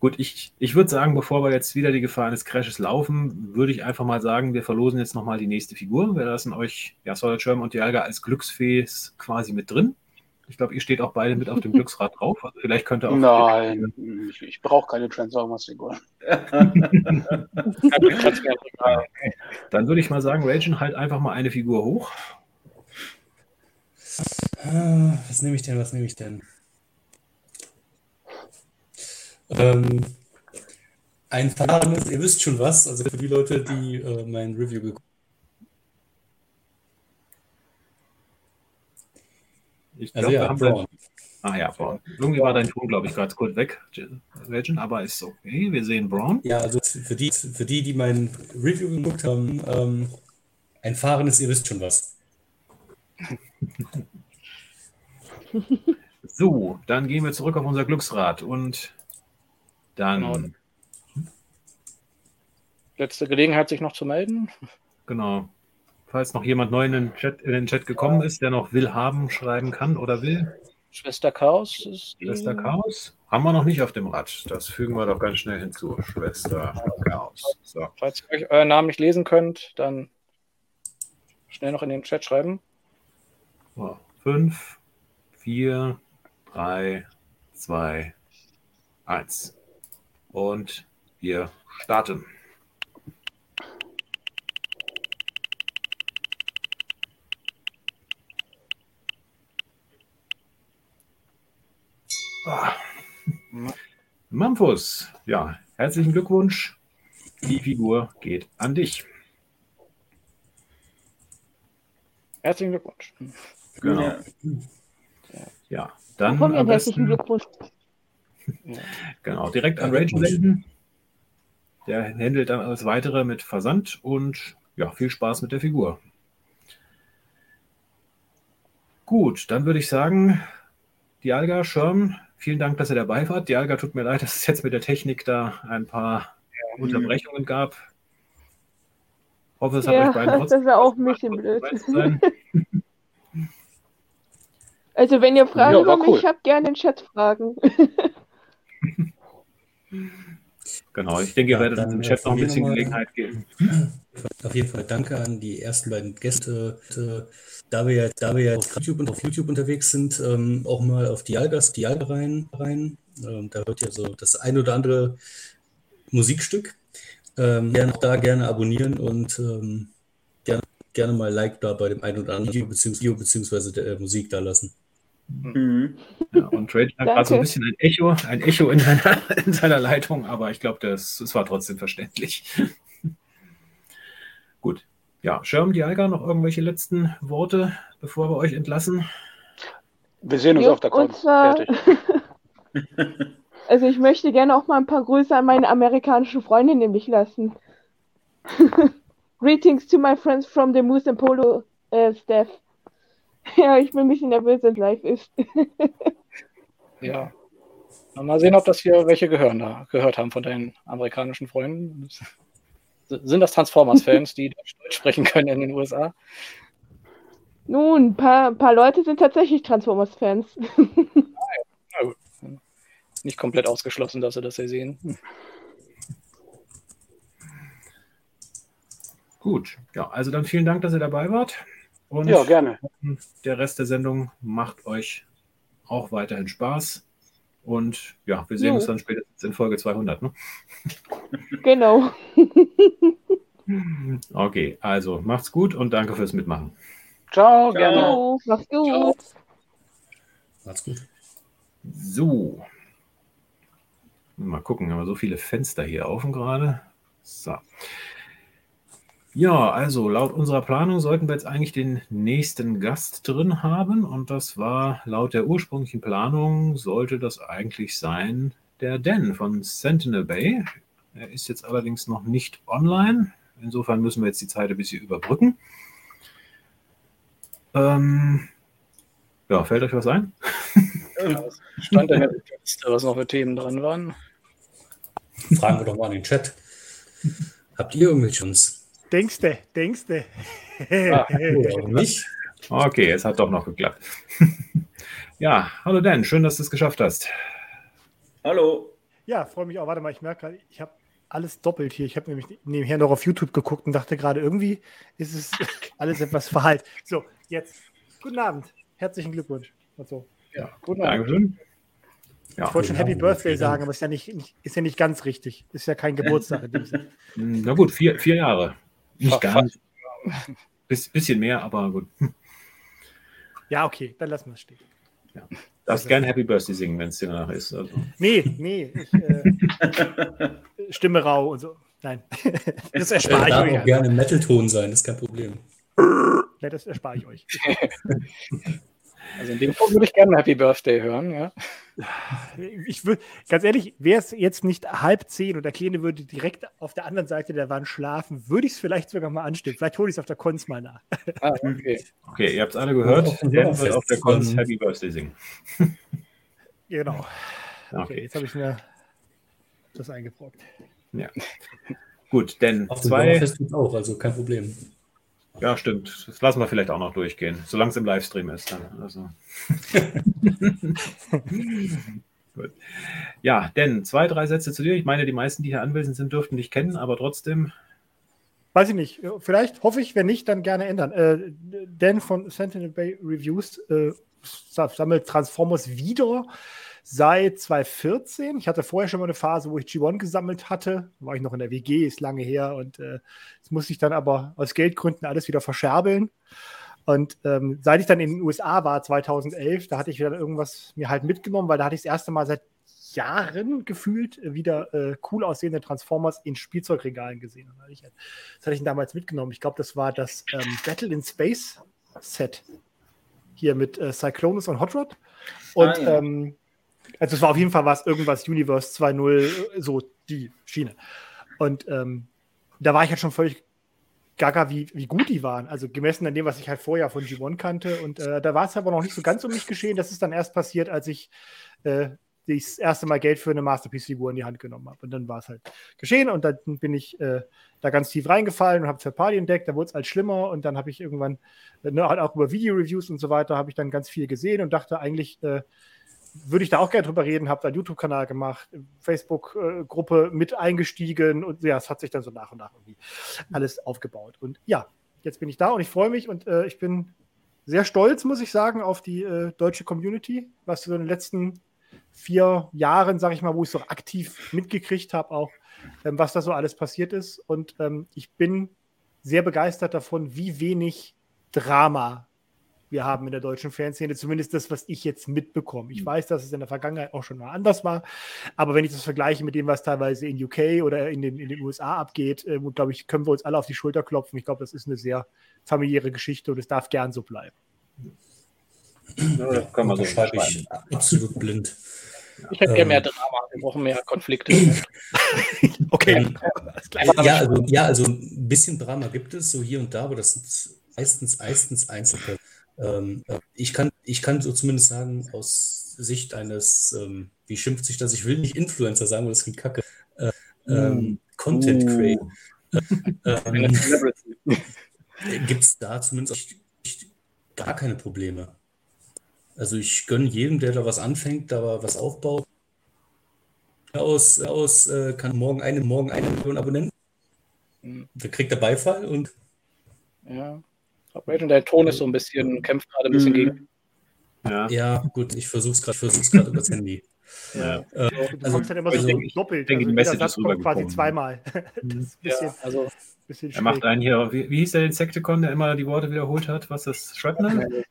[SPEAKER 1] Gut, ich, ich würde sagen, bevor wir jetzt wieder die Gefahr eines Crashes laufen, würde ich einfach mal sagen, wir verlosen jetzt nochmal die nächste Figur. Wir lassen euch, ja, Solid Sherm und Dialga als Glücksfees quasi mit drin. Ich glaube, ihr steht auch beide mit auf dem Glücksrad drauf. Also vielleicht könnt ihr auch.
[SPEAKER 7] Nein, ich, ich brauche keine Transformers-Figur. <laughs>
[SPEAKER 1] Dann würde ich mal sagen, Ragen, halt einfach mal eine Figur hoch.
[SPEAKER 4] Ah, Was nehme ich denn? Was nehme ich denn? Ähm, ein fahrendes, ihr wisst schon was, also für die Leute, die äh, mein Review geguckt
[SPEAKER 1] Ich
[SPEAKER 4] Also
[SPEAKER 1] glaube,
[SPEAKER 4] ja,
[SPEAKER 1] wir haben
[SPEAKER 4] Braun.
[SPEAKER 1] Ah ja, Braun. Irgendwie war dein Ton, glaube ich, gerade kurz weg, Ragen, aber ist okay. Wir sehen Braun.
[SPEAKER 4] Ja, also für die, für die, die mein Review geguckt haben, ähm, ein fahrendes, ihr wisst schon was. <laughs>
[SPEAKER 1] So, dann gehen wir zurück auf unser Glücksrad und dann,
[SPEAKER 2] Genau. Letzte Gelegenheit, sich noch zu melden.
[SPEAKER 1] genau, falls noch jemand neu in den, Chat, in den Chat gekommen ist, der noch will haben schreiben kann oder will,
[SPEAKER 2] Schwester Chaos ist.
[SPEAKER 1] Schwester Chaos, haben wir noch nicht auf dem Rad. Das fügen wir doch ganz schnell hinzu. Schwester Chaos. So.
[SPEAKER 2] Falls ihr euch euren Namen nicht lesen könnt, dann schnell noch in den Chat schreiben.
[SPEAKER 1] So, fünf, vier, drei, zwei, eins. Und wir starten. Ah. Mamphus, ja, herzlichen Glückwunsch. Die Figur geht an dich.
[SPEAKER 2] Herzlichen Glückwunsch.
[SPEAKER 1] Genau.
[SPEAKER 3] Ja.
[SPEAKER 1] Ja, dann am
[SPEAKER 6] einen herzlichen
[SPEAKER 1] besten,
[SPEAKER 6] Glückwunsch. <laughs>
[SPEAKER 1] genau, direkt an
[SPEAKER 4] Ja,
[SPEAKER 1] Rage senden. Der handelt dann alles weitere mit Versand und ja, viel Spaß mit der Figur. Gut, dann würde ich sagen, Dialga, Schirm, vielen Dank, dass ihr dabei wart. Dialga, tut mir leid, dass es jetzt mit der Technik da ein paar Unterbrechungen gab. Hoffe, es hat
[SPEAKER 6] Ja,
[SPEAKER 1] euch beiden <laughs>
[SPEAKER 6] das
[SPEAKER 1] trotzdem
[SPEAKER 6] war auch ein bisschen
[SPEAKER 1] gemacht,
[SPEAKER 6] blöd. <laughs> Also, wenn ihr Fragen
[SPEAKER 7] Ja,
[SPEAKER 6] über
[SPEAKER 7] cool.
[SPEAKER 6] mich habt, gerne in den Chat fragen. <laughs>
[SPEAKER 1] Genau, ich denke, ihr
[SPEAKER 4] Ja,
[SPEAKER 1] werdet
[SPEAKER 4] dann,
[SPEAKER 1] im
[SPEAKER 4] äh,
[SPEAKER 1] Chat noch ein bisschen Gelegenheit geben. <clears throat>
[SPEAKER 4] Auf jeden Fall danke an die ersten beiden Gäste. Äh, Da wir, ja- da wir ja auf YouTube, und auf YouTube unterwegs sind, ähm, auch mal auf die Algas, die Alga rein. rein. Ähm, da wird ja so das ein oder andere Musikstück. Ähm, gerne auch da gerne abonnieren und ähm, gerne, gerne mal Like da bei dem einen oder anderen Video beziehungsweise der äh, Musik da lassen.
[SPEAKER 1] Mhm. Ja, und Trade hat gerade so ein bisschen ein Echo, ein Echo in seiner, <laughs> in seiner Leitung, aber ich glaube, das, das war trotzdem verständlich. <laughs> Gut. Ja, Sherm, Dialga, noch irgendwelche letzten Worte, bevor wir euch entlassen?
[SPEAKER 7] Wir sehen uns jo, auf der Con. Fertig. <laughs>
[SPEAKER 6] also ich möchte gerne auch mal ein paar Grüße an meine amerikanischen Freunde nämlich lassen. Greetings to my friends from the Moose and Polo uh, staff. <laughs> Ja, ich bin ein bisschen nervös, wenn es live ist. <laughs>
[SPEAKER 2] ja. Mal sehen, ob das hier welche gehören, da, gehört haben von deinen amerikanischen Freunden. Sind das Transformers-Fans, die Deutsch sprechen können in den USA?
[SPEAKER 6] Nun, ein paar, paar Leute sind tatsächlich Transformers-Fans. <laughs>
[SPEAKER 2] Ah, Nicht komplett ausgeschlossen, dass sie das hier sehen.
[SPEAKER 1] Gut, ja, also dann vielen Dank, dass ihr dabei wart.
[SPEAKER 7] Und ja, gerne.
[SPEAKER 1] Der Rest der Sendung macht euch auch weiterhin Spaß. Und ja, wir sehen jo. uns dann spätestens in Folge 200. Ne? <laughs>
[SPEAKER 6] Genau. <laughs>
[SPEAKER 1] okay, also macht's gut und danke fürs Mitmachen.
[SPEAKER 7] Ciao, gerne. Ciao.
[SPEAKER 6] Macht's gut. Ciao.
[SPEAKER 8] Macht's gut.
[SPEAKER 1] So. Mal gucken, haben wir so viele Fenster hier offen gerade. So. Ja, also laut unserer Planung sollten wir jetzt eigentlich den nächsten Gast drin haben und das war laut der ursprünglichen Planung sollte das eigentlich sein der Dan von Sentinel Bay. Er ist jetzt allerdings noch nicht online. Insofern müssen wir jetzt die Zeit ein bisschen überbrücken. Ähm, ja, fällt euch was ein?
[SPEAKER 2] Ja, <laughs> stand in der Liste, was noch für Themen dran waren.
[SPEAKER 8] Fragen wir doch mal in den Chat. Habt ihr irgendwelche uns?
[SPEAKER 9] Denkste, denkste.
[SPEAKER 1] Ah, <laughs> nicht? Okay, es hat doch noch geklappt. <laughs> ja, hallo Dan, schön, dass du es geschafft hast.
[SPEAKER 3] Hallo.
[SPEAKER 9] Ja, freue mich auch. Warte mal, ich merke gerade, ich habe alles doppelt hier. Ich habe nämlich nebenher noch auf YouTube geguckt und dachte gerade, irgendwie ist es <laughs> alles etwas verhalten. So, jetzt. Guten Abend. Herzlichen Glückwunsch. Und so.
[SPEAKER 1] Ja, guten Abend. Dankeschön.
[SPEAKER 9] Ja, ich wollte schon Happy Birthday sagen, aber ist ja, nicht, ist ja nicht ganz richtig. Ist ja kein Geburtstag.
[SPEAKER 1] Na gut, vier, vier Jahre. Nicht ganz. Biss, bisschen mehr, aber gut.
[SPEAKER 9] Ja, okay, dann lassen wir es stehen.
[SPEAKER 1] Ja. Darfst gern Happy Birthday singen, wenn es dir danach ist. Also.
[SPEAKER 9] Nee, nee. Ich, äh, <laughs> Stimme rau und so. Nein, <laughs> das erspare ich
[SPEAKER 8] euch. Darf auch gerne Metal-Ton sein, ist kein Problem.
[SPEAKER 9] Ja, das erspare ich euch. <laughs>
[SPEAKER 2] Also in dem Fall würde ich gerne Happy Birthday hören, ja.
[SPEAKER 9] Ich würde, ganz ehrlich, wäre es jetzt nicht halb zehn und der Kleine würde direkt auf der anderen Seite der Wand schlafen, würde ich es vielleicht sogar mal anstimmen. Vielleicht hole ich es auf der Konz mal nach.
[SPEAKER 1] Ah, okay. okay, ihr habt es alle gehört. Der wird auf der Konz Happy Birthday singen.
[SPEAKER 9] Genau. <laughs> Okay, okay jetzt habe ich mir das eingebrockt.
[SPEAKER 1] Ja. Gut, denn
[SPEAKER 8] auf zwei. auch, also kein Problem.
[SPEAKER 1] Ja, stimmt. Das lassen wir vielleicht auch noch durchgehen, solange es im Livestream ist. Dann. Also. <laughs> Gut. Ja, denn zwei, drei Sätze zu dir. Ich meine, die meisten, die hier anwesend sind, dürften dich kennen, aber trotzdem.
[SPEAKER 9] Weiß ich nicht. Vielleicht hoffe ich, wenn nicht, dann gerne ändern. Äh, Dan von Sentinel Bay Reviews äh, sammelt Transformers wieder seit 2014. Ich hatte vorher schon mal eine Phase, wo ich G1 gesammelt hatte. Da war ich noch in der WG, ist lange her. Und äh, das musste ich dann aber aus Geldgründen alles wieder verscherbeln. Und ähm, seit ich dann in den USA war, 2011, da hatte ich wieder irgendwas mir halt mitgenommen, weil da hatte ich das erste Mal seit Jahren gefühlt wieder äh, cool aussehende Transformers in Spielzeugregalen gesehen. Das hatte ich, das hatte ich damals mitgenommen. Ich glaube, das war das ähm, Battle in Space Set hier mit äh, Cyclonus und Hot Rod. Und ah, ja. ähm, also es war auf jeden Fall was, irgendwas Universe 2.0, so die Schiene. Und ähm, da war ich halt schon völlig gaga, wie, wie gut die waren. Also gemessen an dem, was ich halt vorher von G1 kannte. Und äh, da war es aber noch nicht so ganz um mich geschehen. Das ist dann erst passiert, als ich äh, das erste Mal Geld für eine Masterpiece-Figur in die Hand genommen habe. Und dann war es halt geschehen und dann bin ich äh, da ganz tief reingefallen und habe Party entdeckt. Da wurde es halt schlimmer und dann habe ich irgendwann, ne, halt auch über Video-Reviews und so weiter, habe ich dann ganz viel gesehen und dachte eigentlich, äh, würde ich da auch gerne drüber reden, habe da einen YouTube-Kanal gemacht, Facebook-Gruppe mit eingestiegen und ja, es hat sich dann so nach und nach irgendwie alles aufgebaut. Und ja, jetzt bin ich da und ich freue mich und äh, ich bin sehr stolz, muss ich sagen, auf die äh, deutsche Community, was so in den letzten vier Jahren, sage ich mal, wo ich so aktiv mitgekriegt habe, auch ähm, was da so alles passiert ist. Und ähm, ich bin sehr begeistert davon, wie wenig Drama wir haben in der deutschen Fanszene, zumindest das, was ich jetzt mitbekomme. Ich weiß, dass es in der Vergangenheit auch schon mal anders war, aber wenn ich das vergleiche mit dem, was teilweise in UK oder in den, in den USA abgeht, äh, glaube ich, können wir uns alle auf die Schulter klopfen. Ich glaube, das ist eine sehr familiäre Geschichte und es darf gern so bleiben.
[SPEAKER 8] Ja, das kann man so schreiben. Ich absolut blind.
[SPEAKER 2] Ich hätte ähm, gerne mehr Drama, wir brauchen mehr Konflikte. <laughs>
[SPEAKER 9] okay.
[SPEAKER 8] Ja, ja, also, ja, also ein bisschen Drama gibt es, so hier und da, aber das sind meistens, meistens Einzelfälle. Ähm, ich, kann, ich kann so zumindest sagen, aus Sicht eines, ähm, wie schimpft sich das? Ich will nicht Influencer sagen, weil das klingt kacke. Äh, ähm, Content uh. Creator. <laughs> ähm, <laughs> Gibt es da zumindest gar keine Probleme. Also ich gönne jedem, der da was anfängt, da was aufbaut. Aus, aus äh, kann morgen eine, morgen eine Million Abonnenten. Mhm. Da kriegt er Beifall und.
[SPEAKER 2] Ja. Rachel, dein Ton ist so ein bisschen, kämpft gerade ein bisschen mhm. gegen.
[SPEAKER 8] Ja. ja, gut, ich versuche es gerade versuch's über das Handy. <laughs>
[SPEAKER 9] Ja. Äh, du also, dann immer so also, doppelt.
[SPEAKER 1] Also
[SPEAKER 9] jeder Satz kommt quasi zweimal. <laughs>
[SPEAKER 1] Mhm. bisschen, ja, also, bisschen er macht einen hier, wie, wie hieß der Insecticon, der immer die Worte wiederholt hat? Was ist das? Shrapnel?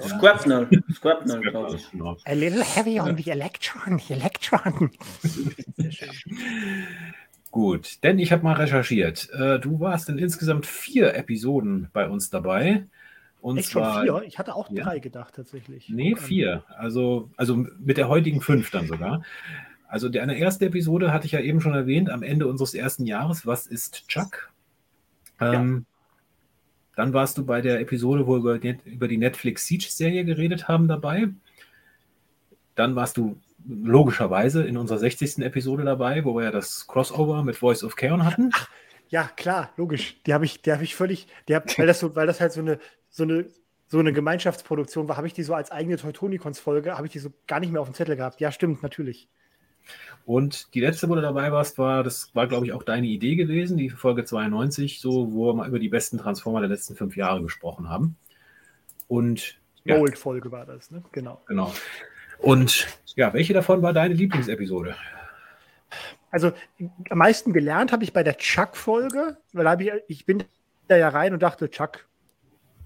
[SPEAKER 3] Squapnel. Squapnel, glaube ich.
[SPEAKER 9] A little heavy on the electron. The electron. <laughs>
[SPEAKER 1] Gut, denn ich habe mal recherchiert. Äh, du warst in insgesamt vier Episoden bei uns dabei.
[SPEAKER 9] Und Echt zwar, schon vier? Ich hatte auch ja. drei gedacht tatsächlich.
[SPEAKER 1] Nee, vier. Also, also mit der heutigen fünf dann sogar. Also die, eine erste Episode hatte ich ja eben schon erwähnt, am Ende unseres ersten Jahres. Was ist Chuck? Ähm, Dann warst du bei der Episode, wo wir über die Netflix Siege-Serie geredet haben, dabei. Dann warst du logischerweise in unserer 60. Episode dabei, wo wir ja das Crossover mit Voice of Chaos hatten. Ach,
[SPEAKER 9] ja, klar, logisch. Die habe ich, die habe ich völlig, die hab, weil, das so, weil das halt so eine, so eine, so eine Gemeinschaftsproduktion war, habe ich die so als eigene Teutonicons-Folge, habe ich die so gar nicht mehr auf dem Zettel gehabt. Ja, stimmt, natürlich.
[SPEAKER 1] Und die letzte, wo du dabei warst, war, das war, glaube ich, auch deine Idee gewesen, die Folge 92, so, wo wir mal über die besten Transformer der letzten fünf Jahre gesprochen haben. Und
[SPEAKER 9] ja. Mold-Folge war das, ne? Genau.
[SPEAKER 1] Genau. Und ja, welche davon war deine Lieblingsepisode?
[SPEAKER 9] Also am meisten gelernt habe ich bei der Chuck-Folge, weil ich, ich bin da ja rein und dachte, Chuck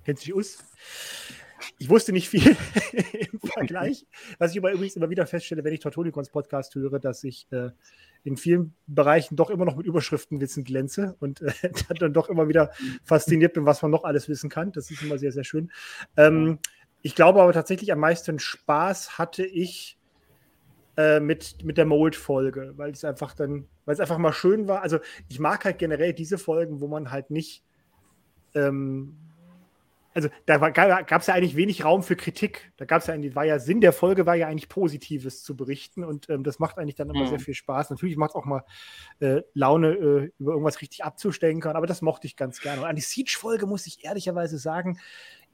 [SPEAKER 9] kennt sich aus. Ich wusste nicht viel <laughs> im Vergleich. Was ich aber übrigens immer wieder feststelle, wenn ich Tortonicons Podcast höre, dass ich äh, in vielen Bereichen doch immer noch mit Überschriftenwissen glänze und äh, <laughs> dann doch immer wieder fasziniert bin, was man noch alles wissen kann. Das ist immer sehr, sehr schön. Ähm, ich glaube aber tatsächlich am meisten Spaß hatte ich äh, mit, mit der Mold-Folge, weil es einfach dann, weil es einfach mal schön war. Also ich mag halt generell diese Folgen, wo man halt nicht, ähm, also da gab es ja eigentlich wenig Raum für Kritik. Da gab es ja eigentlich, war ja Sinn der Folge, war ja eigentlich Positives zu berichten und ähm, das macht eigentlich dann immer mhm. sehr viel Spaß. Natürlich macht es auch mal äh, Laune, äh, über irgendwas richtig abzustecken aber das mochte ich ganz gerne. Und an die Siege-Folge muss ich ehrlicherweise sagen,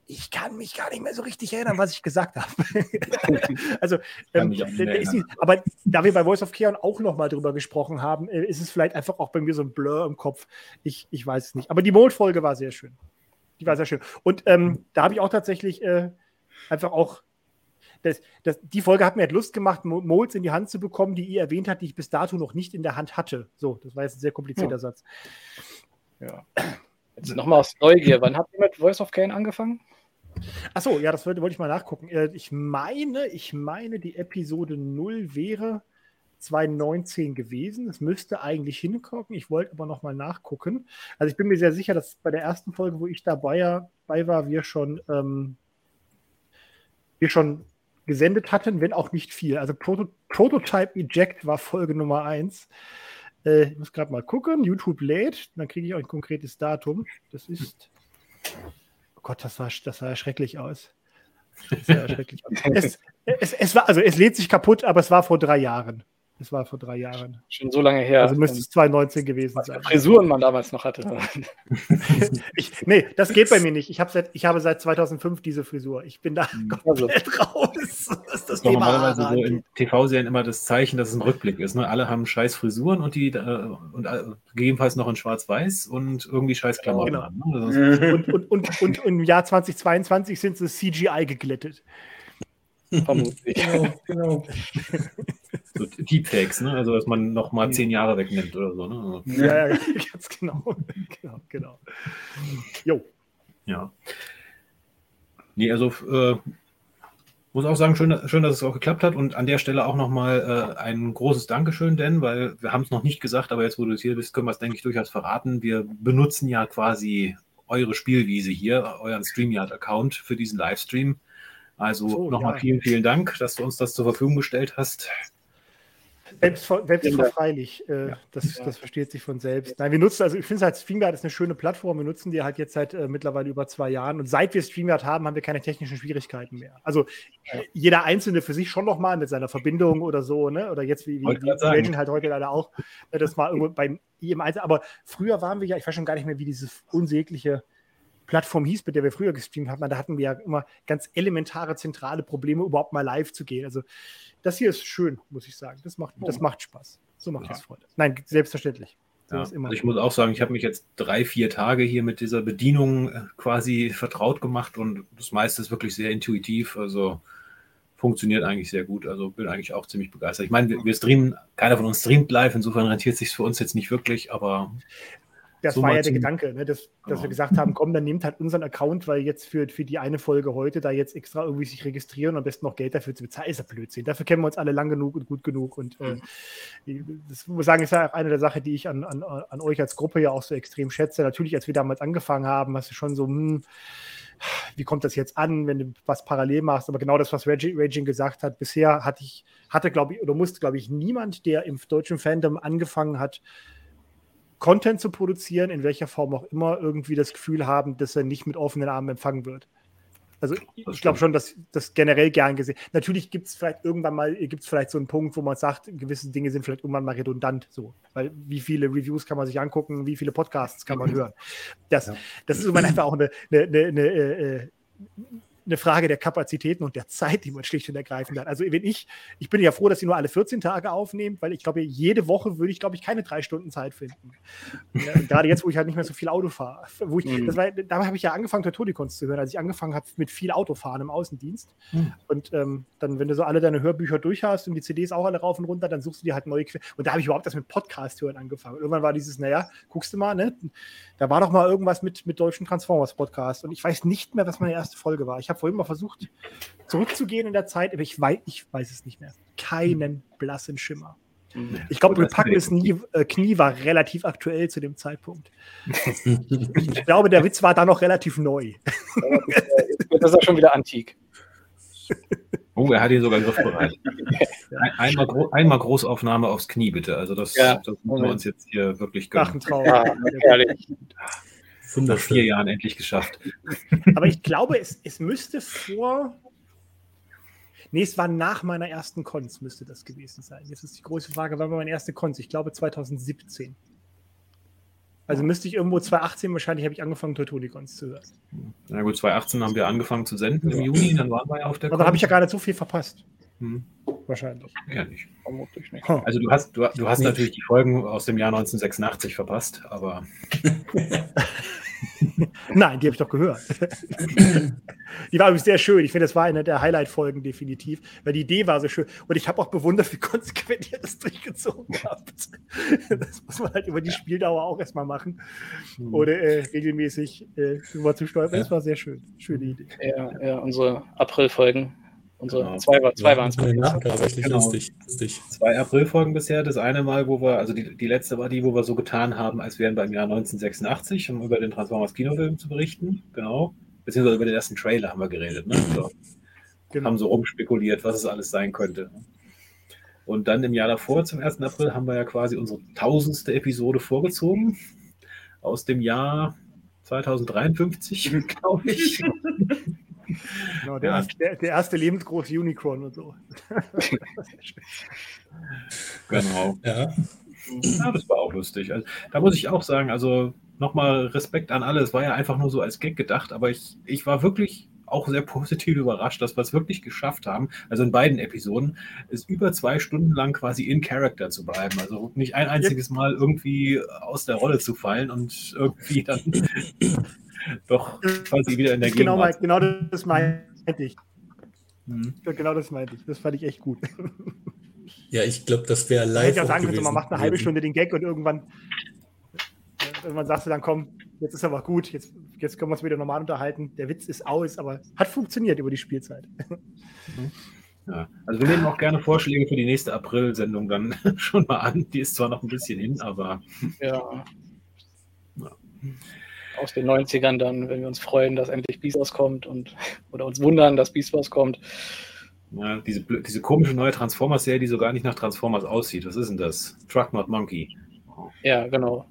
[SPEAKER 9] ich kann mich gar nicht mehr so richtig erinnern, was ich gesagt habe. <laughs> also, ähm, die, aber da wir bei Voice of Keon auch nochmal drüber gesprochen haben, äh, ist es vielleicht einfach auch bei mir so ein Blur im Kopf. Ich, ich weiß es nicht. Aber die Mold-Folge war sehr schön. Die war sehr schön. Und ähm, da habe ich auch tatsächlich äh, einfach auch. Das, das, die Folge hat mir halt Lust gemacht, Molds in die Hand zu bekommen, die ihr erwähnt habt, die ich bis dato noch nicht in der Hand hatte. So, das war jetzt ein sehr komplizierter ja. Satz.
[SPEAKER 2] Ja. <clears throat> Jetzt nochmal aus Neugier. Wann habt ihr mit Voice of Kane angefangen?
[SPEAKER 9] Achso, ja, das wollte, wollte ich mal nachgucken. Äh, ich meine, ich meine, die Episode 0 wäre 2019 gewesen. Es müsste eigentlich hingucken. Ich wollte aber nochmal nachgucken. Also ich bin mir sehr sicher, dass bei der ersten Folge, wo ich dabei, dabei war, wir schon, ähm, wir schon gesendet hatten, wenn auch nicht viel. Also Proto Prototype Eject war Folge Nummer 1. Äh, ich muss gerade mal gucken. YouTube lädt, dann kriege ich auch ein konkretes Datum. Das ist Gott, das sah, das sah schrecklich aus. Das sah schrecklich aus. Es, es, es, war, also es lädt sich kaputt, aber es war vor drei Jahren. Es war vor drei Jahren.
[SPEAKER 2] Schon so lange her.
[SPEAKER 9] Also müsste es 2019 gewesen sein.
[SPEAKER 2] Frisuren man damals noch hatte. <laughs>
[SPEAKER 9] ich, nee, das geht bei mir nicht. Ich, hab seit, ich habe seit 2005 diese Frisur. Ich bin da hm. komplett also. raus. <laughs>
[SPEAKER 1] Das ist das Thema normalerweise so in TV-Serien immer das Zeichen, dass es ein Rückblick ist. Ne? Alle haben scheiß Frisuren und die äh, und äh, gegebenenfalls noch in Schwarz-Weiß und irgendwie scheiß Klamotten genau. an.
[SPEAKER 9] Ne? Und, und, und, und, im Jahr 2022 sind sie CGI geglättet.
[SPEAKER 2] Vermutlich. genau, genau.
[SPEAKER 1] So Deepfakes, ne? Also dass man noch mal zehn Jahre wegnimmt oder so, ne?
[SPEAKER 9] Ja, ja <laughs> ganz genau. genau, genau. Jo.
[SPEAKER 1] Ja. Nee, also äh, muss auch sagen, schön, schön, dass es auch geklappt hat. Und an der Stelle auch nochmal äh, ein großes Dankeschön, denn, weil wir haben es noch nicht gesagt, aber jetzt, wo du hier bist, können wir es, denke ich, durchaus verraten. Wir benutzen ja quasi eure Spielwiese hier, euren StreamYard-Account für diesen Livestream. Also so, nochmal ja. vielen, vielen Dank, dass du uns das zur Verfügung gestellt hast.
[SPEAKER 9] Selbstverfreilich, äh, das, ja. das versteht sich von selbst. Nein, wir nutzen, also ich finde es halt, StreamYard ist eine schöne Plattform. Wir nutzen die halt jetzt seit äh, mittlerweile über zwei Jahren. Und seit wir StreamYard haben, haben wir keine technischen Schwierigkeiten mehr. Also ja. jeder Einzelne für sich schon nochmal mit seiner Verbindung oder so, ne? Oder jetzt wie, wie, wie Legend halt heute leider auch, äh, das mal irgendwo bei jedem Einzelnen. Aber früher waren wir ja, ich weiß schon gar nicht mehr, wie dieses unsägliche Plattform hieß, mit der wir früher gestreamt haben, da hatten wir ja immer ganz elementare, zentrale Probleme, überhaupt mal live zu gehen. Also das hier ist schön, muss ich sagen. Das macht, das macht Spaß. So macht ja. das Freude. Nein, selbstverständlich.
[SPEAKER 1] Ja. Also ich muss auch sagen, ich habe mich jetzt drei, vier Tage hier mit dieser Bedienung äh, quasi vertraut gemacht und das meiste ist wirklich sehr intuitiv. Also funktioniert eigentlich sehr gut. Also bin eigentlich auch ziemlich begeistert. Ich meine, wir, wir streamen, keiner von uns streamt live, insofern rentiert sich für uns jetzt nicht wirklich, aber
[SPEAKER 9] das so war ja der Gedanke, ne, dass, dass wir gesagt haben, komm, dann nehmt halt unseren Account, weil jetzt für, für die eine Folge heute da jetzt extra irgendwie sich registrieren und am besten noch Geld dafür zu bezahlen, ist ja Blödsinn. Dafür kennen wir uns alle lang genug und gut genug. Und äh, mhm. das muss ich sagen, ist ja auch eine der Sachen, die ich an, an, an euch als Gruppe ja auch so extrem schätze. Natürlich, als wir damals angefangen haben, hast du schon so, hm, wie kommt das jetzt an, wenn du was parallel machst? Aber genau das, was Raging gesagt hat, bisher hatte ich, hatte, glaube ich, oder musste, glaube ich, niemand, der im deutschen Fandom angefangen hat, Content zu produzieren, in welcher Form auch immer, irgendwie das Gefühl haben, dass er nicht mit offenen Armen empfangen wird. Also ich glaube schon, dass das generell gern gesehen. Natürlich gibt es vielleicht irgendwann mal, gibt es vielleicht so einen Punkt, wo man sagt, gewisse Dinge sind vielleicht irgendwann mal redundant. So, weil wie viele Reviews kann man sich angucken, wie viele Podcasts kann man <laughs> hören. Das, ja. das ist einfach auch eine, eine, eine, eine äh, eine Frage der Kapazitäten und der Zeit, die man schlicht und ergreifend hat. Also wenn ich, ich bin ja froh, dass sie nur alle 14 Tage aufnehmen, weil ich glaube, jede Woche würde ich, glaube ich, keine drei Stunden Zeit finden. Ja, gerade jetzt, wo ich halt nicht mehr so viel Auto fahre. <laughs> Wo ich, mhm. das war, da habe ich ja angefangen, Teutonicons zu hören, als ich angefangen habe mit viel Autofahren im Außendienst. Mhm. Und ähm, dann, wenn du so alle deine Hörbücher durch hast und die CDs auch alle rauf und runter, dann suchst du dir halt neue Quellen. Und da habe ich überhaupt das mit Podcast hören angefangen. Und irgendwann war dieses, naja, guckst du mal, ne? Da war doch mal irgendwas mit, mit deutschen Transformers Podcast. Und ich weiß nicht mehr, was meine erste Folge war. Ich habe habe vorhin mal versucht, zurückzugehen in der Zeit, aber ich weiß, ich weiß es nicht mehr. Keinen blassen Schimmer. Mhm. Ich glaube, Repugnus Knie, äh, Knie war relativ aktuell zu dem Zeitpunkt. <laughs> ich glaube, der Witz war da noch relativ neu.
[SPEAKER 2] das ist ja schon wieder antik.
[SPEAKER 1] Oh, er hat ihn sogar griffbereit. einmal, Gro einmal Großaufnahme aufs Knie, bitte. Also das, ja. das müssen wir uns jetzt hier wirklich gönnen. Ach, ein Traum. Ja. Nach vier Jahren endlich geschafft. <laughs>
[SPEAKER 9] Aber ich glaube, es, es müsste vor. Nee, es war nach meiner ersten Cons, müsste das gewesen sein. Jetzt ist die große Frage, wann war meine erste Cons? Ich glaube 2017. Also müsste ich irgendwo 2018 wahrscheinlich habe ich angefangen, Teutonicons zu hören.
[SPEAKER 1] Na gut, 2018 haben wir angefangen zu senden im Juni, dann waren wir ja auf der
[SPEAKER 9] Aber habe ich ja gar nicht so viel verpasst. Hm. Wahrscheinlich.
[SPEAKER 1] Ja, nicht. Vermutlich nicht. Also du hast, du, du hast natürlich die Folgen aus dem Jahr 1986 verpasst, aber. <laughs>
[SPEAKER 9] Nein, die habe ich doch gehört. <laughs> die war übrigens sehr schön. Ich finde, das war eine der Highlight-Folgen definitiv, weil die Idee war so schön. Und ich habe auch bewundert, wie konsequent ihr das durchgezogen habt. Das muss man halt über die Spieldauer auch erstmal machen. Hm. Oder äh, regelmäßig äh, über zu steuern. Das war sehr schön. Schöne Idee.
[SPEAKER 2] Ja, ja unsere April-Folgen Unsere genau. zwei, zwei waren es.
[SPEAKER 1] Genau. Lustig, lustig. Zwei Aprilfolgen bisher. Das eine Mal, wo wir, also die, die letzte war die, wo wir so getan haben, als wären beim Jahr 1986, um über den Transformers Kinofilm zu berichten. Genau. Beziehungsweise über den ersten Trailer haben wir geredet. Ne? So. Genau. Haben so rumspekuliert, was es alles sein könnte. Und dann im Jahr davor, zum 1. April, haben wir ja quasi unsere tausendste Episode vorgezogen. Aus dem Jahr 2053, <laughs> glaube ich.
[SPEAKER 9] Genau, der, ja. erste, der, der, erste lebensgroße Unicorn und so. <laughs>
[SPEAKER 1] genau. Ja. ja. das war auch lustig. Also, da muss ich auch sagen, also nochmal Respekt an alle. Es war ja einfach nur so als Gag gedacht, aber ich, ich war wirklich auch sehr positiv überrascht, dass wir es wirklich geschafft haben, also in beiden Episoden, es über zwei Stunden lang quasi in Character zu bleiben. Also nicht ein einziges Mal irgendwie aus der Rolle zu fallen und irgendwie dann doch quasi wieder in der
[SPEAKER 9] genau, Gegenwart. Genau, das meinte ich. Mhm. Genau das meinte ich. Das fand ich echt gut.
[SPEAKER 8] Ja, ich glaube, das wäre live. Ich
[SPEAKER 9] ja sagen gewesen. man macht eine halbe Stunde den Gag und irgendwann, irgendwann sagst du dann, komm, jetzt ist aber gut, jetzt jetzt können wir uns wieder normal unterhalten. Der Witz ist aus, aber hat funktioniert über die Spielzeit.
[SPEAKER 1] Ja, also wir nehmen auch gerne Vorschläge für die nächste April-Sendung dann <laughs> schon mal an. Die ist zwar noch ein bisschen hin, aber.
[SPEAKER 2] Ja. ja. Aus den 90ern dann, wenn wir uns freuen, dass endlich Beast kommt und oder uns wundern, dass Beast kommt.
[SPEAKER 1] Ja, diese, diese komische neue Transformers-Serie, die so gar nicht nach Transformers aussieht. Was ist denn das? Truck Not Monkey.
[SPEAKER 2] Ja, genau.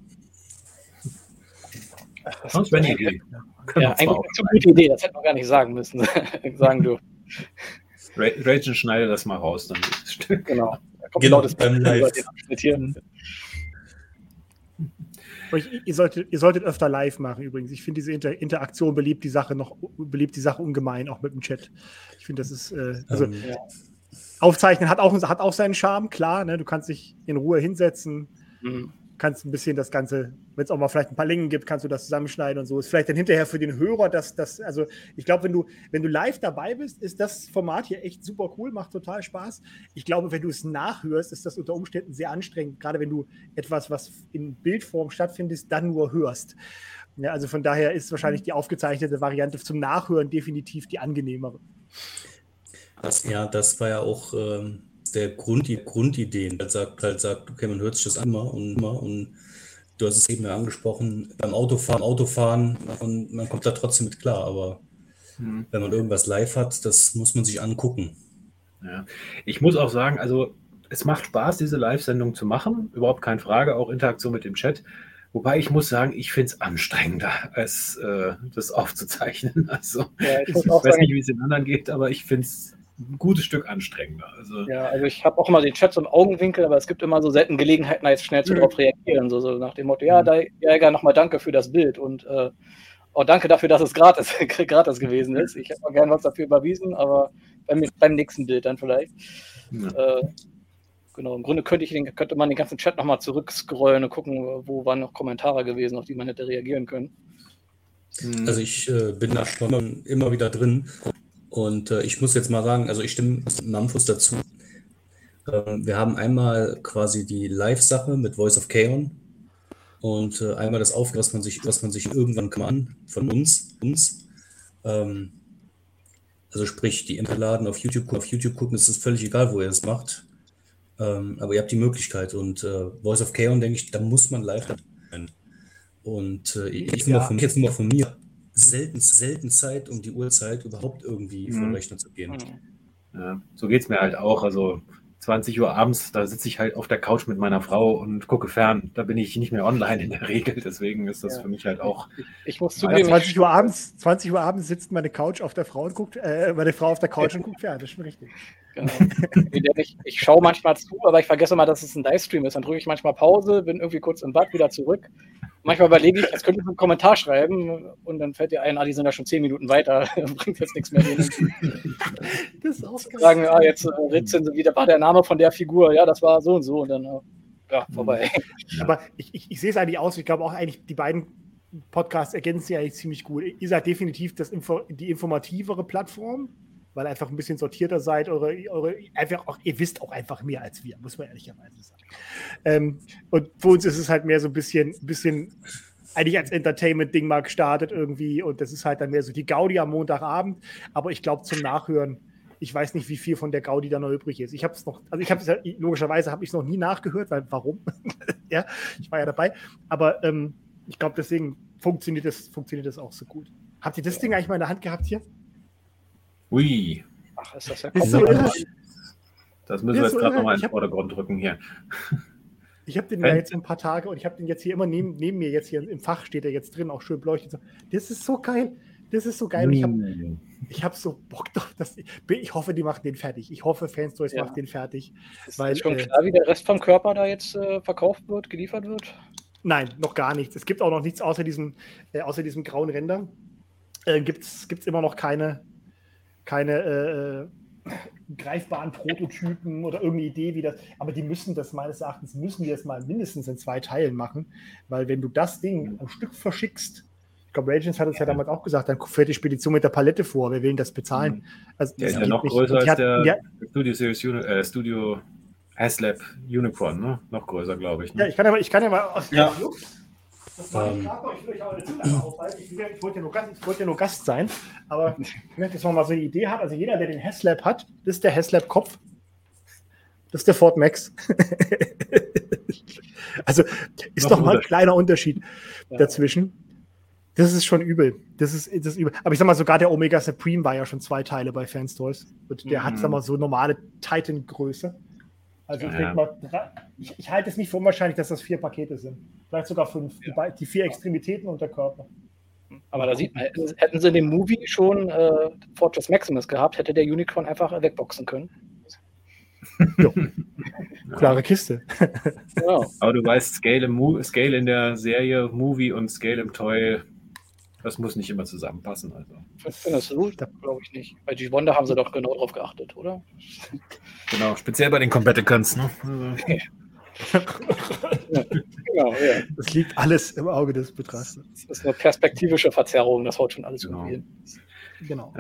[SPEAKER 1] das wäre <laughs> eine Idee.
[SPEAKER 2] Ja, eigentlich eine gute Idee, das hätten wir gar nicht sagen müssen. <laughs> sagen du.
[SPEAKER 1] Rachel schneide das mal raus. Dann
[SPEAKER 2] genau. <laughs>
[SPEAKER 4] Genau, das beim Live.
[SPEAKER 9] Ihr solltet, ihr solltet öfter live machen übrigens. Ich finde diese Inter Interaktion belebt die Sache noch belebt die Sache ungemein, auch mit dem Chat. Ich finde, das ist äh, also ähm, ja. Aufzeichnen hat auch, hat auch seinen Charme, klar. Ne? Du kannst dich in Ruhe hinsetzen. Mhm kannst ein bisschen das Ganze, wenn es auch mal vielleicht ein paar Längen gibt, kannst du das zusammenschneiden und so. Ist vielleicht dann hinterher für den Hörer, dass das, also ich glaube, wenn du, wenn du live dabei bist, ist das Format hier echt super cool, macht total Spaß. Ich glaube, wenn du es nachhörst, ist das unter Umständen sehr anstrengend, gerade wenn du etwas, was in Bildform stattfindet, dann nur hörst. Ja, also von daher ist wahrscheinlich die aufgezeichnete Variante zum Nachhören definitiv die angenehmere.
[SPEAKER 4] Das, ja, das war ja auch. Ähm der Grund, die Grundideen. Halt sagt, halt sagt, okay, man hört sich das immer und immer und du hast es eben ja angesprochen, beim Autofahren, Autofahren und man kommt da trotzdem mit klar, aber mhm. wenn man irgendwas live hat, das muss man sich angucken.
[SPEAKER 1] Ja. Ich muss auch sagen, also es macht Spaß, diese Live-Sendung zu machen, überhaupt keine Frage, auch Interaktion mit dem Chat. Wobei ich muss sagen, ich finde es anstrengender, als äh, das aufzuzeichnen. <laughs> Also ja, ich, ich weiß sagen, nicht, wie es den anderen geht, aber ich finde es ein gutes Stück anstrengender. Also,
[SPEAKER 2] ja, also ich habe auch immer den Chat so im Augenwinkel, aber es gibt immer so selten Gelegenheiten, jetzt schnell zu mhm. darauf reagieren. So, so nach dem Motto, ja, mhm. da, Jäger, nochmal danke für das Bild und äh, auch danke dafür, dass es gratis, <laughs> gratis gewesen ist. Ich hätte mal gerne was dafür überwiesen, aber beim, beim nächsten Bild dann vielleicht. Ja. Äh, genau, im Grunde könnte, ich den, könnte man den ganzen Chat nochmal zurückscrollen und gucken, wo waren noch Kommentare gewesen, auf die man hätte reagieren können.
[SPEAKER 4] Also ich äh, bin da schon immer wieder drin und äh, ich muss jetzt mal sagen, also ich stimme Namphus dazu. Ähm, wir haben einmal quasi die Live-Sache mit Voice of Chaos und äh, einmal das Auf, was man sich, was man sich irgendwann kann von uns, uns. Ähm, also sprich, die Interladen auf YouTube, auf YouTube gucken, es ist völlig egal, wo ihr das macht. Ähm, aber ihr habt die Möglichkeit und äh, Voice of Chaos, denke ich, da muss man live sein. Und äh, ich, ich ja. nur von, jetzt nur von mir selten, selten Zeit, um die Uhrzeit überhaupt irgendwie mhm. vor Rechner zu gehen.
[SPEAKER 1] Mhm. Ja, so geht es mir halt auch. Also 20 Uhr abends, da sitze ich halt auf der Couch mit meiner Frau und gucke fern. Da bin ich nicht mehr online in der <laughs> Regel. Deswegen ist das ja. für mich halt auch.
[SPEAKER 9] Ich, ich muss zugeben, 20 Uhr abends, 20 Uhr abends sitzt meine Couch auf der Frau und guckt, äh, meine Frau auf der Couch und guckt fern. Das ist schon richtig.
[SPEAKER 2] Genau. ich, ich schaue manchmal zu, aber ich vergesse mal, dass es ein Livestream ist. Dann drücke ich manchmal Pause, bin irgendwie kurz im Bad, wieder zurück manchmal überlege ich, jetzt könnte ich einen Kommentar schreiben und dann fällt dir ein, ah, die sind ja schon zehn Minuten weiter, <laughs> bringt jetzt nichts mehr. das ist auch. Sagen, ah, jetzt äh, Ritzen, wie war der Name von der Figur? Ja, das war so und so und dann, äh, ja, vorbei.
[SPEAKER 9] Aber ich, ich, ich sehe es eigentlich aus, ich glaube auch eigentlich, die beiden Podcasts ergänzen sich eigentlich ziemlich gut. Ihr seid definitiv das Info, die informativere Plattform weil einfach ein bisschen sortierter seid. Eure, eure, einfach auch, ihr wisst auch einfach mehr als wir, muss man ehrlicherweise sagen. Ähm, und für uns ist es halt mehr so ein bisschen, bisschen eigentlich als Entertainment-Ding mal gestartet irgendwie. Und das ist halt dann mehr so die Gaudi am Montagabend. Aber ich glaube, zum Nachhören, ich weiß nicht, wie viel von der Gaudi da noch übrig ist. Ich habe es noch, also ich habe es logischerweise habe ich es noch nie nachgehört, weil warum? <laughs> ja, ich war ja dabei. Aber ähm, ich glaube, deswegen funktioniert das, funktioniert das auch so gut. Habt ihr das Ding eigentlich mal in der Hand gehabt hier?
[SPEAKER 1] Ui.
[SPEAKER 2] Ach, ist das ja
[SPEAKER 1] ist so Das müssen wir jetzt gerade nochmal in den Vordergrund drücken hier. <laughs>
[SPEAKER 9] Ich habe den ja jetzt ein paar Tage und ich habe den jetzt hier immer neben, neben mir, jetzt hier im Fach steht er jetzt drin, auch schön beleuchtet. Das ist so geil. Das ist so geil. Und ich habe mm. ich hab so Bock drauf. Dass ich, ich hoffe, die machen den fertig. Ich hoffe, Fanstoys ja. macht den fertig.
[SPEAKER 2] Ist, weil, ist schon äh, klar, wie der Rest vom Körper da jetzt äh, verkauft wird, geliefert wird?
[SPEAKER 9] Nein, noch gar nichts. Es gibt auch noch nichts außer diesem, äh, außer diesem grauen Ränder. Äh, gibt es immer noch keine, keine äh, äh, greifbaren Prototypen oder irgendeine Idee, wie das. Aber die müssen das meines Erachtens müssen die das mal mindestens in zwei Teilen machen, weil wenn du das Ding am Stück verschickst, ich glaube, Ragins hat es ja. ja damals auch gesagt, dann fährt die Spedition mit der Palette vor, wir wollen das bezahlen. Mhm.
[SPEAKER 1] Also, der ist ja noch größer als hat, der ja, Studio Series äh, Studio Haslab Unicorn, ne? Noch größer, glaube ich.
[SPEAKER 9] Ne? Ja, ich kann ja mal, ich kann ja mal aus
[SPEAKER 1] ja.
[SPEAKER 9] Das war
[SPEAKER 8] Ähm.
[SPEAKER 9] ich will euch aber <clears throat> aufhalten. Ich, ich wollte ja nur Gast, ich wollte nur Gast sein, aber <laughs> ich möchte, dass man mal so eine Idee hat. Also jeder, der den Haslab hat, das ist der Haslab-Kopf. Das ist der Ford Max. <laughs> also ist doch mal ein kleiner Unterschied
[SPEAKER 2] Ja.
[SPEAKER 9] dazwischen. Das ist schon übel. Das ist, das ist übel. Aber ich sag mal, sogar der Omega Supreme war ja schon zwei Teile bei Fanstores. Und der hat,
[SPEAKER 1] Mhm.
[SPEAKER 9] sag mal, so normale Titan-Größe. Also ich
[SPEAKER 1] Ja,
[SPEAKER 9] mal, drei- ich, ich halte es nicht für unwahrscheinlich, dass das vier Pakete sind. Vielleicht sogar fünf. Die, bei- die vier Extremitäten und der Körper.
[SPEAKER 2] Aber da sieht man, hätten, hätten sie in dem Movie schon äh, Fortress Maximus gehabt, hätte der Unicorn einfach wegboxen können. <laughs>
[SPEAKER 9] Klare Kiste.
[SPEAKER 2] Ja.
[SPEAKER 1] Aber du weißt, Scale, im Mo Scale in der Serie, Movie und Scale im Toy, das muss nicht immer zusammenpassen. Also.
[SPEAKER 2] Findest du? Glaube ich nicht. Bei G-Wonder haben sie doch genau drauf geachtet, oder?
[SPEAKER 1] Genau, speziell bei den Combaticons. Ne?
[SPEAKER 2] Genau, <laughs> ja.
[SPEAKER 9] Das liegt alles im Auge des Betrachters.
[SPEAKER 2] Das ist eine perspektivische Verzerrung, das haut schon alles
[SPEAKER 1] Genau.
[SPEAKER 2] irgendwie hin.
[SPEAKER 9] Genau.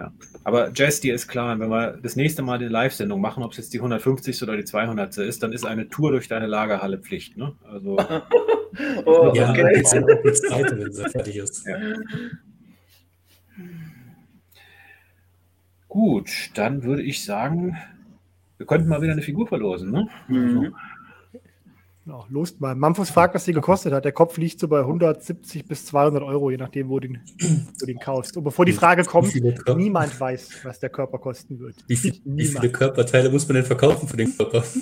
[SPEAKER 1] aber Jess, dir ist klar, wenn wir das nächste Mal die Live-Sendung machen, ob es jetzt die 150. oder die 200. ist, dann ist eine Tour durch deine Lagerhalle Pflicht. Ne? Also, <laughs>
[SPEAKER 3] Oh,
[SPEAKER 8] Ja,
[SPEAKER 3] okay.
[SPEAKER 8] ja zweite, wenn sie fertig ist.
[SPEAKER 1] Ja. gut, dann würde ich sagen, wir könnten mal wieder eine Figur verlosen. Ne?
[SPEAKER 3] Mhm.
[SPEAKER 9] Genau, los mal. Mamfus fragt, was die gekostet hat. Der Kopf liegt so bei 170 bis 200 Euro, je nachdem, wo du den, wo den kaufst. Und bevor die Frage kommt, niemand weiß, was der Körper kosten wird.
[SPEAKER 8] wie, viel, wie viele Körperteile muss man denn verkaufen für den Körper? <laughs>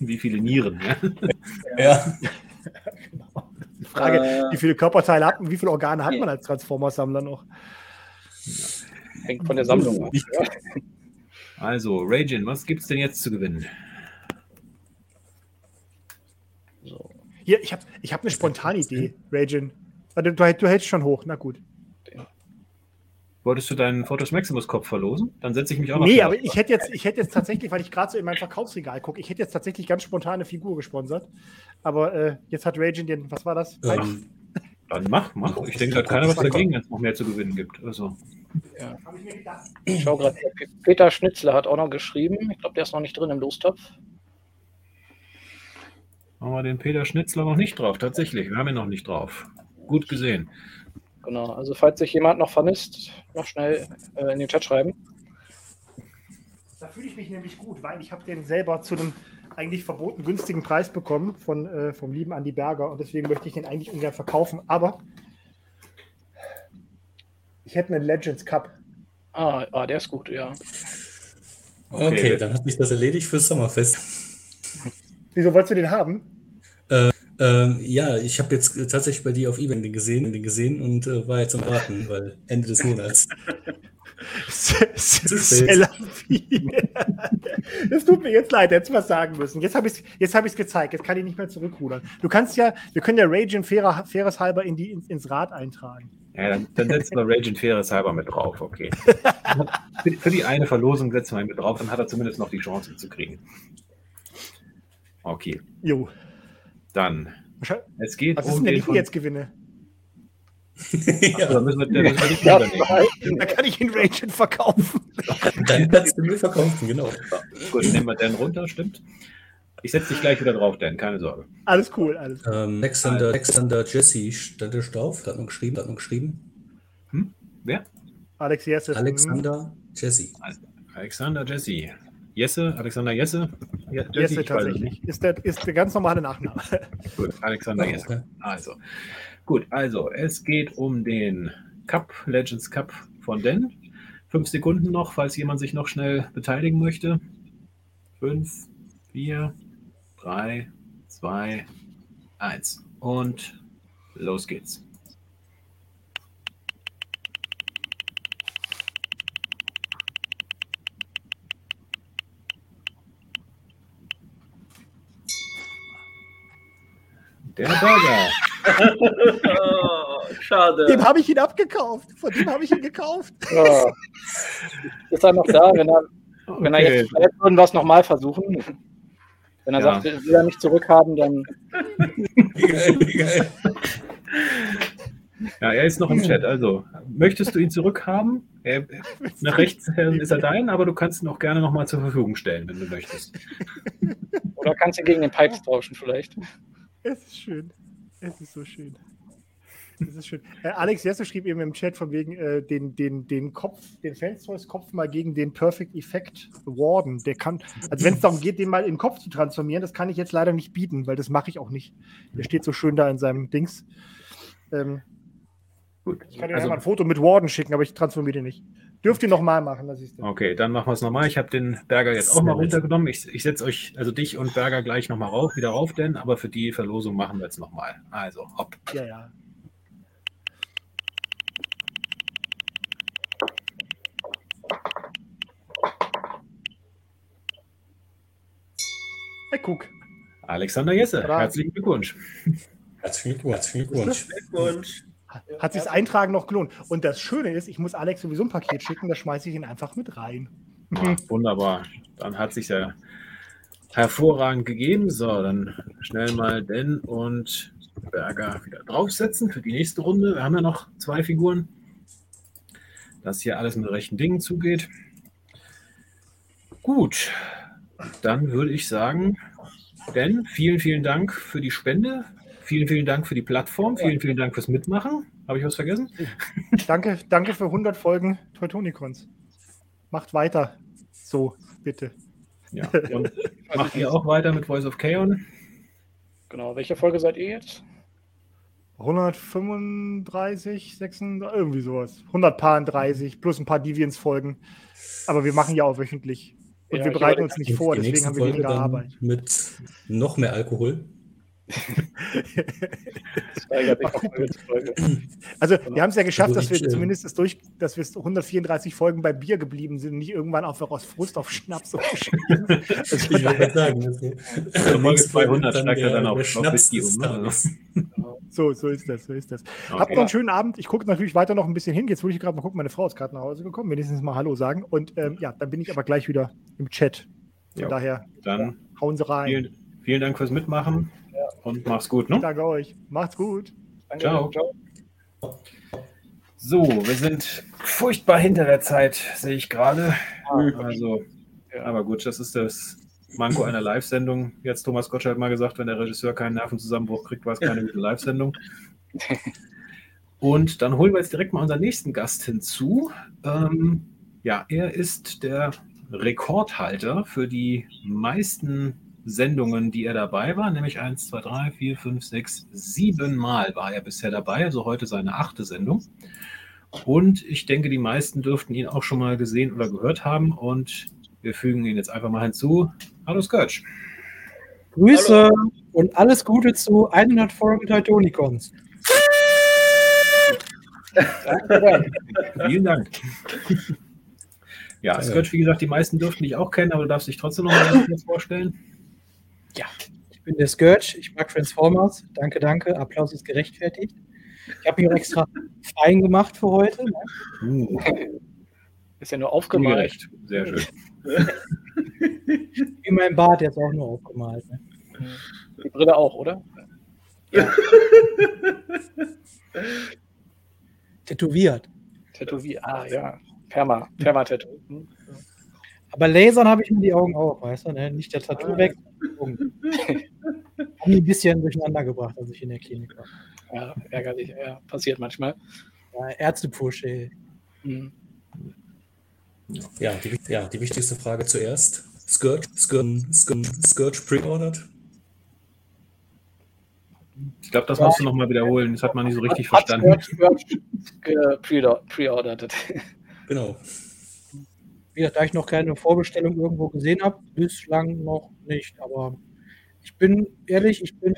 [SPEAKER 1] Wie viele Nieren? Ja?
[SPEAKER 8] Ja.
[SPEAKER 9] Die Frage,
[SPEAKER 3] Äh,
[SPEAKER 9] wie viele Körperteile hat man, wie viele Organe hat man als Transformers-Sammler noch?
[SPEAKER 2] Hängt von der Sammlung ab.
[SPEAKER 1] Also, Ragin, was gibt es denn jetzt zu gewinnen?
[SPEAKER 9] Hier, ich habe ich hab eine spontane Idee, Ragin. Du, du hältst schon hoch, na gut.
[SPEAKER 1] Wolltest du deinen Photos Maximus Kopf verlosen? Dann setze ich mich auch noch
[SPEAKER 9] Nee, aber
[SPEAKER 1] auf.
[SPEAKER 9] ich hätte jetzt, ich hätte jetzt tatsächlich, weil ich gerade so in mein Verkaufsregal gucke, ich hätte jetzt tatsächlich ganz spontan eine Figur gesponsert. Aber äh, jetzt hat Ragin den, was war das?
[SPEAKER 8] Ähm,
[SPEAKER 1] Dann mach, mach. Ich denke, da hat keiner was dagegen, wenn es noch mehr zu gewinnen gibt. Also,
[SPEAKER 9] Hab ich mir gedacht.
[SPEAKER 2] Ich schau gerade, Peter Schnitzler hat auch noch geschrieben. Ich glaube, der ist noch nicht drin im Lostopf.
[SPEAKER 1] Haben wir den Peter Schnitzler noch nicht drauf. Tatsächlich, wir haben ihn noch nicht drauf. Gut gesehen.
[SPEAKER 2] Genau, also falls sich jemand noch vermisst, noch schnell äh, in den Chat schreiben.
[SPEAKER 9] Da fühle ich mich nämlich gut, weil ich habe den selber zu einem eigentlich verboten günstigen Preis bekommen von, äh, vom lieben Andy Berger und deswegen möchte ich den eigentlich ungern verkaufen. Aber ich hätte einen Legends Cup.
[SPEAKER 2] Ah, ah, der ist gut, ja.
[SPEAKER 8] okay,
[SPEAKER 1] Okay.
[SPEAKER 8] dann hat sich das erledigt fürs Sommerfest.
[SPEAKER 9] Wieso wolltest du den haben?
[SPEAKER 8] Ähm, ja, ich habe jetzt tatsächlich bei dir auf eBay den gesehen, den gesehen und äh, war jetzt am Warten, weil Ende des Monats. <laughs>
[SPEAKER 9] Das tut mir jetzt leid, hätte ich was sagen müssen. Jetzt habe ich es jetzt hab ich's gezeigt, jetzt kann ich nicht mehr zurückrudern. Du kannst ja, wir können ja Raging fairer, faires halber in die, ins, ins Rad eintragen.
[SPEAKER 1] Ja, dann, dann setzen wir Raging Faires halber mit drauf. Okay. <laughs> für, für die eine Verlosung setzen wir ihn mit drauf, dann hat er zumindest noch die Chance, ihn zu kriegen. Okay,
[SPEAKER 9] Jo.
[SPEAKER 1] dann. Es geht
[SPEAKER 9] Was ist
[SPEAKER 1] um
[SPEAKER 9] denn, wenn
[SPEAKER 1] den
[SPEAKER 9] ich ihn jetzt gewinne?
[SPEAKER 1] Ach, <laughs> da müssen wir, da müssen wir
[SPEAKER 2] Ja.
[SPEAKER 9] Da kann ich ihn Raging verkaufen. <laughs>
[SPEAKER 8] Dann kannst du mir verkaufen, genau.
[SPEAKER 1] Gut, nehmen wir Dan runter, stimmt. Ich setze dich gleich wieder drauf, Dan, keine Sorge.
[SPEAKER 9] Alles cool, alles cool.
[SPEAKER 8] Ähm, Alexander, Alexander Jesse stand da drauf, hat noch geschrieben, hat noch geschrieben.
[SPEAKER 1] Wer?
[SPEAKER 9] Alex Jesse.
[SPEAKER 8] Alexander Jesse.
[SPEAKER 1] Alexander Jesse. Jesse, Alexander Jesse.
[SPEAKER 9] Hm, Jesse tatsächlich. Ist der, ist der ganz normale Nachname. <laughs>
[SPEAKER 1] Gut, Alexander
[SPEAKER 8] Oh,
[SPEAKER 1] Jesse.
[SPEAKER 8] okay.
[SPEAKER 1] Also, gut, also es geht um den Cup, Legends Cup von Den. Fünf Sekunden noch, falls jemand sich noch schnell beteiligen möchte. Fünf, vier, drei, zwei, eins. Und los geht's. Der Burger. <laughs>
[SPEAKER 3] oh, schade.
[SPEAKER 9] Dem habe ich ihn abgekauft. Von dem habe ich ihn gekauft.
[SPEAKER 2] Ja. <laughs> Ist er noch da, wenn er, wenn er
[SPEAKER 1] Okay.
[SPEAKER 2] jetzt vielleicht würden wir es nochmal versuchen. Wenn er
[SPEAKER 1] Ja.
[SPEAKER 2] sagt, will er nicht zurückhaben, dann
[SPEAKER 8] Wie geil, wie geil.
[SPEAKER 1] Ja, er ist noch im Chat. Also, möchtest du ihn zurückhaben? Er, nach rechts ist er dein, aber du kannst ihn auch gerne nochmal zur Verfügung stellen, wenn du möchtest.
[SPEAKER 2] oder kannst du gegen den Pipes tauschen vielleicht.
[SPEAKER 9] Es ist schön. Es ist so schön. Das ist schön. Äh, Alex Jesse schrieb eben im Chat von wegen äh, den, den, den Kopf, den Fanstoys Kopf mal gegen den Perfect Effect Warden. Der kann, also wenn es darum geht, den mal in den Kopf zu transformieren, das kann ich jetzt leider nicht bieten, weil das mache ich auch nicht. Der steht so schön da in seinem Dings. Ähm, Gut. Ich kann dir also, mal ein Foto mit Warden schicken, aber ich transformiere den nicht. Dürft ihr nochmal machen, das ist
[SPEAKER 1] Okay, dann machen wir es nochmal. Ich habe den Berger jetzt auch mal runtergenommen. Ich, ich setze euch, also dich und Berger gleich nochmal rauf, wieder rauf, denn, aber für die Verlosung machen wir jetzt nochmal. Also, hopp.
[SPEAKER 9] Ja, ja. Hey, guck.
[SPEAKER 1] Alexander Jesse, herzlichen Glückwunsch.
[SPEAKER 8] Herzlichen Glückwunsch. Herzlichen Glückwunsch.
[SPEAKER 9] Hat sich das Eintragen noch gelohnt. Und das Schöne ist, ich muss Alex sowieso ein Paket schicken, da schmeiße ich ihn einfach mit rein.
[SPEAKER 1] Ja, wunderbar. Dann hat sich ja hervorragend gegeben. So, dann schnell mal Den und Berger wieder draufsetzen für die nächste Runde. Wir haben ja noch zwei Figuren. Dass hier alles mit rechten Dingen zugeht. Gut, dann würde ich sagen, denn vielen, vielen Dank für die Spende. Vielen, vielen Dank für die Plattform. Vielen, vielen Dank fürs Mitmachen. Habe ich was vergessen? <laughs>
[SPEAKER 9] danke, danke für 100 Folgen Teutonicons. Macht weiter. So, bitte.
[SPEAKER 1] Ja, <laughs> und macht ihr auch weiter mit Voice of Chaos?
[SPEAKER 2] Genau. Welche Folge seid ihr jetzt?
[SPEAKER 9] 135, 36, irgendwie sowas. 130 plus ein paar Deviants-Folgen. Aber wir machen ja auch wöchentlich. Und ja, wir bereiten uns nicht vor, deswegen haben wir weniger Arbeit.
[SPEAKER 8] Mit noch mehr Alkohol.
[SPEAKER 9] Also wir haben es ja geschafft, also dass wir zumindest das durch, dass wir 134 Folgen bei Bier geblieben sind und nicht irgendwann einfach aus Frust auf Schnaps umgestiegen <laughs> also Ich würde sagen,
[SPEAKER 1] also Folge 200 steigt er dann auf Schnaps um. Ne? <laughs>
[SPEAKER 9] So, so ist das, so ist das. Okay. Habt noch einen schönen Abend. Ich gucke natürlich weiter noch ein bisschen hin. Jetzt würde ich gerade mal gucken, meine Frau ist gerade nach Hause gekommen, wenigstens mal Hallo sagen. Und ähm, ja, dann bin ich aber gleich wieder im Chat. Von jo. daher
[SPEAKER 1] dann hauen Sie rein. Vielen, vielen Dank fürs Mitmachen. Und mach's gut, ne?
[SPEAKER 9] Danke euch. Macht's gut.
[SPEAKER 1] Danke. Ciao. Ciao. So, wir sind furchtbar hinter der Zeit, sehe ich gerade. Also, ja. aber gut, das ist das Manko einer Live-Sendung. Jetzt Thomas Gottschalk mal gesagt, wenn der Regisseur keinen Nervenzusammenbruch kriegt, war es keine gute Live-Sendung. <laughs> Und dann holen wir jetzt direkt mal unseren nächsten Gast hinzu. Ähm, ja, er ist der Rekordhalter für die meisten Sendungen, die er dabei war, nämlich 1, 2, 3, 4, 5, 6, 7 Mal war er bisher dabei, also heute seine achte Sendung. Und ich denke, die meisten dürften ihn auch schon mal gesehen oder gehört haben und wir fügen ihn jetzt einfach mal hinzu. Hallo Skirch.
[SPEAKER 10] Grüße Hallo. und alles Gute zu 100 Folgen Teutonicons.
[SPEAKER 1] Vielen Dank. Ja, Skirch, wie gesagt, die meisten dürften dich auch kennen, aber du darfst dich trotzdem noch mal vorstellen.
[SPEAKER 10] Ja, ich bin der Scourge, ich mag Transformers. Danke, danke. Applaus ist gerechtfertigt. Ich habe mich auch extra <laughs> fein gemacht für heute. Ne?
[SPEAKER 2] Uh. Ist ja nur aufgemalt.
[SPEAKER 1] Sehr schön. <laughs>
[SPEAKER 10] Wie mein Bart jetzt auch nur aufgemalt. Ne?
[SPEAKER 2] Die Brille auch, oder? Ja. <laughs>
[SPEAKER 10] Tätowiert.
[SPEAKER 2] Tätowiert, ah ja. Perma, Perma-Tattoo. Hm.
[SPEAKER 10] Aber lasern habe ich mir die Augen auch, weißt du, ne? Nicht der Tattoo ah. weg. <laughs> Haben die ein bisschen durcheinander gebracht, als ich in der Klinik war.
[SPEAKER 2] Ja, ärgerlich, ja, passiert manchmal.
[SPEAKER 10] Ja, Ärztepush, ey. Mhm.
[SPEAKER 8] Ja, die, ja, die wichtigste Frage zuerst. Scourge, Scourge, Scourge, Scourge pre-ordered?
[SPEAKER 1] Ich glaube, das ja, musst du nochmal wiederholen. Das hat man nicht so richtig verstanden.
[SPEAKER 2] Scourge pre-ordered.
[SPEAKER 10] Genau wie gesagt, da ich noch keine Vorbestellung irgendwo gesehen habe, bislang noch nicht. Aber ich bin ehrlich, ich bin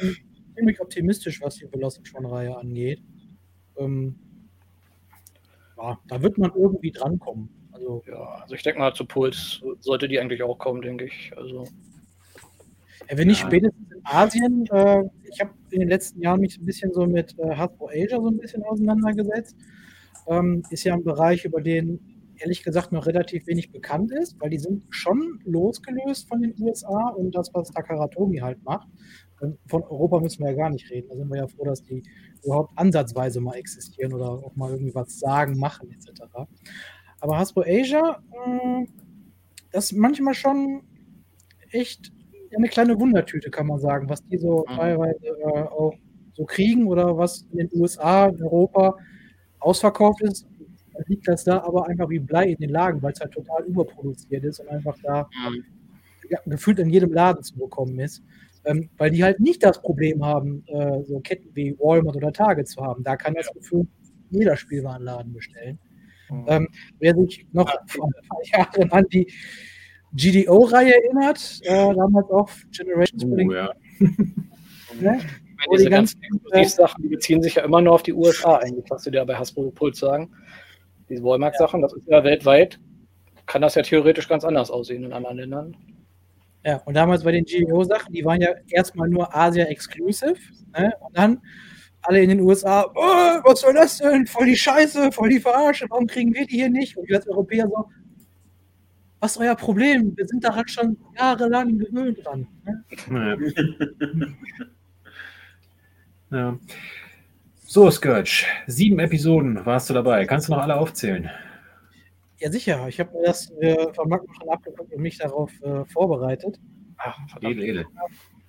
[SPEAKER 10] ziemlich optimistisch, was die Velocitron-Reihe angeht. Ähm, ja, da wird man irgendwie drankommen.
[SPEAKER 2] Also, ja, also ich denke mal, zu Puls sollte die eigentlich auch kommen, denke ich. Also,
[SPEAKER 10] ja, wenn nicht spätestens in Asien, äh, ich habe in den letzten Jahren mich ein bisschen so mit äh, Hasbro Asia so ein bisschen auseinandergesetzt. Ähm, ist ja ein Bereich, über den ehrlich gesagt noch relativ wenig bekannt ist, weil die sind schon losgelöst von den USA und das, was Takaratomi halt macht. Von Europa müssen wir ja gar nicht reden. Da sind wir ja froh, dass die überhaupt ansatzweise mal existieren oder auch mal irgendwie was sagen, machen etc. Aber Hasbro Asia, hm, das ist manchmal schon echt eine kleine Wundertüte, kann man sagen, was die so mhm. teilweise äh, auch so kriegen oder was in den USA, in Europa ausverkauft ist, liegt das da aber einfach wie Blei in den Lagen, weil es halt total überproduziert ist und einfach da ja, gefühlt in jedem Laden zu bekommen ist. Ähm, weil die halt nicht das Problem haben, äh, so Ketten wie Walmart oder Target zu haben. Da kann das gefühlt jeder Spielwarenladen bestellen. Ähm, wer sich noch vor ein paar Jahren an die GDO-Reihe erinnert, äh, damals auch Generations
[SPEAKER 1] Oh,
[SPEAKER 10] Building,
[SPEAKER 1] ja. <laughs>
[SPEAKER 10] ne?
[SPEAKER 2] Meine, diese
[SPEAKER 10] die
[SPEAKER 2] ganzen
[SPEAKER 10] ganzen,
[SPEAKER 2] Exklusivsachen, die beziehen sich ja immer nur auf die USA eigentlich, was du dir bei Hasbro Pulse sagen. Diese Walmart-Sachen, das ist ja weltweit, kann das ja theoretisch ganz anders aussehen in anderen Ländern.
[SPEAKER 10] Ja, und damals bei den GEO-Sachen, die waren ja erstmal nur Asia-exclusive. Ne? Und dann alle in den USA, oh, was soll das denn? Voll die Scheiße, voll die Verarsche, warum kriegen wir die hier nicht? Und wir als Europäer so, was ist euer Problem? Wir sind daran schon jahrelang gewöhnt dran. Ne?
[SPEAKER 1] Ja. <laughs> ja. So, Scourge, sieben Episoden warst du dabei. Kannst du noch alle aufzählen?
[SPEAKER 10] Ja, sicher. Ich habe mir das äh, von Marco schon abgeguckt und mich darauf äh, vorbereitet.
[SPEAKER 2] Ach,
[SPEAKER 1] Edel, edel.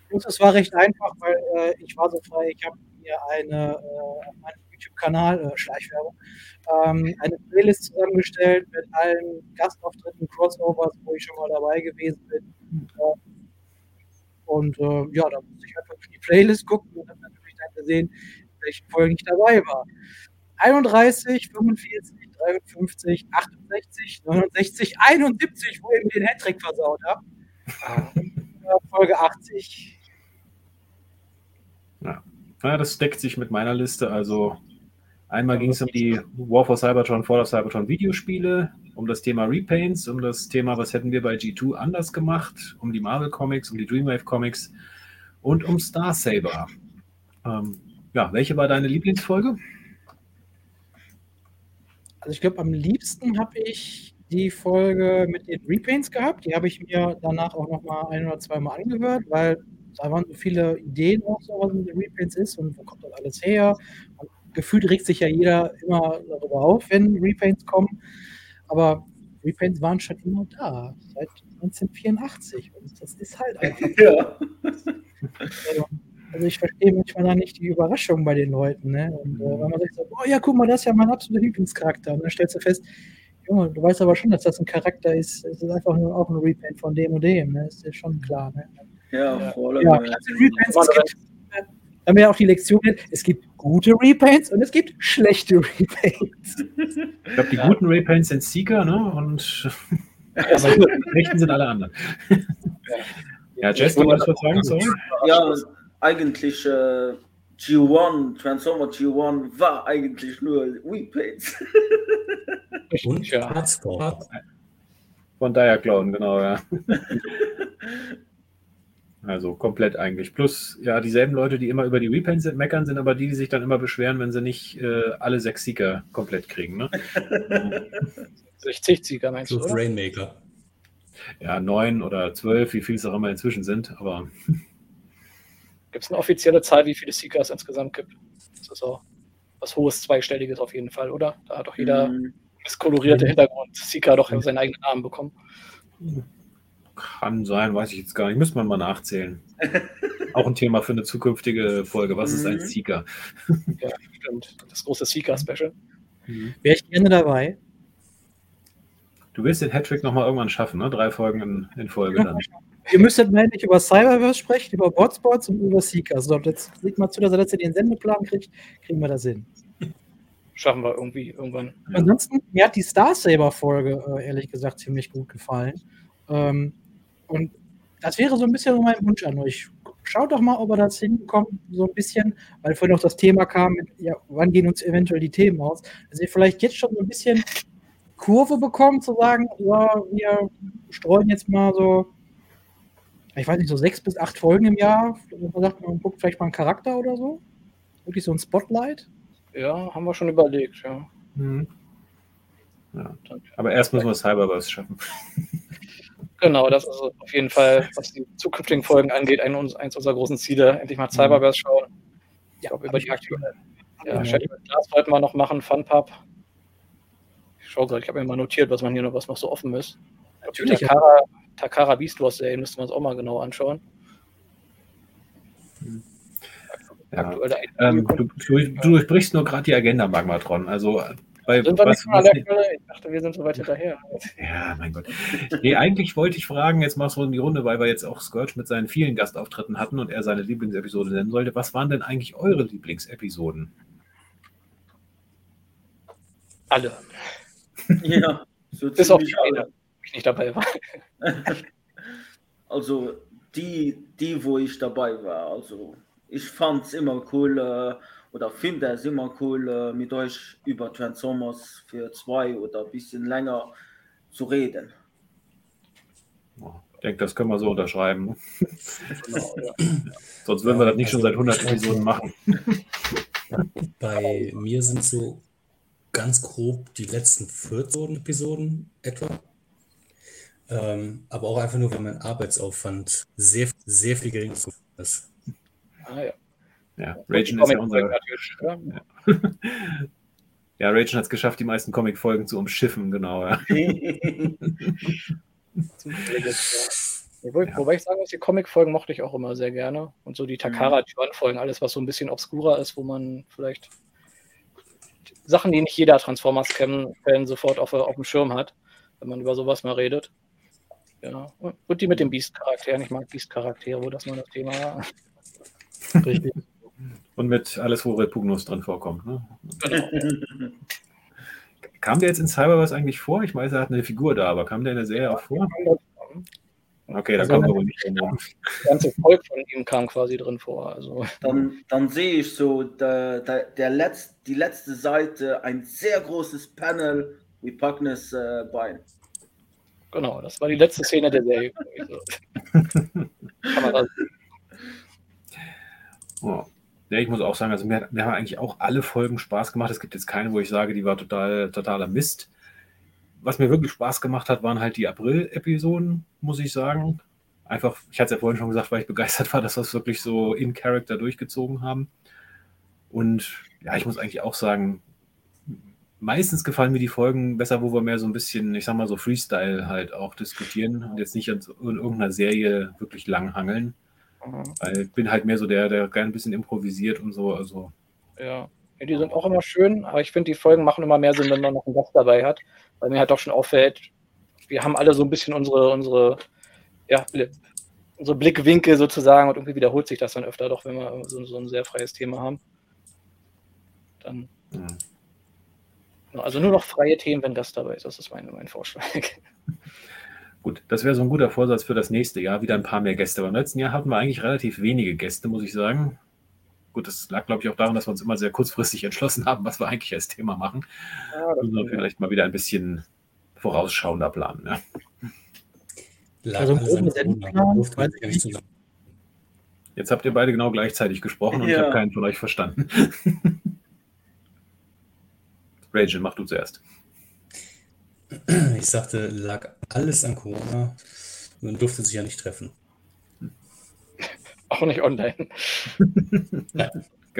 [SPEAKER 10] Und es war recht einfach, weil äh, ich war so frei, ich habe mir eine, äh, auf meinem YouTube-Kanal, äh, Schleichwerbung, ähm, eine Playlist zusammengestellt mit allen Gastauftritten, Crossovers, wo ich schon mal dabei gewesen bin. Äh, und äh, ja, da musste ich einfach durch die Playlist gucken und habe natürlich dann gesehen, welche Folgen ich dabei war. 31, 45, 53, 68, 69, 71, wo ich mir den Hattrick versaut habe. <laughs> Folge 80.
[SPEAKER 1] Ja. ja, das deckt sich mit meiner Liste. Also einmal ging es um die War for Cybertron, Fall of Cybertron Videospiele, um das Thema Repaints, um das Thema, was hätten wir bei G2 anders gemacht, um die Marvel Comics, um die Dreamwave Comics und um Star Saber. Ähm, ja, welche war deine Lieblingsfolge?
[SPEAKER 10] Also ich glaube, am liebsten habe ich die Folge mit den Repaints gehabt. Die habe ich mir danach auch noch mal ein oder zweimal angehört, weil da waren so viele Ideen auch so, was mit den Repaints ist und wo kommt das alles her. Und gefühlt regt sich ja jeder immer darüber auf, wenn Repaints kommen. Aber Repaints waren schon immer da, seit 1984. Und das ist halt einfach. <laughs>
[SPEAKER 3] Ja. <laughs>
[SPEAKER 10] Also, also ich verstehe manchmal dann nicht die Überraschung bei den Leuten. Ne? Und äh, wenn man sagt, so, oh ja, guck mal, das ist ja mein absoluter Lieblingscharakter. Und dann stellst du fest, Junge, du weißt aber schon, dass das ein Charakter ist. Es ist einfach nur auch ein Repaint von dem und dem. Ne? Ist ja schon klar. Ne?
[SPEAKER 3] Ja, vor allem.
[SPEAKER 10] Ja, klasse Repaints. Es gibt, äh, <laughs> haben wir ja auch die Lektion, es gibt gute Repaints und es gibt schlechte Repaints.
[SPEAKER 1] Ich glaube, die guten Repaints sind Seeker, ne? Und <laughs> aber die rechten sind alle anderen. Ja, Jess, du wolltest was sagen? Sorry.
[SPEAKER 3] Ja, eigentlich äh, G1, Transformer G1 war eigentlich nur Repaints. <laughs>
[SPEAKER 8] Und
[SPEAKER 2] Ja.
[SPEAKER 8] Hardstore.
[SPEAKER 1] Von Diaclone, genau, ja. Also komplett eigentlich. Plus, ja, dieselben Leute, die immer über die Repaints meckern, sind aber die, die sich dann immer beschweren, wenn sie nicht äh, alle sechs Seeker komplett kriegen. Ne? <laughs>
[SPEAKER 2] 60 Sieger meinst du,
[SPEAKER 8] Plus
[SPEAKER 2] oder?
[SPEAKER 8] Rainmaker.
[SPEAKER 1] Ja, neun oder zwölf, wie viel es auch immer inzwischen sind. Aber
[SPEAKER 2] Gibt es eine offizielle Zahl, wie viele Seeker es insgesamt gibt? Das ist auch was hohes zweistelliges auf jeden Fall, oder? Da hat doch jeder
[SPEAKER 3] Mhm.
[SPEAKER 2] misskolorierte Hintergrund Seeker doch seinen eigenen Namen bekommen.
[SPEAKER 1] kann sein, weiß ich jetzt gar nicht. Müsste man mal nachzählen. <laughs> Auch ein Thema für eine zukünftige Folge. Was ist ein
[SPEAKER 3] Mhm.
[SPEAKER 1] Seeker?
[SPEAKER 2] Ja, stimmt. Das große Seeker-Special.
[SPEAKER 10] Wäre ich gerne dabei.
[SPEAKER 1] Du willst den Hattrick nochmal irgendwann schaffen, ne? Drei Folgen in, in Folge dann.
[SPEAKER 10] Ihr müsstet mal endlich über Cyberverse sprechen, über Botspots und über Seeker. Also jetzt sieht mal zu, dass er in den Sendeplan kriegt, kriegen wir das hin.
[SPEAKER 2] Schaffen wir irgendwie irgendwann.
[SPEAKER 10] Ansonsten, mir hat die Star Saber-Folge äh, ehrlich gesagt ziemlich gut gefallen. Ähm, und das wäre so ein bisschen so mein Wunsch an euch. Schaut doch mal, ob ihr das hinbekommt, so ein bisschen, weil vorhin noch das Thema kam, mit, ja, wann gehen uns eventuell die Themen aus, dass ihr vielleicht jetzt schon so ein bisschen Kurve bekommt, zu sagen, ja, wir streuen jetzt mal so, ich weiß nicht, so sechs bis acht Folgen im Jahr. Man sagt, man guckt vielleicht mal einen Charakter oder so. Wirklich so ein Spotlight.
[SPEAKER 2] Ja, haben wir schon überlegt, ja.
[SPEAKER 1] Mhm. Ja. Aber erst müssen wir Cyberverse schaffen. <laughs>
[SPEAKER 2] Genau, das ist auf jeden Fall, was die zukünftigen Folgen angeht, ein, eins unserer großen Ziele. Endlich mal Cyberverse schauen. Ich glaube, über die aktuelle. Ja,
[SPEAKER 10] Ja.
[SPEAKER 2] Glass wollten wir noch machen, Funpub. Ich schaue gerade, ich habe mir mal notiert, was man hier noch, was noch so offen ist.
[SPEAKER 10] Natürlich.
[SPEAKER 2] Takara, Takara Beast Wars Serie müssten wir uns auch mal genau anschauen.
[SPEAKER 1] Ja. Ähm, du, du, du, durchbrichst nur gerade die Agenda, Magmatron. Also bei,
[SPEAKER 2] sind wir was, nicht was, was, Ich dachte, wir sind so weit hinterher.
[SPEAKER 1] Ja, mein Gott. Nee, eigentlich wollte ich fragen, jetzt machst du in die Runde, weil wir jetzt auch Scourge mit seinen vielen Gastauftritten hatten und er seine Lieblingsepisode nennen sollte. Was waren denn eigentlich eure Lieblingsepisoden?
[SPEAKER 2] Alle.
[SPEAKER 3] Ja,
[SPEAKER 2] so bis auf die eine, ich nicht dabei war. <laughs>
[SPEAKER 3] Also die, die, wo ich dabei war. Also ich fand es immer cool äh, oder finde es immer cool, äh, mit euch über Transformers für zwei oder ein bisschen länger zu reden.
[SPEAKER 1] Ich denke, das können wir so unterschreiben. Genau, ja. <laughs> Sonst würden wir das nicht schon seit 100 Episoden machen. <laughs>
[SPEAKER 8] Bei mir sind so ganz grob die letzten 14 Episoden etwa. Ähm, aber auch einfach nur, weil mein Arbeitsaufwand sehr, sehr viel geringer ist.
[SPEAKER 2] Ah ja.
[SPEAKER 1] Ja, Ragen ist ja unser. Ja, <laughs> ja Ragen hat es geschafft, die meisten Comic-Folgen zu umschiffen, genau. Ja. <laughs>
[SPEAKER 2] Wobei, ja. wobei ich sagen muss, die Comic-Folgen mochte ich auch immer sehr gerne. Und so die Takara-Folgen, alles, was so ein bisschen obskurer ist, wo man vielleicht Sachen, die nicht jeder Transformers-Fan sofort auf, auf dem Schirm hat, wenn man über sowas mal redet. Ja. Und die mit den Beast-Charakteren. Ich mag Beast-Charaktere, wo das mal das Thema war. <laughs>
[SPEAKER 1] Richtig. Und mit alles, wo Repugnus drin vorkommt. Ne? Genau. kam der jetzt in Cyberverse eigentlich vor? Ich weiß, er hat eine Figur da, aber kam der in der Serie auch vor? Okay, da also kommen wir wohl nicht drin.
[SPEAKER 2] Das ganze Volk von ihm kam quasi drin vor. Also.
[SPEAKER 3] Dann, dann sehe ich so der, der, der Letz-, die letzte Seite, ein sehr großes Panel wie Pugnes äh, Bein.
[SPEAKER 2] Genau, das war die letzte Szene der Serie. Kamera.
[SPEAKER 1] Oh. Ja, ich muss auch sagen, also mir, mir haben eigentlich auch alle Folgen Spaß gemacht. Es gibt jetzt keine, wo ich sage, die war total, totaler Mist. Was mir wirklich Spaß gemacht hat, waren halt die April-Episoden, muss ich sagen. Einfach, ich hatte es ja vorhin schon gesagt, weil ich begeistert war, dass wir es wirklich so in Character durchgezogen haben. Und ja, ich muss eigentlich auch sagen, meistens gefallen mir die Folgen besser, wo wir mehr so ein bisschen, ich sag mal so Freestyle halt auch diskutieren und jetzt nicht in irgendeiner Serie wirklich lang hangeln. Mhm. Weil ich bin halt mehr so der, der gerne ein bisschen improvisiert und so. Also.
[SPEAKER 2] Ja. ja die sind auch immer schön, aber ich finde, die Folgen machen immer mehr Sinn, wenn man noch einen Gast dabei hat. Weil mir halt doch schon auffällt, wir haben alle so ein bisschen unsere, unsere, ja, unsere Blickwinkel sozusagen und irgendwie wiederholt sich das dann öfter doch, wenn wir so, so ein sehr freies Thema haben. Dann. Mhm. Also nur noch freie Themen, wenn Gast dabei ist. Das ist mein, mein Vorschlag. <laughs>
[SPEAKER 1] Gut, das wäre so ein guter Vorsatz für das nächste Jahr, wieder ein paar mehr Gäste. Beim letzten Jahr hatten wir eigentlich relativ wenige Gäste, muss ich sagen. Gut, das lag, glaube ich, auch daran, dass wir uns immer sehr kurzfristig <laughs> entschlossen haben, was wir eigentlich als Thema machen. Ja, Müssen wir vielleicht mal wieder ein bisschen vorausschauender planen. Ja.
[SPEAKER 10] Also
[SPEAKER 1] Jetzt habt ihr beide genau gleichzeitig gesprochen und ja. ich habe keinen von euch verstanden. <laughs> Rachel, mach du zuerst.
[SPEAKER 8] Ich sagte, lag alles an Corona. Man durfte sich ja nicht treffen.
[SPEAKER 2] Auch nicht online.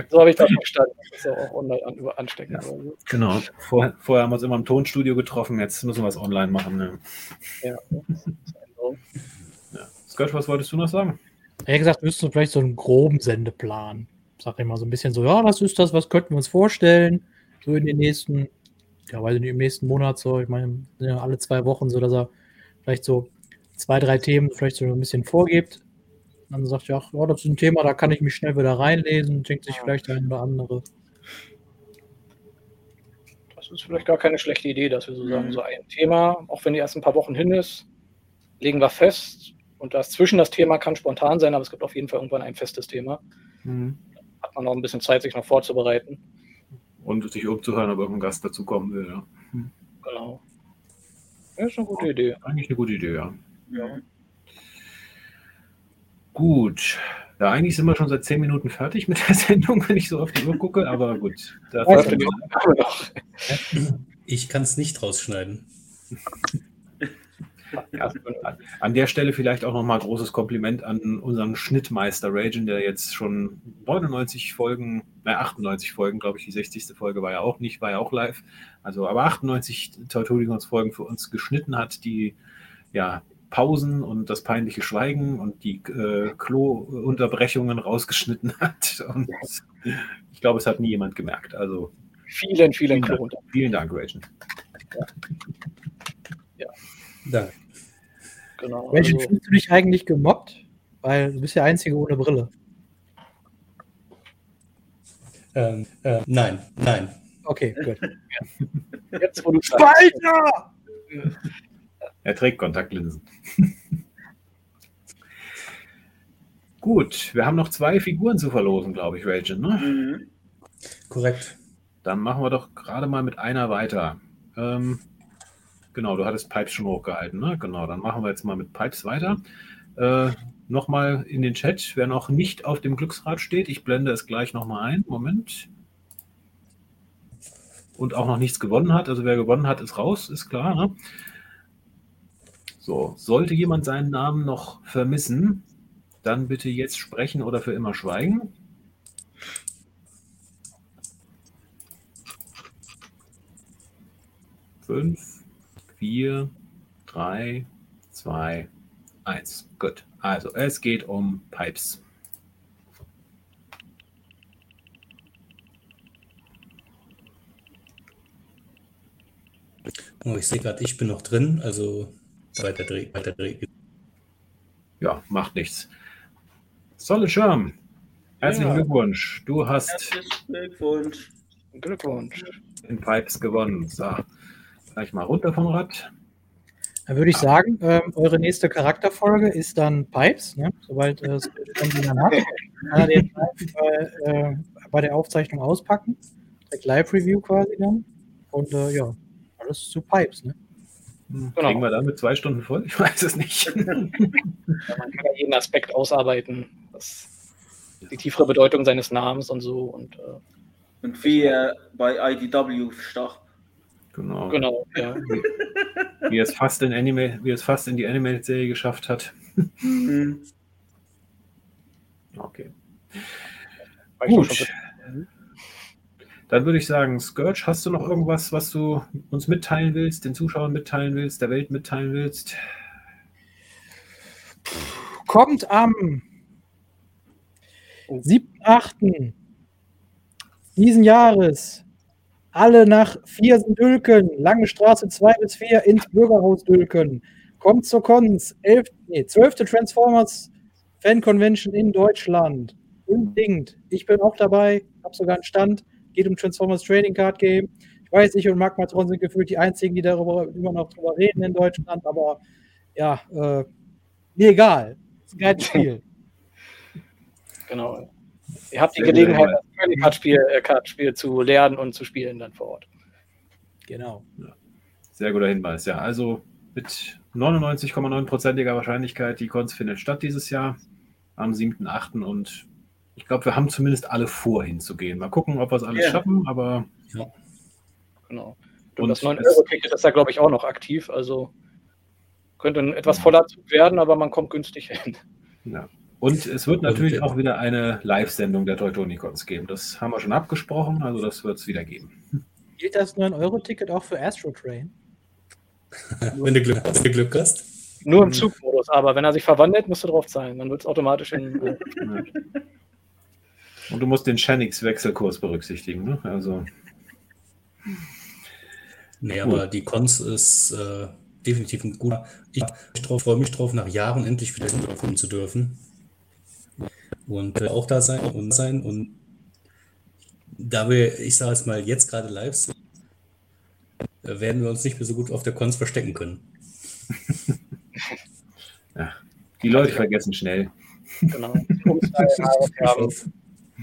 [SPEAKER 2] So habe ich das verstanden. Das ist ja auch online an, über ansteckend. Ja,
[SPEAKER 1] genau. Vor, vorher haben wir uns immer im Tonstudio getroffen, jetzt müssen wir es online machen. Ne? Ja. ja. Scott, was wolltest du noch sagen?
[SPEAKER 10] Hat gesagt, müsstest du vielleicht so einen groben Sendeplan. Sag ich mal so ein bisschen so, ja, das ist das, was könnten wir uns vorstellen, so in den nächsten ja, weiß ich nicht, im nächsten Monat so, ich meine, ja alle zwei Wochen so, dass er vielleicht so zwei, drei Themen vielleicht so ein bisschen vorgibt. Dann sagt ja, oh, das ist ein Thema, da kann ich mich schnell wieder reinlesen, denkt sich vielleicht ein oder andere.
[SPEAKER 2] Das ist vielleicht gar keine schlechte Idee, dass wir so sagen, mhm. so ein Thema, auch wenn die erst ein paar Wochen hin ist, legen wir fest. Und das zwischen das Thema kann spontan sein, aber es gibt auf jeden Fall irgendwann ein festes Thema. Mhm. Hat man noch ein bisschen Zeit, sich noch vorzubereiten
[SPEAKER 1] und sich umzuhören, ob irgendein Gast dazu kommen will. Ja. Hm.
[SPEAKER 2] Genau. Das ist eine gute Idee.
[SPEAKER 1] Eigentlich eine gute Idee, ja. ja. Gut. Ja, eigentlich sind wir schon seit zehn Minuten fertig mit der <laughs> Sendung, wenn ich so auf die Uhr gucke, aber gut.
[SPEAKER 8] Ich kann es nicht rausschneiden. <laughs> <laughs>
[SPEAKER 1] Ja, an der Stelle vielleicht auch nochmal großes Kompliment an unseren Schnittmeister Ragen, der jetzt schon 99 Folgen, äh 98 Folgen, glaube ich, die 60. Folge war ja auch nicht, war ja auch live. Also, aber 98 Teutonicons Folgen für uns geschnitten hat, die ja Pausen und das peinliche Schweigen und die äh, Klo-Unterbrechungen rausgeschnitten hat. Und ich glaube, es hat nie jemand gemerkt. Also
[SPEAKER 2] Vielen, vielen
[SPEAKER 1] vielen. Dank, vielen Dank Rachel.
[SPEAKER 8] Danke.
[SPEAKER 2] Genau.
[SPEAKER 10] Welchen
[SPEAKER 2] Also,
[SPEAKER 10] fühlst du dich eigentlich gemobbt? Weil du bist der Einzige ohne Brille.
[SPEAKER 8] Ähm, äh, nein, nein.
[SPEAKER 10] Okay, gut. <laughs>
[SPEAKER 2] jetzt, wo du
[SPEAKER 10] Spalter!
[SPEAKER 1] Er trägt Kontaktlinsen. <laughs> Gut, wir haben noch zwei Figuren zu verlosen, glaube ich, Rachel. Ne?
[SPEAKER 3] Mhm.
[SPEAKER 8] Korrekt.
[SPEAKER 1] Dann machen wir doch gerade mal mit einer weiter. Ähm, genau, du hattest Pipes schon hochgehalten, ne? Genau, dann machen wir jetzt mal mit Pipes weiter. Äh, nochmal in den Chat, wer noch nicht auf dem Glücksrad steht, ich blende es gleich nochmal ein. Moment. Und auch noch nichts gewonnen hat. Also wer gewonnen hat, ist raus, ist klar. Ne? So, sollte jemand seinen Namen noch vermissen, dann bitte jetzt sprechen oder für immer schweigen. Fünf, vier, drei, zwei, eins. Gut. Also, es geht um Pipes.
[SPEAKER 8] Oh, ich sehe gerade, ich bin noch drin, also weiter dreh, weiter dreh.
[SPEAKER 1] Ja, macht nichts. Solid Schirm. Herzlichen
[SPEAKER 2] Ja.
[SPEAKER 1] Glückwunsch. Du hast
[SPEAKER 3] Herzlichen Glückwunsch.
[SPEAKER 2] Glückwunsch.
[SPEAKER 1] in Pipes gewonnen. So, gleich mal runter vom Rad.
[SPEAKER 10] Dann würde ich sagen, ähm, eure nächste Charakterfolge ist dann Pipes, ne? sobald äh, es dann hat. Kann er den live bei, äh, bei der Aufzeichnung auspacken. Direkt Live-Review quasi dann. Und äh, ja, alles zu Pipes. Ne?
[SPEAKER 1] Hm,
[SPEAKER 2] Genau.
[SPEAKER 1] Kriegen wir damit zwei Stunden voll? Ich weiß es nicht.
[SPEAKER 2] Ja, man kann ja jeden Aspekt ausarbeiten. Das, die tiefere Bedeutung seines Namens und so. Und äh,
[SPEAKER 3] Und wie er bei IDW starb.
[SPEAKER 1] Genau.
[SPEAKER 2] genau, ja.
[SPEAKER 1] Wie es fast in Anime, wie es fast in die Animated-Serie geschafft hat.
[SPEAKER 3] Mhm.
[SPEAKER 1] Okay.
[SPEAKER 2] War
[SPEAKER 1] Gut. Dann würde ich sagen, Scourge, hast du noch irgendwas, was du uns mitteilen willst, den Zuschauern mitteilen willst, der Welt mitteilen willst?
[SPEAKER 10] Kommt am 7.8. diesen Jahres alle nach Viersen-Dülken, Lange Straße 2 bis 4 ins Bürgerhaus Dülken. Kommt zur Cons, 11, nee, 12. Transformers Fan Convention in Deutschland. Unbedingt. Ich bin auch dabei, habe sogar einen Stand. Geht um Transformers Trading Card Game. Ich weiß, ich und Magmatron sind gefühlt die einzigen, die darüber immer noch drüber reden in Deutschland, aber ja, äh, mir egal. Ist ein geiles <laughs> Spiel.
[SPEAKER 2] Genau. Ihr habt die
[SPEAKER 1] Sehr
[SPEAKER 2] Gelegenheit, das Trading Card Spiel, äh, Kartenspiel zu lernen und zu spielen dann vor Ort.
[SPEAKER 10] Genau.
[SPEAKER 1] Sehr guter Hinweis, ja. Also mit 99,9%iger Wahrscheinlichkeit, die Cons findet statt dieses Jahr am 7.8. und ich glaube, wir haben zumindest alle vor, hinzugehen. Mal gucken, ob wir es alles
[SPEAKER 3] Ja.
[SPEAKER 1] schaffen, aber
[SPEAKER 2] Genau.
[SPEAKER 1] Und
[SPEAKER 2] Und das
[SPEAKER 1] es-
[SPEAKER 2] 9-Euro-Ticket ist da, glaube ich, auch noch aktiv. Also könnte ein etwas voller Zug werden, aber man kommt günstig hin.
[SPEAKER 1] ja. Und es wird natürlich
[SPEAKER 8] Und-
[SPEAKER 1] auch wieder eine Live-Sendung der Teutonicons geben. Das haben wir schon abgesprochen, also das wird es wieder geben.
[SPEAKER 10] Gilt das 9-Euro-Ticket auch für Astro Train? <laughs>
[SPEAKER 8] Wenn du Glück, wenn du Glück hast.
[SPEAKER 2] Nur im Zugmodus, aber wenn er sich verwandelt, musst du drauf zahlen. Dann wird es automatisch in. <laughs> Äh.
[SPEAKER 1] Und du musst den Shanix-Wechselkurs berücksichtigen. Ne? Also,
[SPEAKER 8] Nee,
[SPEAKER 1] Gut.
[SPEAKER 8] aber die Cons ist äh, definitiv ein guter. Ich freue mich drauf, nach Jahren endlich wieder hinkommen zu dürfen. Und äh, auch da sein und sein. Und da wir, ich sage es mal, jetzt gerade live sind, äh, werden wir uns nicht mehr so gut auf der Cons verstecken können. <laughs>
[SPEAKER 1] die Leute vergessen schnell.
[SPEAKER 2] genau. <laughs> Haare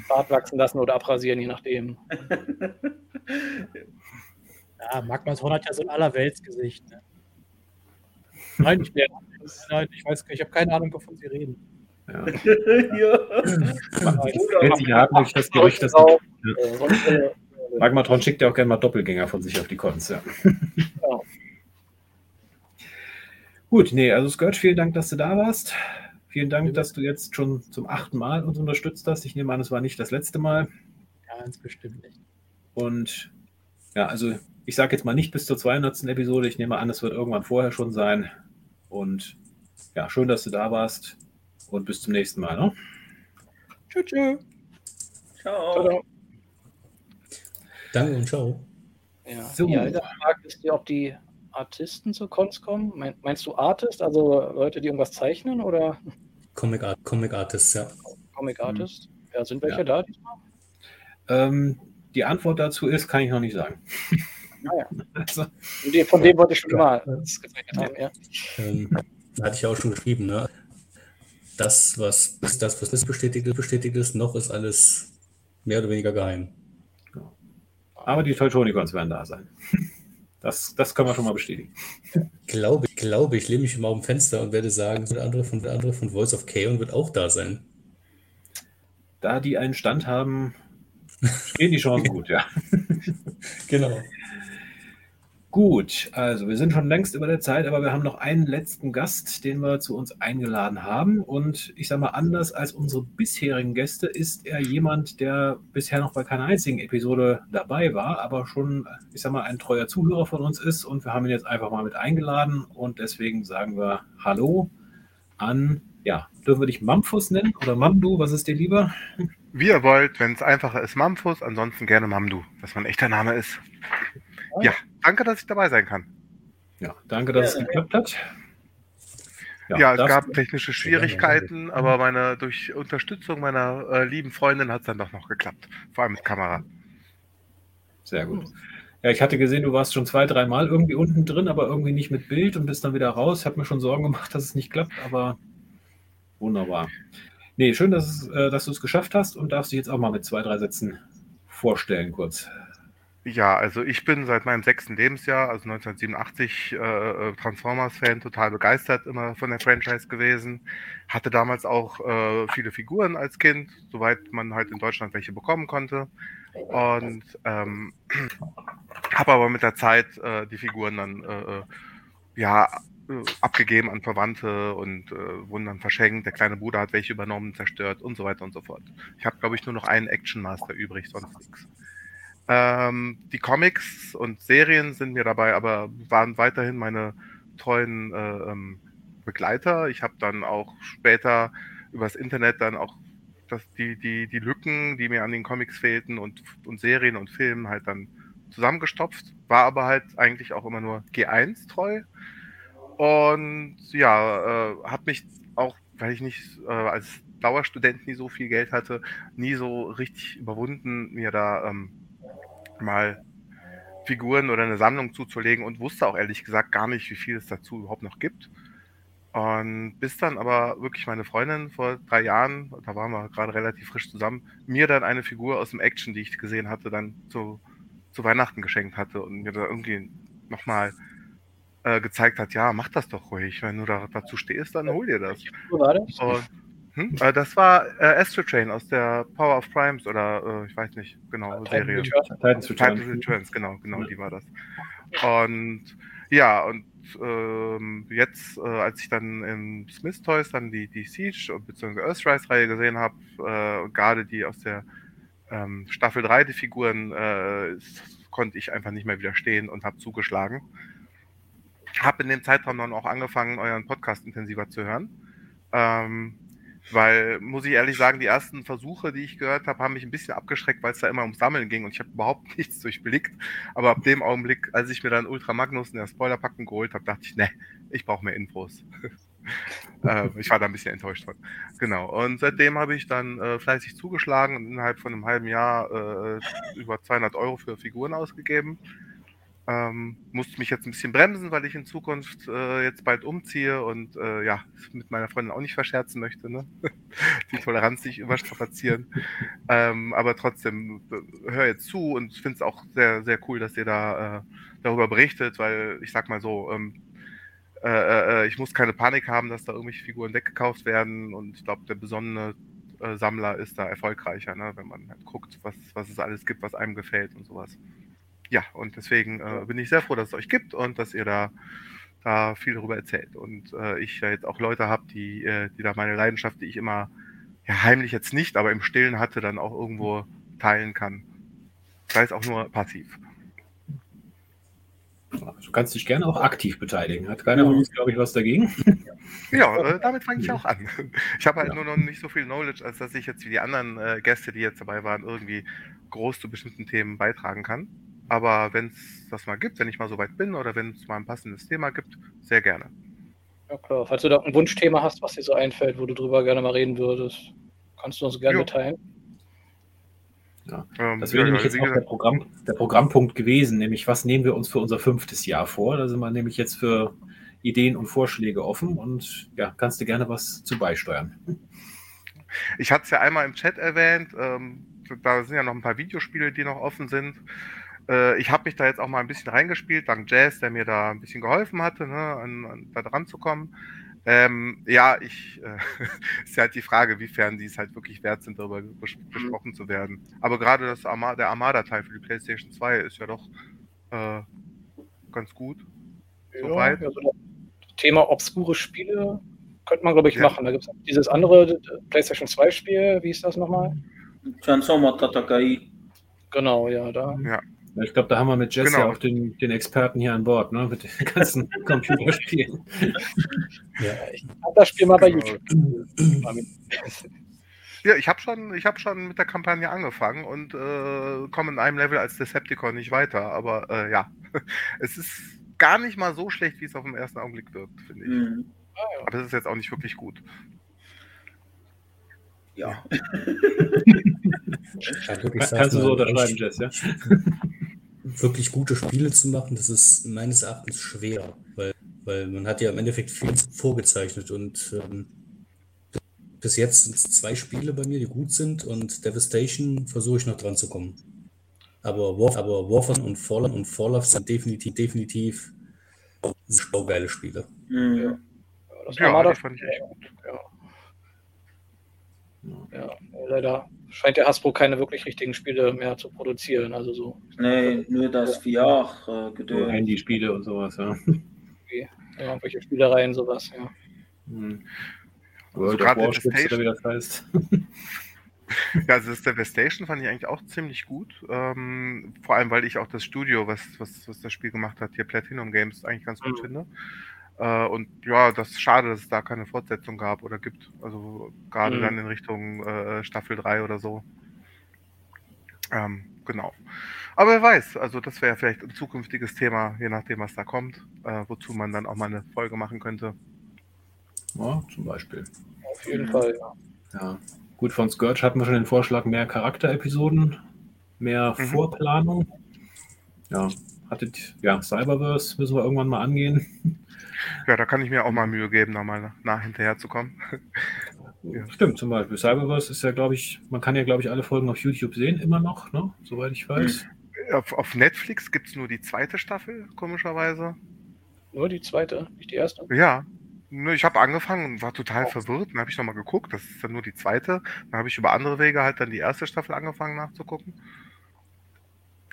[SPEAKER 2] Bart wachsen lassen oder abrasieren, je nachdem. <laughs>
[SPEAKER 10] Ja, Magmatron hat ja so ein Allerweltsgesicht. Ne? Nein, ich, nein, ich weiß ich habe keine Ahnung, wovon Sie reden.
[SPEAKER 1] Ja. <laughs> das Gerücht, dass Magmatron schickt ja auch gerne mal Doppelgänger von sich auf die Cons. Ja.
[SPEAKER 2] Genau. <laughs>
[SPEAKER 1] Gut, nee, also Scourge, vielen Dank, dass du da warst. Vielen Dank, dass du jetzt schon zum achten Mal uns unterstützt hast. Ich nehme an, es war nicht das letzte Mal.
[SPEAKER 10] Ganz bestimmt nicht.
[SPEAKER 1] Und ja, also ich sage jetzt mal nicht bis zur 200. Episode. Ich nehme an, es wird irgendwann vorher schon sein. Und ja, schön, dass du da warst und bis zum nächsten Mal. Ne?
[SPEAKER 2] Tschüss. Tschüss.
[SPEAKER 3] Ciao.
[SPEAKER 2] Ciao.
[SPEAKER 8] Danke und ciao.
[SPEAKER 2] Ja,
[SPEAKER 1] So.
[SPEAKER 2] die Alter fragt, ist dir, ob die Artisten zu Cons kommen? Mein, meinst du Artist, also Leute, die irgendwas zeichnen oder
[SPEAKER 8] Comic, Art, Comic Artists, ja.
[SPEAKER 2] Comic Artist? Ja, sind welche
[SPEAKER 1] Ja.
[SPEAKER 2] da diesmal?
[SPEAKER 1] Ähm, die Antwort dazu ist, kann ich noch nicht sagen.
[SPEAKER 2] Naja. <laughs>
[SPEAKER 1] Also,
[SPEAKER 2] Und die- Von dem wollte ich schon immer das gezeichnet haben, ja.
[SPEAKER 8] Ähm, hatte ich ja auch schon geschrieben, ne? Das, was das, was das bestätigt, ist, bestätigt ist, noch ist alles mehr oder weniger geheim.
[SPEAKER 1] aber die Teutonicons werden da sein. <laughs> Das, das können wir schon mal bestätigen.
[SPEAKER 8] Glaube, glaube ich, lehne mich immer auf dem Fenster und werde sagen, der andere von, der andere von Voice of Chaos wird auch da sein.
[SPEAKER 1] Da die einen Stand haben, stehen die Chancen gut, ja. <laughs>
[SPEAKER 8] Genau.
[SPEAKER 1] Gut, also wir sind schon längst über der Zeit, aber wir haben noch einen letzten Gast, den wir zu uns eingeladen haben. Und ich sage mal, anders als unsere bisherigen Gäste ist er jemand, der bisher noch bei keiner einzigen Episode dabei war, aber schon, ich sage mal, ein treuer Zuhörer von uns ist. Und wir haben ihn jetzt einfach mal mit eingeladen. Und deswegen sagen wir Hallo an, ja, dürfen wir dich Mamfus nennen oder Mamdu? Was ist dir lieber?
[SPEAKER 11] Wie ihr wollt, wenn es einfacher ist, Mamfus, ansonsten gerne Mamdu, was mein echter Name ist. Ja, danke, dass ich dabei sein kann.
[SPEAKER 1] Ja, danke, dass es geklappt hat.
[SPEAKER 11] Ja, es
[SPEAKER 1] darfst
[SPEAKER 11] gab technische Schwierigkeiten, aber meine, durch Unterstützung meiner äh, lieben Freundin hat es dann doch noch geklappt. Vor allem mit Kamera.
[SPEAKER 1] Sehr gut. Ja, ich hatte gesehen, du warst schon zwei, dreimal irgendwie unten drin, aber irgendwie nicht mit Bild und bist dann wieder raus. Ich habe mir schon Sorgen gemacht, dass es nicht klappt, aber wunderbar. Nee, schön, dass, es, äh, dass du es geschafft hast und darfst dich jetzt auch mal mit zwei, drei Sätzen vorstellen, kurz.
[SPEAKER 11] Ja, also ich bin seit meinem sechsten Lebensjahr, also 1987, äh, äh, Transformers-Fan, total begeistert immer von der Franchise gewesen. Hatte damals auch äh, viele Figuren als Kind, soweit man halt in Deutschland welche bekommen konnte. Und ähm, <clears throat> habe aber mit der Zeit äh, die Figuren dann äh, äh, ja abgegeben an Verwandte und äh, wurden dann verschenkt. Der kleine Bruder hat welche übernommen, zerstört und so weiter und so fort. Ich habe, glaube ich, nur noch einen Action Master übrig, sonst nichts. Ähm, die Comics und Serien sind mir dabei, aber waren weiterhin meine treuen äh, ähm, Begleiter. Ich habe dann auch später übers Internet dann auch das, die, die, die Lücken, die mir an den Comics fehlten und, und Serien und Filmen halt dann zusammengestopft. War aber halt eigentlich auch immer nur G1 treu. Und ja, äh, habe mich auch, weil ich nicht äh, als Dauerstudent nie so viel Geld hatte, nie so richtig überwunden, mir da ähm, mal Figuren oder eine Sammlung zuzulegen und wusste auch ehrlich gesagt gar nicht, wie viel es dazu überhaupt noch gibt. Und bis dann aber wirklich meine Freundin vor drei Jahren, da waren wir gerade relativ frisch zusammen, mir dann eine Figur aus dem Action, die ich gesehen hatte, dann zu, zu Weihnachten geschenkt hatte und mir da irgendwie nochmal äh, gezeigt hat, ja, mach das doch ruhig. Wenn du da, dazu stehst, dann hol dir das.
[SPEAKER 2] Wo war das?
[SPEAKER 11] Und, hm, äh, das war äh, Astro Train aus der Power of Primes oder äh, ich weiß nicht, genau,
[SPEAKER 1] Titan
[SPEAKER 11] Serie.
[SPEAKER 1] Returns. Titans Return.
[SPEAKER 11] Titans Returns, genau, genau, die war das. Und ja, und ähm, jetzt, äh, als ich dann in Smith Toys dann die, die Siege bzw. Earthrise-Reihe gesehen habe, äh, gerade die aus der ähm, Staffel 3, die Figuren, äh, konnte ich einfach nicht mehr widerstehen und habe zugeschlagen. Habe in dem Zeitraum dann auch angefangen, euren Podcast intensiver zu hören. Ähm, weil, muss ich ehrlich sagen, die ersten Versuche, die ich gehört habe, haben mich ein bisschen abgeschreckt, weil es da immer ums Sammeln ging und ich habe überhaupt <laughs> nichts durchblickt. Aber ab dem Augenblick, als ich mir dann Ultra Magnus in der Spoilerpackung geholt habe, dachte ich, ne, ich brauche mehr Infos. <laughs> äh, ich war da ein bisschen enttäuscht von. Genau. Und seitdem habe ich dann äh, fleißig zugeschlagen und innerhalb von einem halben Jahr äh, über 200 Euro für Figuren ausgegeben. Ähm, musste mich jetzt ein bisschen bremsen, weil ich in Zukunft äh, jetzt bald umziehe und äh, ja, mit meiner Freundin auch nicht verscherzen möchte, ne? <laughs> Die Toleranz nicht überstrapazieren. ähm, aber trotzdem, äh, hör jetzt zu und finde es auch sehr, sehr cool, dass ihr da äh, darüber berichtet, weil ich sag mal so, ähm, äh, äh, ich muss keine Panik haben, dass da irgendwelche Figuren weggekauft werden und ich glaube, der besonnene äh, Sammler ist da erfolgreicher, ne? wenn man halt guckt, was, was es alles gibt, was einem gefällt und sowas. Ja, und deswegen äh, bin ich sehr froh, dass es euch gibt und dass ihr da, da viel darüber erzählt. Und äh, ich ja jetzt auch Leute habe, die, äh, die da meine Leidenschaft, die ich immer ja, heimlich jetzt nicht, aber im Stillen hatte, dann auch irgendwo teilen kann. Sei es auch nur passiv.
[SPEAKER 1] Du kannst dich gerne auch aktiv beteiligen. Hat keiner von uns, glaube ich, was dagegen. <laughs>
[SPEAKER 11] Ja, äh, damit fange ich auch an. Ich habe halt nur noch nicht so viel Knowledge, als dass ich jetzt wie die anderen äh, Gäste, die jetzt dabei waren, irgendwie groß zu bestimmten Themen beitragen kann. Aber wenn es das mal gibt, wenn ich mal so weit bin oder wenn es mal ein passendes Thema gibt, sehr gerne.
[SPEAKER 2] Ja, klar. Falls du da ein Wunschthema hast, was dir so einfällt, wo du drüber gerne mal reden würdest, kannst du uns gerne
[SPEAKER 11] Jo.
[SPEAKER 2] mitteilen.
[SPEAKER 1] Ja.
[SPEAKER 11] Ähm,
[SPEAKER 1] Das wäre
[SPEAKER 11] ja,
[SPEAKER 1] nämlich jetzt
[SPEAKER 11] wie
[SPEAKER 1] auch der, Programm, der Programmpunkt gewesen, nämlich was nehmen wir uns für unser fünftes Jahr vor? Da sind wir nämlich jetzt für Ideen und Vorschläge offen und ja, kannst du gerne was zu beisteuern.
[SPEAKER 11] Ich hatte es ja einmal im Chat erwähnt, ähm, da sind ja noch ein paar Videospiele, die noch offen sind. Äh, ich habe mich da jetzt auch mal ein bisschen reingespielt, dank Jazz, der mir da ein bisschen geholfen hatte, ne, an, an, da dran zu kommen. Ähm, ja, ich äh, <laughs> ist ja halt die Frage, wiefern die es halt wirklich wert sind, darüber bes besprochen zu werden. Aber gerade das Arma der Armada-Teil für die PlayStation 2 ist ja doch äh, ganz gut. Soweit.
[SPEAKER 2] also das Thema obskure Spiele könnte man, glaube ich,
[SPEAKER 11] Ja.
[SPEAKER 2] machen. Da gibt es dieses andere PlayStation 2-Spiel, wie ist das nochmal?
[SPEAKER 3] Transformer Tatakai.
[SPEAKER 2] Genau, ja, da.
[SPEAKER 11] Ja.
[SPEAKER 1] Ich glaube, da haben wir mit Jess
[SPEAKER 11] Genau.
[SPEAKER 1] ja auch den, den Experten hier an Bord, ne? mit den <laughs> ganzen <laughs> Computerspielen.
[SPEAKER 8] Ja,
[SPEAKER 2] Ich habe das Spiel mal bei
[SPEAKER 11] Genau.
[SPEAKER 2] YouTube.
[SPEAKER 11] Ja, ich habe schon, ich hab schon mit der Kampagne angefangen und äh, komme in einem Level als Decepticon nicht weiter. Aber äh, ja, <laughs> es ist gar nicht mal so schlecht, wie es auf den ersten Augenblick wirkt, finde ich.
[SPEAKER 3] Mhm.
[SPEAKER 11] Aber es ist jetzt auch nicht wirklich gut.
[SPEAKER 3] Ja.
[SPEAKER 1] Kannst du so unterschreiben, Jess, ja?
[SPEAKER 8] Wirklich gute Spiele zu machen, das ist meines Erachtens schwer, weil, weil man hat ja im Endeffekt viel vorgezeichnet und ähm, bis jetzt sind es zwei Spiele bei mir, die gut sind und Devastation versuche ich noch dran zu kommen. Aber, War, aber Warfare und Fallout und Fallout sind definitiv, definitiv saugeile Spiele.
[SPEAKER 3] Mhm.
[SPEAKER 2] Ja. Das
[SPEAKER 11] Ja, die fand ich echt gut.
[SPEAKER 2] Ja. Ja, leider scheint der Hasbro keine wirklich richtigen Spiele mehr zu produzieren. Also so
[SPEAKER 3] Nee, nur das VR äh.
[SPEAKER 1] Handyspiele und sowas, ja.
[SPEAKER 2] ja, irgendwelche Spielereien, sowas, ja.
[SPEAKER 1] Hm. Of
[SPEAKER 11] gerade Devastation.
[SPEAKER 1] wie das heißt. <laughs>
[SPEAKER 11] Ja, also das Devastation fand ich eigentlich auch ziemlich gut. Ähm, vor allem, weil ich auch das Studio, was, was, was das Spiel gemacht hat, hier Platinum Games, eigentlich ganz gut
[SPEAKER 2] Mhm.
[SPEAKER 11] finde. Äh, und ja, das ist schade, dass es da keine Fortsetzung gab oder gibt. Also gerade
[SPEAKER 2] Mhm.
[SPEAKER 11] dann in Richtung äh, Staffel 3 oder so. Ähm, genau. Aber wer weiß, also das wäre vielleicht ein zukünftiges Thema, je nachdem, was da kommt, äh, wozu man dann auch mal eine Folge machen könnte.
[SPEAKER 1] Ja, zum Beispiel.
[SPEAKER 2] Auf jeden Fall, ja.
[SPEAKER 1] Ja. Gut, von Scourge hatten wir schon den Vorschlag, mehr Charakterepisoden, mehr
[SPEAKER 11] Mhm.
[SPEAKER 1] Vorplanung. Ja, hattet, ja, Cyberverse müssen wir irgendwann mal angehen.
[SPEAKER 11] Ja, da kann ich mir auch mal Mühe geben, da mal nach hinterher zu kommen. <laughs> Ja.
[SPEAKER 1] Stimmt, zum Beispiel. Cyberverse ist ja, glaube ich, man kann ja, glaube ich, alle Folgen auf YouTube sehen, immer noch, ne? soweit ich weiß.
[SPEAKER 11] Auf, auf Netflix gibt es nur die zweite Staffel, komischerweise.
[SPEAKER 2] Nur die zweite, nicht die erste.
[SPEAKER 11] Ja. Nur Ich habe angefangen und war total verwirrt. Dann habe ich nochmal geguckt. Das ist dann nur die zweite. Dann habe ich über andere Wege halt dann die erste Staffel angefangen nachzugucken.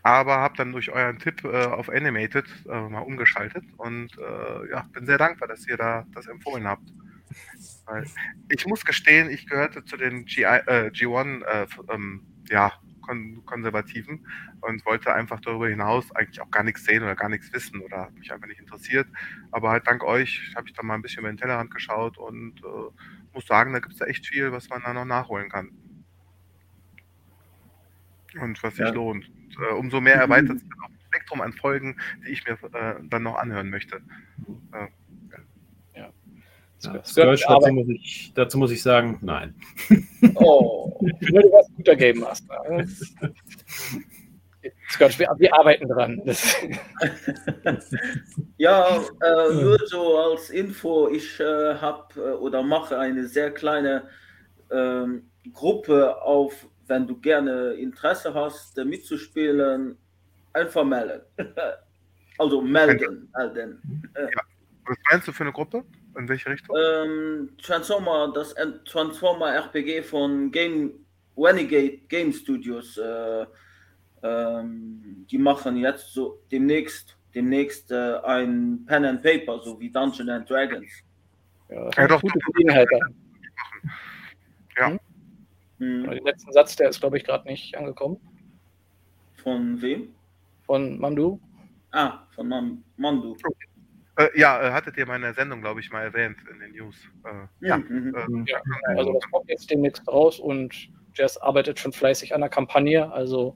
[SPEAKER 11] Aber habe dann durch euren Tipp äh, auf Animated äh, mal umgeschaltet und äh, ja, bin sehr dankbar, dass ihr da das empfohlen habt. Weil ich muss gestehen, ich gehörte zu den GI, äh, G1 äh, f- ähm, ja, Kon Konservativen und wollte einfach darüber hinaus eigentlich auch gar nichts sehen oder gar nichts wissen oder mich einfach nicht interessiert. Aber halt dank euch habe ich dann mal ein bisschen über den Tellerrand geschaut und äh, muss sagen, da gibt es da echt viel, was man da noch nachholen kann. Und was sich
[SPEAKER 1] Ja.
[SPEAKER 11] lohnt. Und, äh, umso mehr erweitert sich dann auch das Spektrum an Folgen, die ich mir äh, dann noch anhören möchte. Äh,
[SPEAKER 1] Ja,
[SPEAKER 2] Das
[SPEAKER 1] Scourge, dazu muss, ich, dazu muss ich sagen, nein. <laughs>
[SPEAKER 2] Oh, du warst ein guter Game Master. Scott, wir, wir arbeiten dran. <laughs>
[SPEAKER 3] Ja, äh, nur so als Info, ich äh, habe äh, oder mache eine sehr kleine ähm, Gruppe auf, wenn du gerne Interesse hast, mitzuspielen, einfach melden. <laughs> also melden. melden.
[SPEAKER 11] was meinst du für eine Gruppe? In welche Richtung?
[SPEAKER 3] Ähm, Transformer, das Transformer RPG von Game Renegade Game Studios, äh, ähm, die machen jetzt so demnächst, demnächst äh, ein Pen and Paper, so wie Dungeons and Dragons.
[SPEAKER 2] ja, das
[SPEAKER 11] Ja,
[SPEAKER 2] ist
[SPEAKER 11] doch,
[SPEAKER 2] gute. Gelegenheit.
[SPEAKER 11] Ja.
[SPEAKER 3] Hm,
[SPEAKER 2] Den letzten Satz, der ist, glaube ich, gerade nicht angekommen.
[SPEAKER 3] Von wem?
[SPEAKER 2] Von Mamdu.
[SPEAKER 3] Ah, von Man Mandu.
[SPEAKER 11] Äh, ja, äh, hattet ihr meine Sendung, glaube ich, mal erwähnt in den News. Äh, ja,
[SPEAKER 3] Mhm.
[SPEAKER 11] äh,
[SPEAKER 2] Ja, also das kommt jetzt demnächst raus und Jazz arbeitet schon fleißig an der Kampagne. Also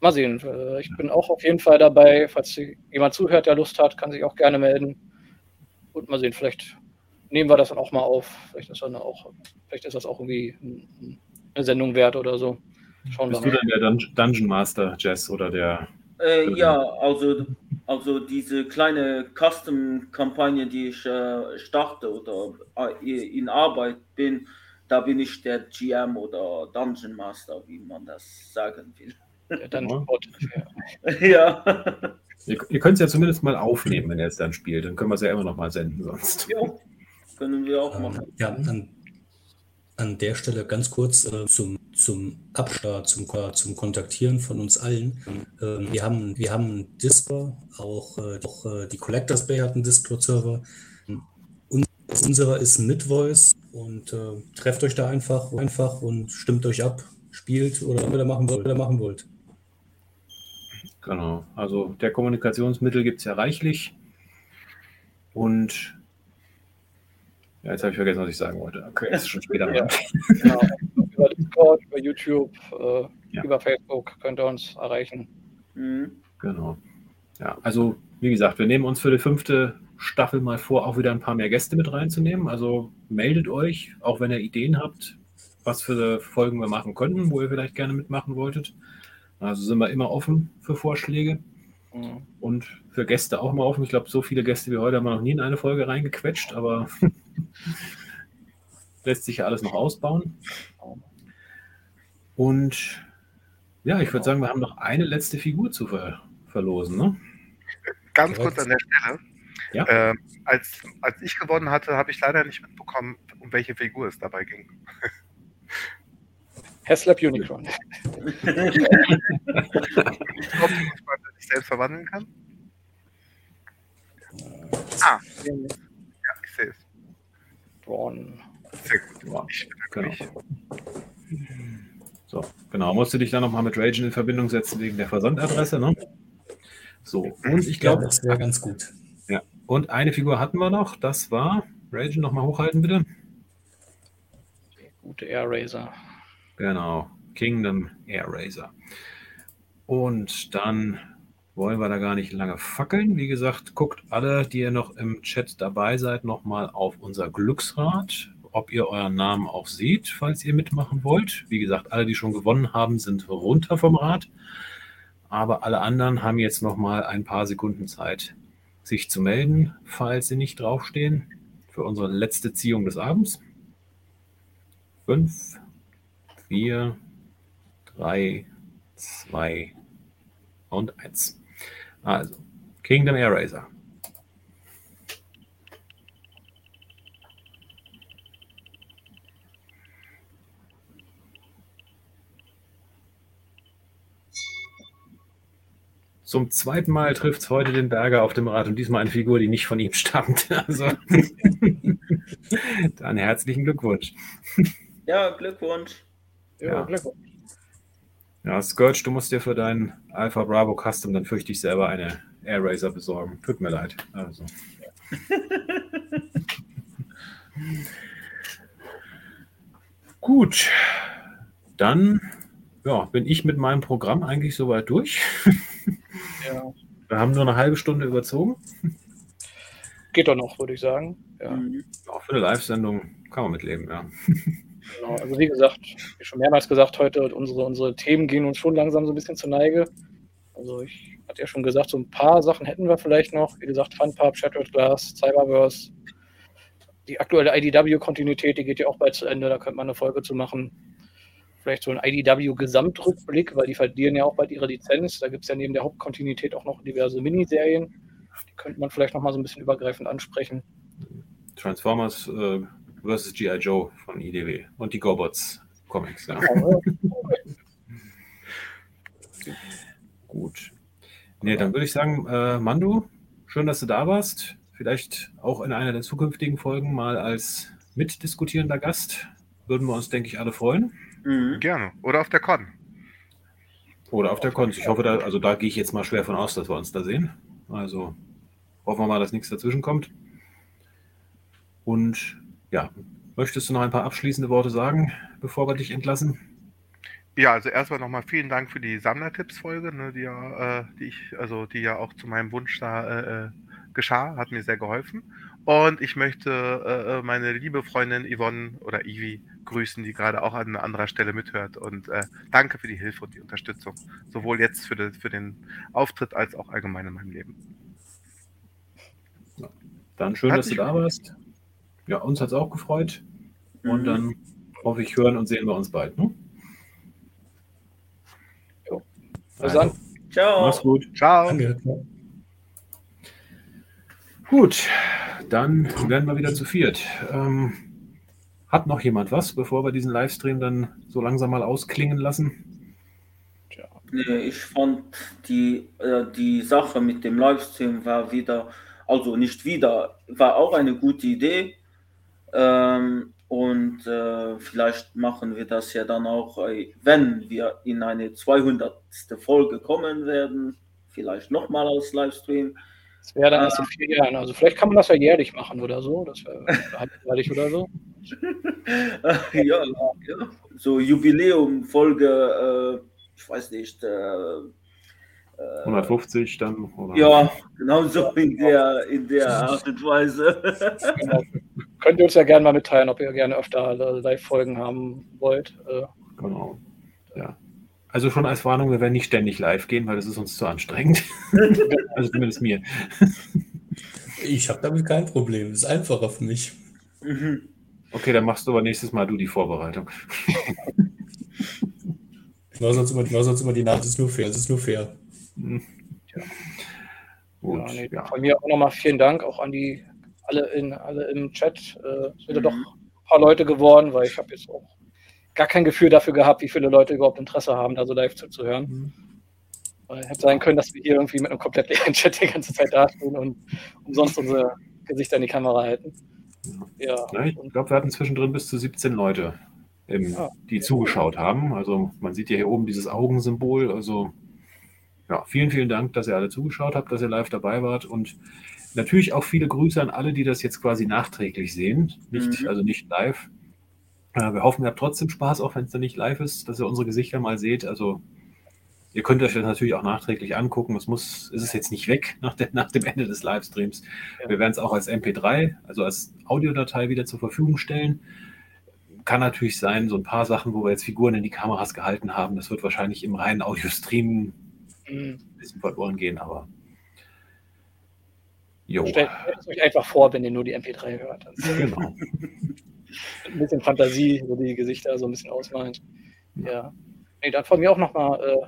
[SPEAKER 2] mal sehen. Äh, Ich bin auch auf jeden Fall dabei. Falls jemand zuhört, der Lust hat, kann sich auch gerne melden. Und mal sehen, vielleicht nehmen wir das dann auch mal auf. Vielleicht ist, dann auch, vielleicht ist das auch irgendwie ein- eine Sendung wert oder so. Schauen wir
[SPEAKER 1] Bist du denn der Dun Dungeon Master, Jess, oder der.
[SPEAKER 3] Äh, ja, also, also diese kleine Custom-Kampagne, die ich äh, starte oder äh, in Arbeit bin, da bin ich der GM oder Dungeon Master, wie man das sagen will.
[SPEAKER 2] Der Dungeon Bot. <laughs>
[SPEAKER 3] ja.
[SPEAKER 1] Ihr, ihr könnt es ja zumindest mal aufnehmen, wenn er es dann spielt. Dann können wir es ja immer noch mal senden sonst.
[SPEAKER 3] ja, können wir auch machen.
[SPEAKER 8] Ja, an, an der Stelle ganz kurz äh, zum, zum Abstart, zum, zum Kontaktieren von uns allen. Ähm, wir, haben, wir haben einen Discord, auch, äh, auch äh, die Collectors Bay hat einen Discord-Server. Un unserer ist ein Midvoice und äh, trefft euch da einfach, einfach und stimmt euch ab, spielt oder was ihr machen machen wollt.
[SPEAKER 1] Genau. Also der Kommunikationsmittel gibt es ja reichlich. Und ja, jetzt habe ich vergessen, was ich sagen wollte. Okay, es ist schon später.
[SPEAKER 2] Ja, genau. Über Discord, über YouTube, äh,
[SPEAKER 1] Ja.
[SPEAKER 2] über Facebook könnt ihr uns erreichen.
[SPEAKER 3] Mhm.
[SPEAKER 1] Genau. Ja, also wie gesagt, wir nehmen uns für die fünfte Staffel mal vor, auch wieder ein paar mehr Gäste mit reinzunehmen. Also meldet euch, auch wenn ihr Ideen habt, was für Folgen wir machen könnten, wo ihr vielleicht gerne mitmachen wolltet. Also sind wir immer offen für Vorschläge
[SPEAKER 2] Mhm.
[SPEAKER 1] und für Gäste auch mal offen. Ich glaube, so viele Gäste wie heute haben wir noch nie in eine Folge reingequetscht, aber lässt sich ja alles noch ausbauen. Und ja, ich würde sagen, wir haben noch eine letzte Figur zu ver verlosen. Ne?
[SPEAKER 11] Ganz kurz an der Stelle.
[SPEAKER 1] Ja.
[SPEAKER 11] Ähm, als, als ich gewonnen hatte, habe ich leider nicht mitbekommen, um welche Figur es dabei ging. <laughs>
[SPEAKER 2] Haslab Unicron.
[SPEAKER 11] Ob man sich selbst verwandeln kann? Ah, ja, ich sehe es.
[SPEAKER 2] Drawn.
[SPEAKER 11] Sehr gut.
[SPEAKER 1] Ja,
[SPEAKER 11] Ich
[SPEAKER 1] genau. So, genau. Musst du dich dann nochmal mit Ragen in Verbindung setzen wegen der Versandadresse, ne? So, und ich
[SPEAKER 8] Ja,
[SPEAKER 1] glaube,
[SPEAKER 8] das wäre ganz gut.
[SPEAKER 1] ja. Und eine Figur hatten wir noch, das war, Ragen nochmal hochhalten, bitte.
[SPEAKER 2] Gute Air Racer.
[SPEAKER 1] Genau, Kingdom Air Racer. Und dann wollen wir da gar nicht lange fackeln. Wie gesagt, guckt alle, die ihr noch im Chat dabei seid, nochmal auf unser Glücksrad, ob ihr euren Namen auch seht, falls ihr mitmachen wollt. Wie gesagt, alle, die schon gewonnen haben, sind runter vom Rad. Aber alle anderen haben jetzt nochmal ein paar Sekunden Zeit, sich zu melden, falls sie nicht draufstehen, für unsere letzte Ziehung des Abends. Fünf, vier, drei, zwei und eins. Also, Kingdom Air Racer. Zum zweiten Mal trifft es heute den Berger auf dem Rad und diesmal eine Figur, die nicht von ihm stammt. <laughs> Also, dann herzlichen Glückwunsch.
[SPEAKER 3] Ja, Glückwunsch.
[SPEAKER 2] Ja,
[SPEAKER 1] Ja.
[SPEAKER 2] Glückwunsch.
[SPEAKER 1] Ja, Scourge, du musst dir für deinen Alpha Bravo Custom dann fürchte ich selber eine Air Racer besorgen. Tut mir leid. Also. <laughs> Gut, dann ja, bin ich mit meinem Programm eigentlich soweit durch.
[SPEAKER 2] Ja. <laughs>
[SPEAKER 1] Wir haben nur eine halbe Stunde überzogen.
[SPEAKER 2] Geht doch noch, würde ich sagen. Ja.
[SPEAKER 1] Ja, für eine Live-Sendung kann man mitleben, ja. <laughs>
[SPEAKER 2] Genau. Also wie gesagt, wie schon mehrmals gesagt heute, unsere, unsere Themen gehen uns schon langsam so ein bisschen zur Neige. Also ich hatte ja schon gesagt, so ein paar Sachen hätten wir vielleicht noch. Wie gesagt, Funpub, Shattered Glass, Cyberverse. Die aktuelle IDW-Kontinuität, die geht ja auch bald zu Ende, da könnte man eine Folge zu machen. Vielleicht so ein IDW-Gesamtrückblick, weil die verlieren ja auch bald ihre Lizenz. Da gibt es ja neben der Hauptkontinuität auch noch diverse Miniserien. Die könnte man vielleicht noch mal so ein bisschen übergreifend ansprechen.
[SPEAKER 1] Transformers äh, vs. G.I. Joe von IDW und die Gobots Comics, ja. <laughs> Gut. Nee, dann würde ich sagen, äh, Mando, schön, dass du da warst. Vielleicht auch in einer der zukünftigen Folgen mal als mitdiskutierender Gast. Würden wir uns, denke ich, alle freuen.
[SPEAKER 3] Mhm.
[SPEAKER 11] Gerne. Oder auf der Con.
[SPEAKER 1] Oder auf der Konz. Ich hoffe, da, also da gehe ich jetzt mal schwer von aus, dass wir uns da sehen. Also hoffen wir mal, dass nichts dazwischen kommt. Und ja, möchtest du noch ein paar abschließende Worte sagen, bevor wir dich entlassen?
[SPEAKER 11] Ja, also erstmal nochmal vielen Dank für die Sammlertipps-Folge, ne, die ja, äh, die ich, also die ja auch zu meinem Wunsch da äh, äh geschah, hat mir sehr geholfen. Und ich möchte äh, äh, meine liebe Freundin Yvonne oder Ivi grüßen, die gerade auch an anderer Stelle mithört. Und äh, danke für die Hilfe und die Unterstützung, sowohl jetzt für, de, für den Auftritt als auch allgemein in meinem Leben.
[SPEAKER 1] Dann schön, hat dass du da warst. Ja, uns hat es auch gefreut. Und mhm. dann hoffe ich, hören und sehen wir uns bald. Ne?
[SPEAKER 2] Jo. Also,
[SPEAKER 1] Ciao. Mach's gut.
[SPEAKER 11] Ciao. Danke.
[SPEAKER 1] Gut, dann werden wir wieder zu viert. Ähm, hat noch jemand was, bevor wir diesen Livestream dann so langsam mal ausklingen lassen?
[SPEAKER 3] Nee, ich fand die, äh, die Sache mit dem Livestream war wieder, also nicht wieder, war auch eine gute Idee. Ähm, und äh, vielleicht machen wir das ja dann auch, äh, wenn wir in eine 200. Folge kommen werden, vielleicht nochmal als Livestream.
[SPEAKER 2] Das wäre dann erst in vier Jahren. Also vielleicht kann man das ja jährlich machen oder so. Das wäre <laughs> halbjährlich oder so. <laughs>
[SPEAKER 3] ja, ja, so Jubiläum, Folge, äh, ich weiß nicht. Äh,
[SPEAKER 1] 150 dann?
[SPEAKER 3] Oder? Ja, genau so in der, in der Art und Weise. <laughs>
[SPEAKER 2] genau. Könnt ihr uns ja gerne mal mitteilen, ob ihr gerne öfter Live-Folgen haben wollt. Äh.
[SPEAKER 1] Genau. Ja. Also schon als Warnung, wir werden nicht ständig live gehen, weil das ist uns zu anstrengend. <laughs> also zumindest mir.
[SPEAKER 8] Ich habe damit kein Problem. Das ist einfacher für mich.
[SPEAKER 1] Mhm. Okay, dann machst du aber nächstes Mal du die Vorbereitung.
[SPEAKER 8] Ich mache sonst immer, sonst immer die Nacht. Das ist nur fair. Das ist nur fair.
[SPEAKER 2] Mhm. Ja. Gut, ja, nee, ja. Von mir auch nochmal vielen Dank auch an die alle, in, alle im Chat. Äh, es sind ja mhm. doch ein paar Leute geworden, weil ich habe jetzt auch gar kein Gefühl dafür gehabt, wie viele Leute überhaupt Interesse haben, da so live zuzuhören. Mhm. Weil hätte sein können, dass wir hier irgendwie mit einem komplett leeren <laughs> Chat die ganze Zeit dastehen und umsonst unsere Gesichter in die Kamera halten.
[SPEAKER 1] Ja, ja ich glaube, wir hatten zwischendrin bis zu 17 Leute, im, ja. die zugeschaut haben. Also man sieht ja hier oben dieses Augensymbol. Also ja, vielen, vielen Dank, dass ihr alle zugeschaut habt, dass ihr live dabei wart und natürlich auch viele Grüße an alle, die das jetzt quasi nachträglich sehen, nicht, mhm. also nicht live. Äh, wir hoffen, ihr habt trotzdem Spaß, auch wenn es dann nicht live ist, dass ihr unsere Gesichter mal seht. Also ihr könnt euch das natürlich auch nachträglich angucken. Es muss, ist es jetzt nicht weg nach, de, nach dem Ende des Livestreams. Ja. Wir werden es auch als MP3, also als Audiodatei wieder zur Verfügung stellen. Kann natürlich sein, so ein paar Sachen, wo wir jetzt Figuren in die Kameras gehalten haben, das wird wahrscheinlich im reinen Audiostream mhm. ein bisschen verloren gehen, aber
[SPEAKER 2] Jo. Stellt es euch einfach vor, wenn ihr nur die MP3 hört. Also <laughs> genau. ein bisschen Fantasie, wo die Gesichter so ein bisschen ausmalen. Ja. Nee, dann von mir auch nochmal äh,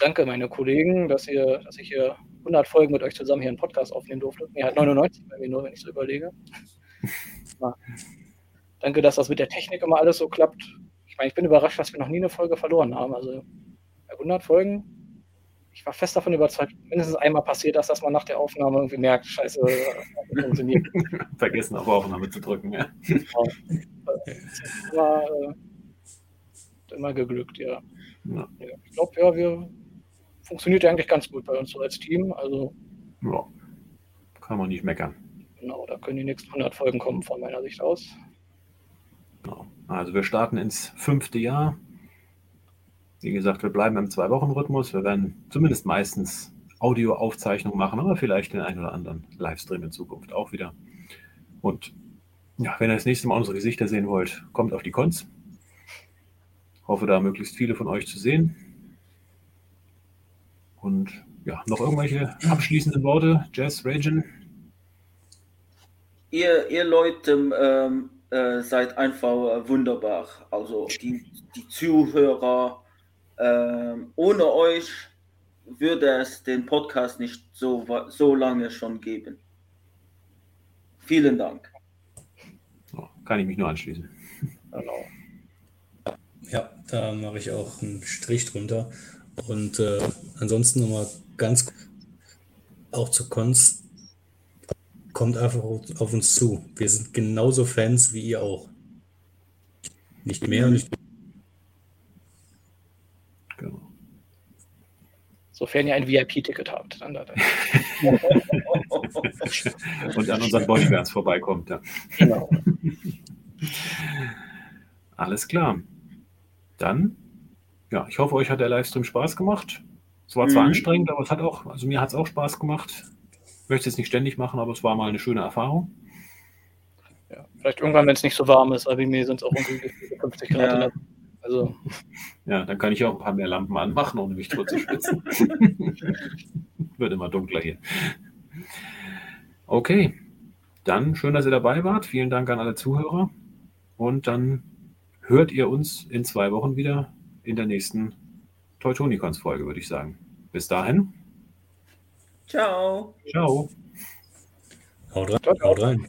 [SPEAKER 2] danke, meine Kollegen, dass, ihr, dass ich hier 100 Folgen mit euch zusammen hier einen Podcast aufnehmen durfte. Nee, halt 99 bei mir nur, wenn ich so überlege. <laughs> Ja. Danke, dass das mit der Technik immer alles so klappt. Ich meine, ich bin überrascht, dass wir noch nie eine Folge verloren haben. Also bei 100 Folgen ich war fest davon überzeugt, mindestens einmal passiert das, dass man nach der Aufnahme irgendwie merkt, scheiße, das
[SPEAKER 1] funktioniert. <laughs> Vergessen auf Aufnahme zu drücken, ja. Genau.
[SPEAKER 2] Das war äh, immer geglückt, ja. ja. Ich glaube, ja, wir funktioniert ja eigentlich ganz gut bei uns so als Team. Also,
[SPEAKER 1] ja, kann man nicht meckern.
[SPEAKER 2] Genau, da können die nächsten 100 Folgen kommen von meiner Sicht aus.
[SPEAKER 1] Genau. Also wir starten ins fünfte Jahr. Wie gesagt, wir bleiben im Zwei-Wochen-Rhythmus. Wir werden zumindest meistens Audioaufzeichnungen machen, aber vielleicht den einen oder anderen Livestream in Zukunft auch wieder. Und ja, wenn ihr das nächste Mal unsere Gesichter sehen wollt, kommt auf die Cons. Hoffe, da möglichst viele von euch zu sehen. Und ja, noch irgendwelche abschließenden Worte, Jess, Ragen?
[SPEAKER 3] Ihr, ihr Leute ähm, äh, seid einfach äh, wunderbar. Also die, die Zuhörer, ähm, ohne euch würde es den Podcast nicht so, so lange schon geben. Vielen Dank.
[SPEAKER 1] Oh, kann ich mich nur anschließen. Genau.
[SPEAKER 8] Ja, da mache ich auch einen Strich drunter. Und äh, ansonsten nochmal ganz auch zu Cons, kommt einfach auf uns zu. Wir sind genauso Fans wie ihr auch. Nicht mehr und nicht
[SPEAKER 2] so sofern ihr ein VIP-Ticket habt. Dann da, dann. <laughs>
[SPEAKER 1] Und an unseren Bodyguards vorbeikommt. Ja.
[SPEAKER 2] Genau. <laughs>
[SPEAKER 1] Alles klar. Dann, ja, ich hoffe, euch hat der Livestream Spaß gemacht. Es war zwar
[SPEAKER 3] Mhm.
[SPEAKER 1] anstrengend, aber es hat auch, also mir hat es auch Spaß gemacht. Ich möchte es nicht ständig machen, aber es war mal eine schöne Erfahrung.
[SPEAKER 2] Ja, vielleicht irgendwann, wenn es nicht so warm ist, aber bei mir sind es auch irgendwie 50 Grad.
[SPEAKER 3] Ja.
[SPEAKER 2] Also,
[SPEAKER 1] Ja, dann kann ich auch ein paar mehr Lampen anmachen, ohne mich tot zu schwitzen. <laughs> Wird immer dunkler hier. Okay, dann schön, dass ihr dabei wart. Vielen Dank an alle Zuhörer. Und dann hört ihr uns in zwei Wochen wieder in der nächsten Teutonicons-Folge, würde ich sagen. Bis dahin,
[SPEAKER 3] Ciao.
[SPEAKER 1] ciao.
[SPEAKER 8] Haut rein. Haut rein.